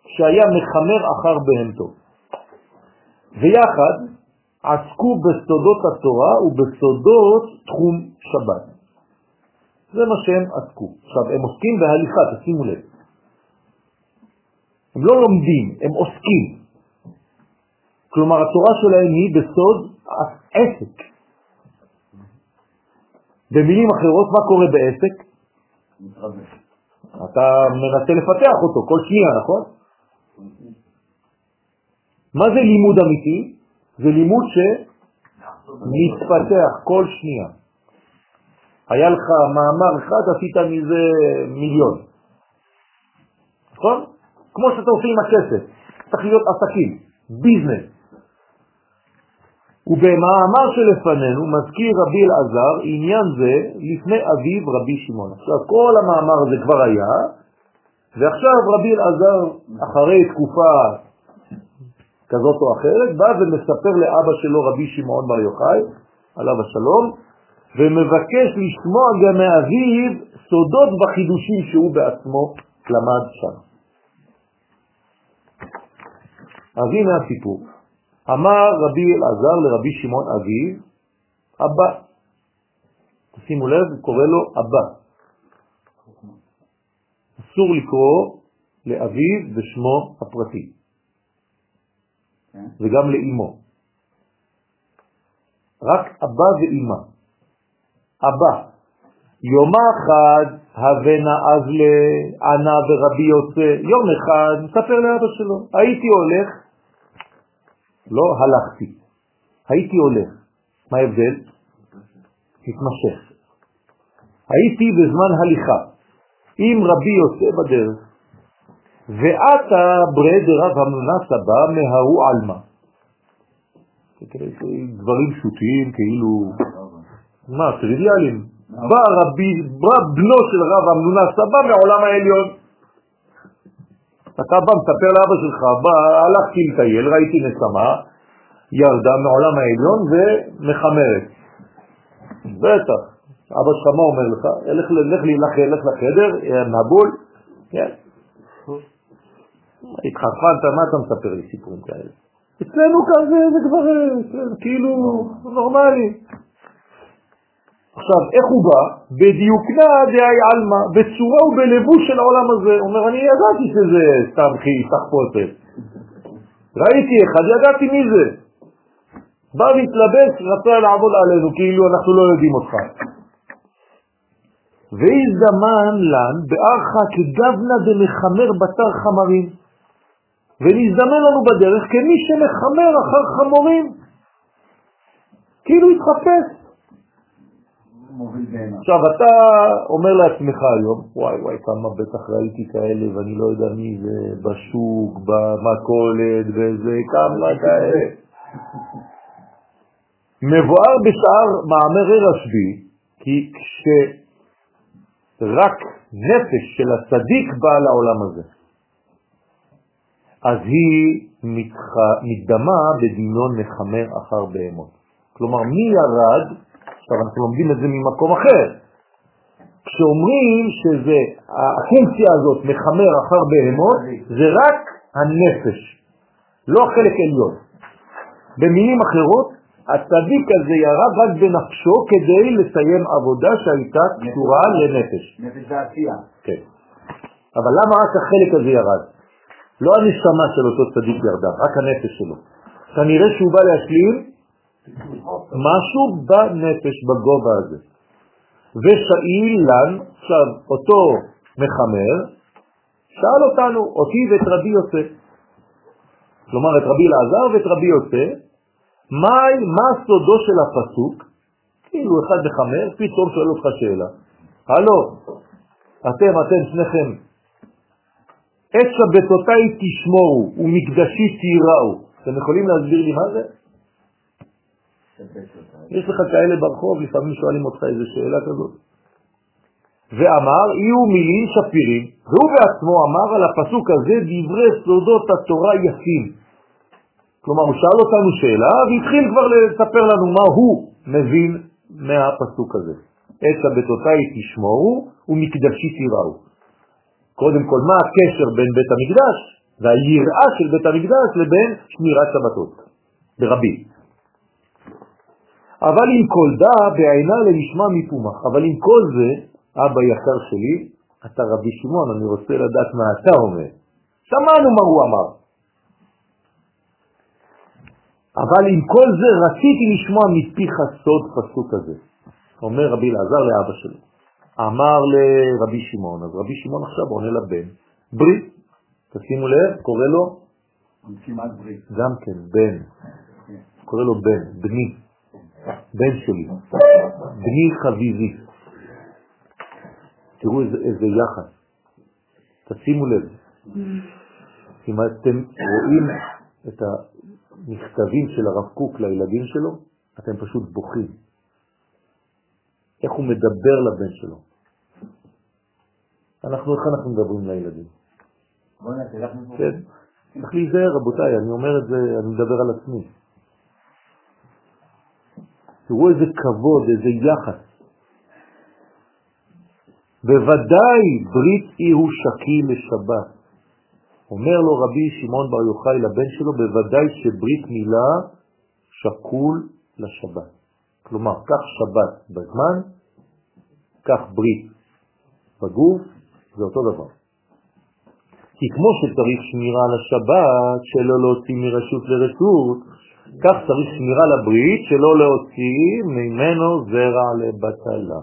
שהיה מחמר אחר בהמתו. ויחד עסקו בסודות התורה ובסודות תחום שבת. זה מה שהם עסקו. עכשיו, הם עוסקים בהליכה, תשימו לב. הם לא לומדים, הם עוסקים. כלומר, התורה שלהם היא בסוד עסק. במילים אחרות, מה קורה בעסק? אתה מנסה לפתח אותו כל שנייה, נכון? מה זה לימוד אמיתי? זה לימוד שמתפתח כל שנייה. היה לך מאמר אחד, עשית מזה מיליון. נכון? כמו שאתה עושה עם הכסף. צריך להיות עסקים, ביזנס. ובמאמר שלפנינו מזכיר רבי אלעזר עניין זה לפני אביו רבי שמעון. עכשיו כל המאמר הזה כבר היה, ועכשיו רבי אלעזר אחרי תקופה כזאת או אחרת בא ומספר לאבא שלו רבי שמעון בר יוחאי, עליו השלום, ומבקש לשמוע גם מאביו סודות בחידושים שהוא בעצמו למד שם. אז הנה הסיפור. אמר רבי אלעזר לרבי שמעון אביו, אבא. תשימו לב, הוא קורא לו אבא. אסור לקרוא לאביו בשמו הפרטי. וגם לאימו. רק אבא ואימא. אבא, יום אחד הבנה אז לענה ורבי יוצא, יום אחד מספר לאבא שלו, הייתי הולך, לא הלכתי, הייתי הולך. מה ההבדל? מתמשך. הייתי בזמן הליכה עם רבי יוצא בדרך, ואתה ברד רב המונה סבא מההוא עלמא. דברים פשוטים, כאילו, מה, טריוויאליים. בא רבי, בא בנו של רב המנונה סבא מעולם העליון. אתה בא, מספר לאבא שלך, בא, הלכתי לטייל, ראיתי נסמה, ירדה מעולם העליון ומחמרת. בטח. אבא שלך מה אומר לך? לך, לך, לך, לך לחדר, נבול, כן. התחרפנת, מה אתה מספר לי סיפורים כאלה? אצלנו כזה זה כבר כאילו נורמלי. עכשיו איך הוא בא? בדיוקנה דהי עלמא, בצורה ובלבוש של העולם הזה. אומר, אני ידעתי שזה סתם תחפושת. ראיתי אחד, ידעתי מי זה. בא והתלבש, רצה לעבוד עלינו, כאילו אנחנו לא יודעים אותך. והזדמן לן בארכה כגבנה דמחמר בתר חמרים. ונזדמן לנו בדרך כמי שמחמר אחר חמורים. כאילו התחפש. עכשיו אתה אומר לעצמך היום, וואי וואי כמה בטח ראיתי כאלה ואני לא יודע מי זה בשוק, במכולת וזה, כמה כאלה. מבואר בשאר מאמרי רשב"י, כי כשרק נפש של הצדיק באה לעולם הזה, אז היא מתח... מתדמה בדמיון מחמר אחר בהמות. כלומר, מי ירד, עכשיו אנחנו לומדים את זה ממקום אחר, כשאומרים שזה, הפונקציה הזאת מחמר אחר בהמות, זה רק הנפש, לא חלק עליון. במילים אחרות, הצדיק הזה ירד רק בנפשו כדי לסיים עבודה שהייתה קשורה לנפש. נפש ועשייה. כן. אבל למה רק החלק הזה ירד? לא הנשמה של אותו צדיק ירדה, רק הנפש שלו. כנראה שהוא בא להשלים משהו בנפש, בגובה הזה. ושאיל לן, עכשיו אותו מחמר, שאל אותנו, אותי ואת רבי יוסף. כלומר את רבי לעזר ואת רבי יוסף, מה, מה סודו של הפסוק? כאילו אחד מחמר, פתאום שואל אותך שאלה. הלו, אתם, אתם שניכם, את שבתותיי תשמורו ומקדשי תיראו. אתם יכולים להסביר לי מה זה? יש לך כאלה ברחוב, לפעמים שואלים אותך איזה שאלה כזאת. ואמר, יהיו מילים שפירים, והוא בעצמו אמר על הפסוק הזה דברי סודות התורה יפים. כלומר, הוא שאל אותנו שאלה והתחיל כבר לספר לנו מה הוא מבין מהפסוק הזה. את שבתותיי תשמורו ומקדשי תיראו. קודם כל, מה הקשר בין בית המקדש והיראה של בית המקדש לבין שמירת שבתות, ברבים. אבל עם כל דע בעינה לנשמע מפומח. אבל עם כל זה, אבא יקר שלי, אתה רבי שמעון, אני רוצה לדעת מה אתה אומר. שמענו מה הוא אמר. אבל עם כל זה רציתי לשמוע מפיך סוד פסוק הזה. אומר רבי אלעזר לאבא שלו. אמר לרבי שמעון, אז רבי שמעון עכשיו עונה לבן, ברית, תשימו לב, קורא לו, כמעט ברית. גם כן, בן, קורא לו בן, בני, בן שלי, בני חביבי. תראו איזה, איזה יחס, תשימו לב, אם אתם רואים את המכתבים של הרב קוק לילדים שלו, אתם פשוט בוכים. איך הוא מדבר לבן שלו. אנחנו, איך אנחנו מדברים לילדים? כן. צריך להיזהר, רבותיי, אני אומר את זה, אני מדבר על עצמי. תראו איזה כבוד, איזה יחס. בוודאי ברית אי הוא שקי לשבת. אומר לו רבי שמעון בר יוחאי לבן שלו, בוודאי שברית מילה שקול לשבת. כלומר, כך שבת בזמן, כך ברית בגוף, זה אותו דבר. כי כמו שצריך שמירה על השבת, שלא להוציא מרשות לרשות, כך צריך שמירה לברית, שלא להוציא ממנו זרע לבטלה.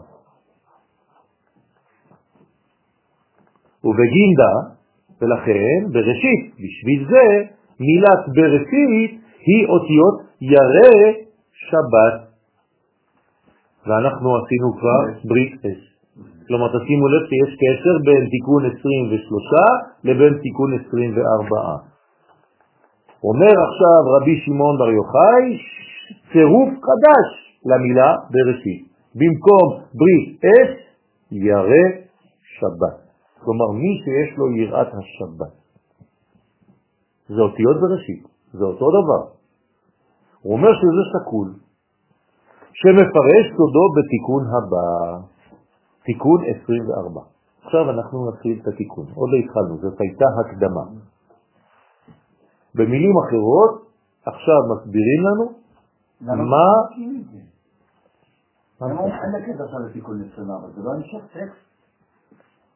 ובגינדה, ולכן בראשית, בשביל זה, מילת בראשית היא אותיות ירא שבת. ואנחנו עשינו כבר ברית אש. כלומר, תשימו לב שיש קשר בין תיקון 23 לבין תיקון 24. אומר עכשיו רבי שמעון בר יוחאי, צירוף חדש למילה בראשית. במקום ברית אש, ירא שבת. כלומר, מי שיש לו יראת השבת. זה אותיות בראשית, זה אותו דבר. הוא אומר שזה שקול, שמפרש סודו בתיקון הבא, תיקון 24. עכשיו אנחנו נתחיל את התיקון, עוד לא התחלנו, זאת הייתה הקדמה. במילים אחרות, עכשיו מסבירים לנו מה... הם אומרים אין לקטע עכשיו לתיקון 24, זה לא.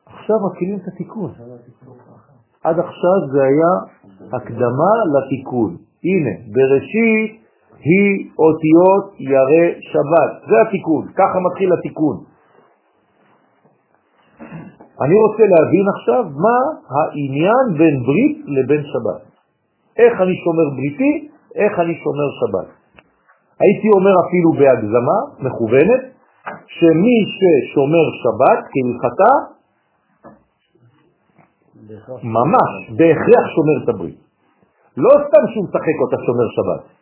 עכשיו מתחילים את התיקון. עד עכשיו זה היה הקדמה לתיקון. הנה, בראשית היא אותיות ירא שבת. זה התיקון, ככה מתחיל התיקון. אני רוצה להבין עכשיו מה העניין בין ברית לבין שבת. איך אני שומר בריתי, איך אני שומר שבת. הייתי אומר אפילו בהגזמה מכוונת, שמי ששומר שבת כהלכתה, ממש, בהכרח שומר את הברית. לא סתם שהוא משחק אותה שומר שבת.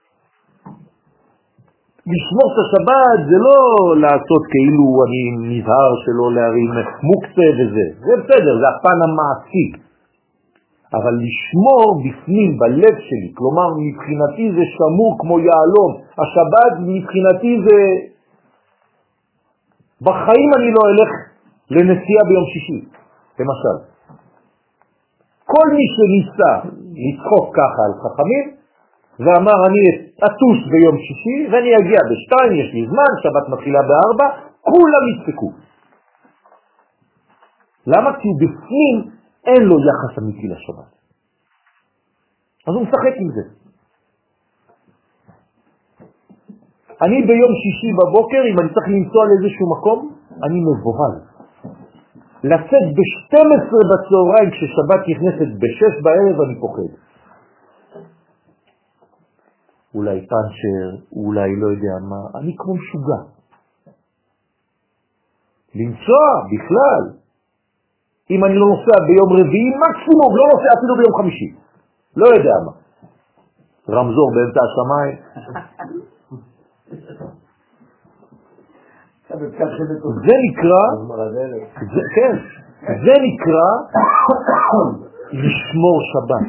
לשמור את השבת זה לא לעשות כאילו אני נזהר שלא להרים מוקצה וזה, זה בסדר, זה הפן המעשי. אבל לשמור בפנים, בלב שלי, כלומר מבחינתי זה שמור כמו יעלום, השבת מבחינתי זה... בחיים אני לא אלך לנסיעה ביום שישי, למשל. כל מי שניסה לצחוק ככה על חכמים, ואמר אני אטוס ביום שישי ואני אגיע בשתיים, יש לי זמן, שבת מתחילה בארבע, כולם יצחקו. למה? כי בפנים אין לו יחס אמיתי לשבת. אז הוא משחק עם זה. אני ביום שישי בבוקר, אם אני צריך לנסוע לאיזשהו מקום, אני מבוהל. לצאת ב-12 בצהריים כששבת נכנסת ב-6 בערב אני פוחד. אולי פנצ'ר, אולי לא יודע מה, אני כמו משוגע. לנסוע בכלל, אם אני לא נוסע ביום רביעי, מקסימום, לא נוסע אפילו ביום חמישי. לא יודע מה. רמזור באמצע השמיים. זה נקרא, כן, זה נקרא לשמור שבת.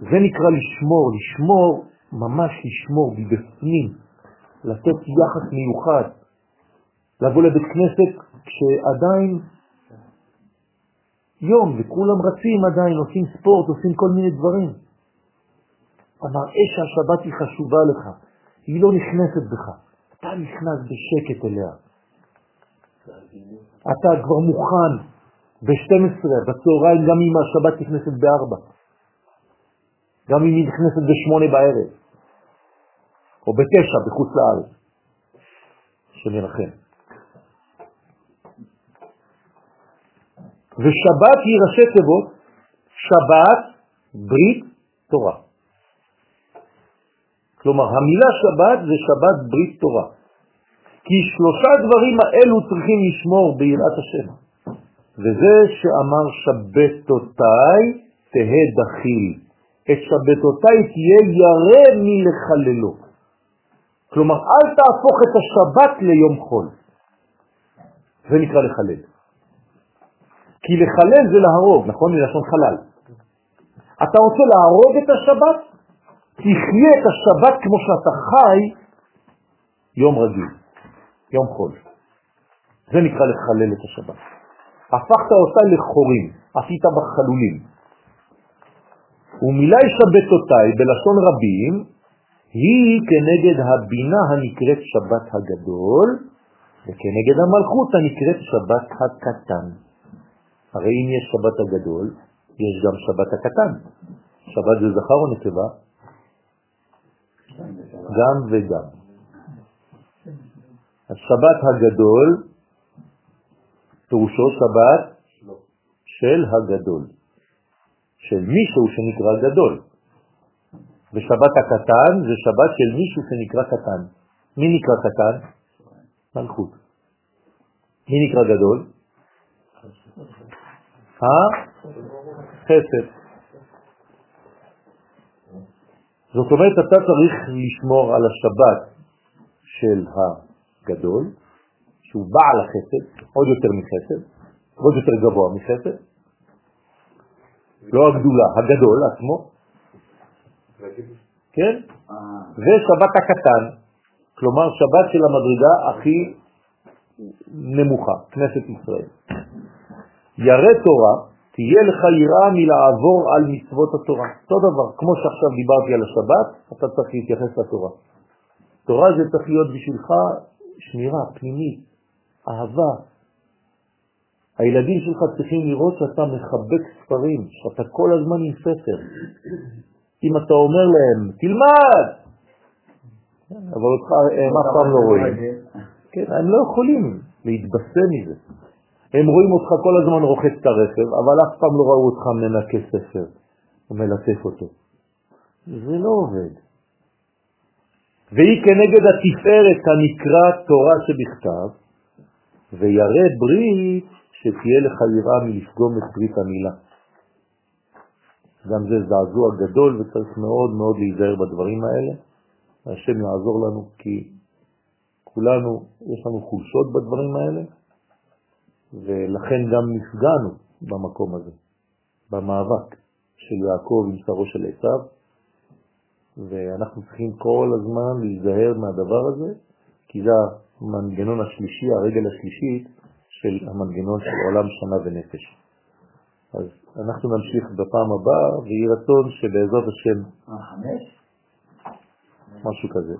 זה נקרא לשמור, לשמור, ממש לשמור מבפנים, לתת יחס מיוחד, לבוא לבית כנסת כשעדיין יום וכולם רצים עדיין, עושים ספורט, עושים כל מיני דברים. אמר, אש השבת היא חשובה לך, היא לא נכנסת בך, אתה נכנס בשקט אליה. אתה כבר מוכן ב-12, בצהריים, גם אם השבת נכנסת ב-4, גם אם היא נכנסת ב-8 בערב, או ב-9 בחוץ לארץ, שנרחם. ושבת היא ראשי תיבות, שבת, ברית, תורה. כלומר, המילה שבת זה שבת ברית תורה. כי שלושה דברים האלו צריכים לשמור ביראת השם. וזה שאמר שבתותיי תהא דחיל. את שבתותיי תהיה ירא מלחללו. כלומר, אל תהפוך את השבת ליום חול. זה נקרא לחלל. כי לחלל זה להרוג, נכון? מלשון חלל. אתה רוצה להרוג את השבת? תחיה את השבת כמו שאתה חי יום רגיל, יום חול. זה נקרא לחלל את השבת. הפכת אותה לחורים, עשית בחלולים. ומילה שבתותיי בלשון רבים היא כנגד הבינה הנקראת שבת הגדול וכנגד המלכות הנקראת שבת הקטן. הרי אם יש שבת הגדול, יש גם שבת הקטן. שבת זה זכר או נקבה? גם וגם. השבת הגדול, פירושו שבת של הגדול, של מישהו שנקרא גדול. ושבת הקטן זה שבת של מישהו שנקרא קטן. מי נקרא קטן? מלכות. מי נקרא גדול? החסד. זאת אומרת, אתה צריך לשמור על השבת של הגדול, שהוא בעל החסד, עוד יותר מחסד, עוד יותר גבוה מחסד, לא הגדולה, הגדול עצמו, כן? ושבת הקטן, כלומר שבת של המדרגה הכי נמוכה, כנסת ישראל. ירא תורה, תהיה לך יראה מלעבור על מצוות התורה. אותו דבר, כמו שעכשיו דיברתי על השבת, אתה צריך להתייחס לתורה. תורה זה צריך להיות בשבילך שמירה פנימית, אהבה. הילדים שלך צריכים לראות שאתה מחבק ספרים, שאתה כל הזמן עם ספר. אם אתה אומר להם, תלמד! אבל אותך הם אף פעם לא רואים. כן, הם לא יכולים להתבשם מזה. הם רואים אותך כל הזמן רוחץ את הרכב, אבל אף פעם לא ראו אותך מנקה ספר ומלטף אותו. זה לא עובד. והיא כנגד התפארת הנקרא תורה שבכתב, וירא ברית שתהיה לך יראה מלפגום את ברית המילה. גם זה זעזוע גדול וצריך מאוד מאוד להיזהר בדברים האלה. השם יעזור לנו כי כולנו, יש לנו חולשות בדברים האלה, ולכן גם נפגענו במקום הזה, במאבק של יעקב עם שרו של עשיו, ואנחנו צריכים כל הזמן להיזהר מהדבר הזה, כי זה המנגנון השלישי, הרגל השלישית של המנגנון של עולם שנה ונפש. אז אנחנו נמשיך בפעם הבאה, ויהי רצון שבעזרת השם... חמש? משהו כזה.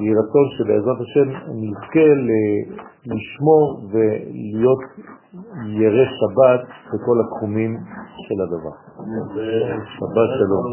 יהי רצון שבעזרת השם נזכה לשמור ולהיות ירא שבת בכל התחומים של הדבר. שבת שלום.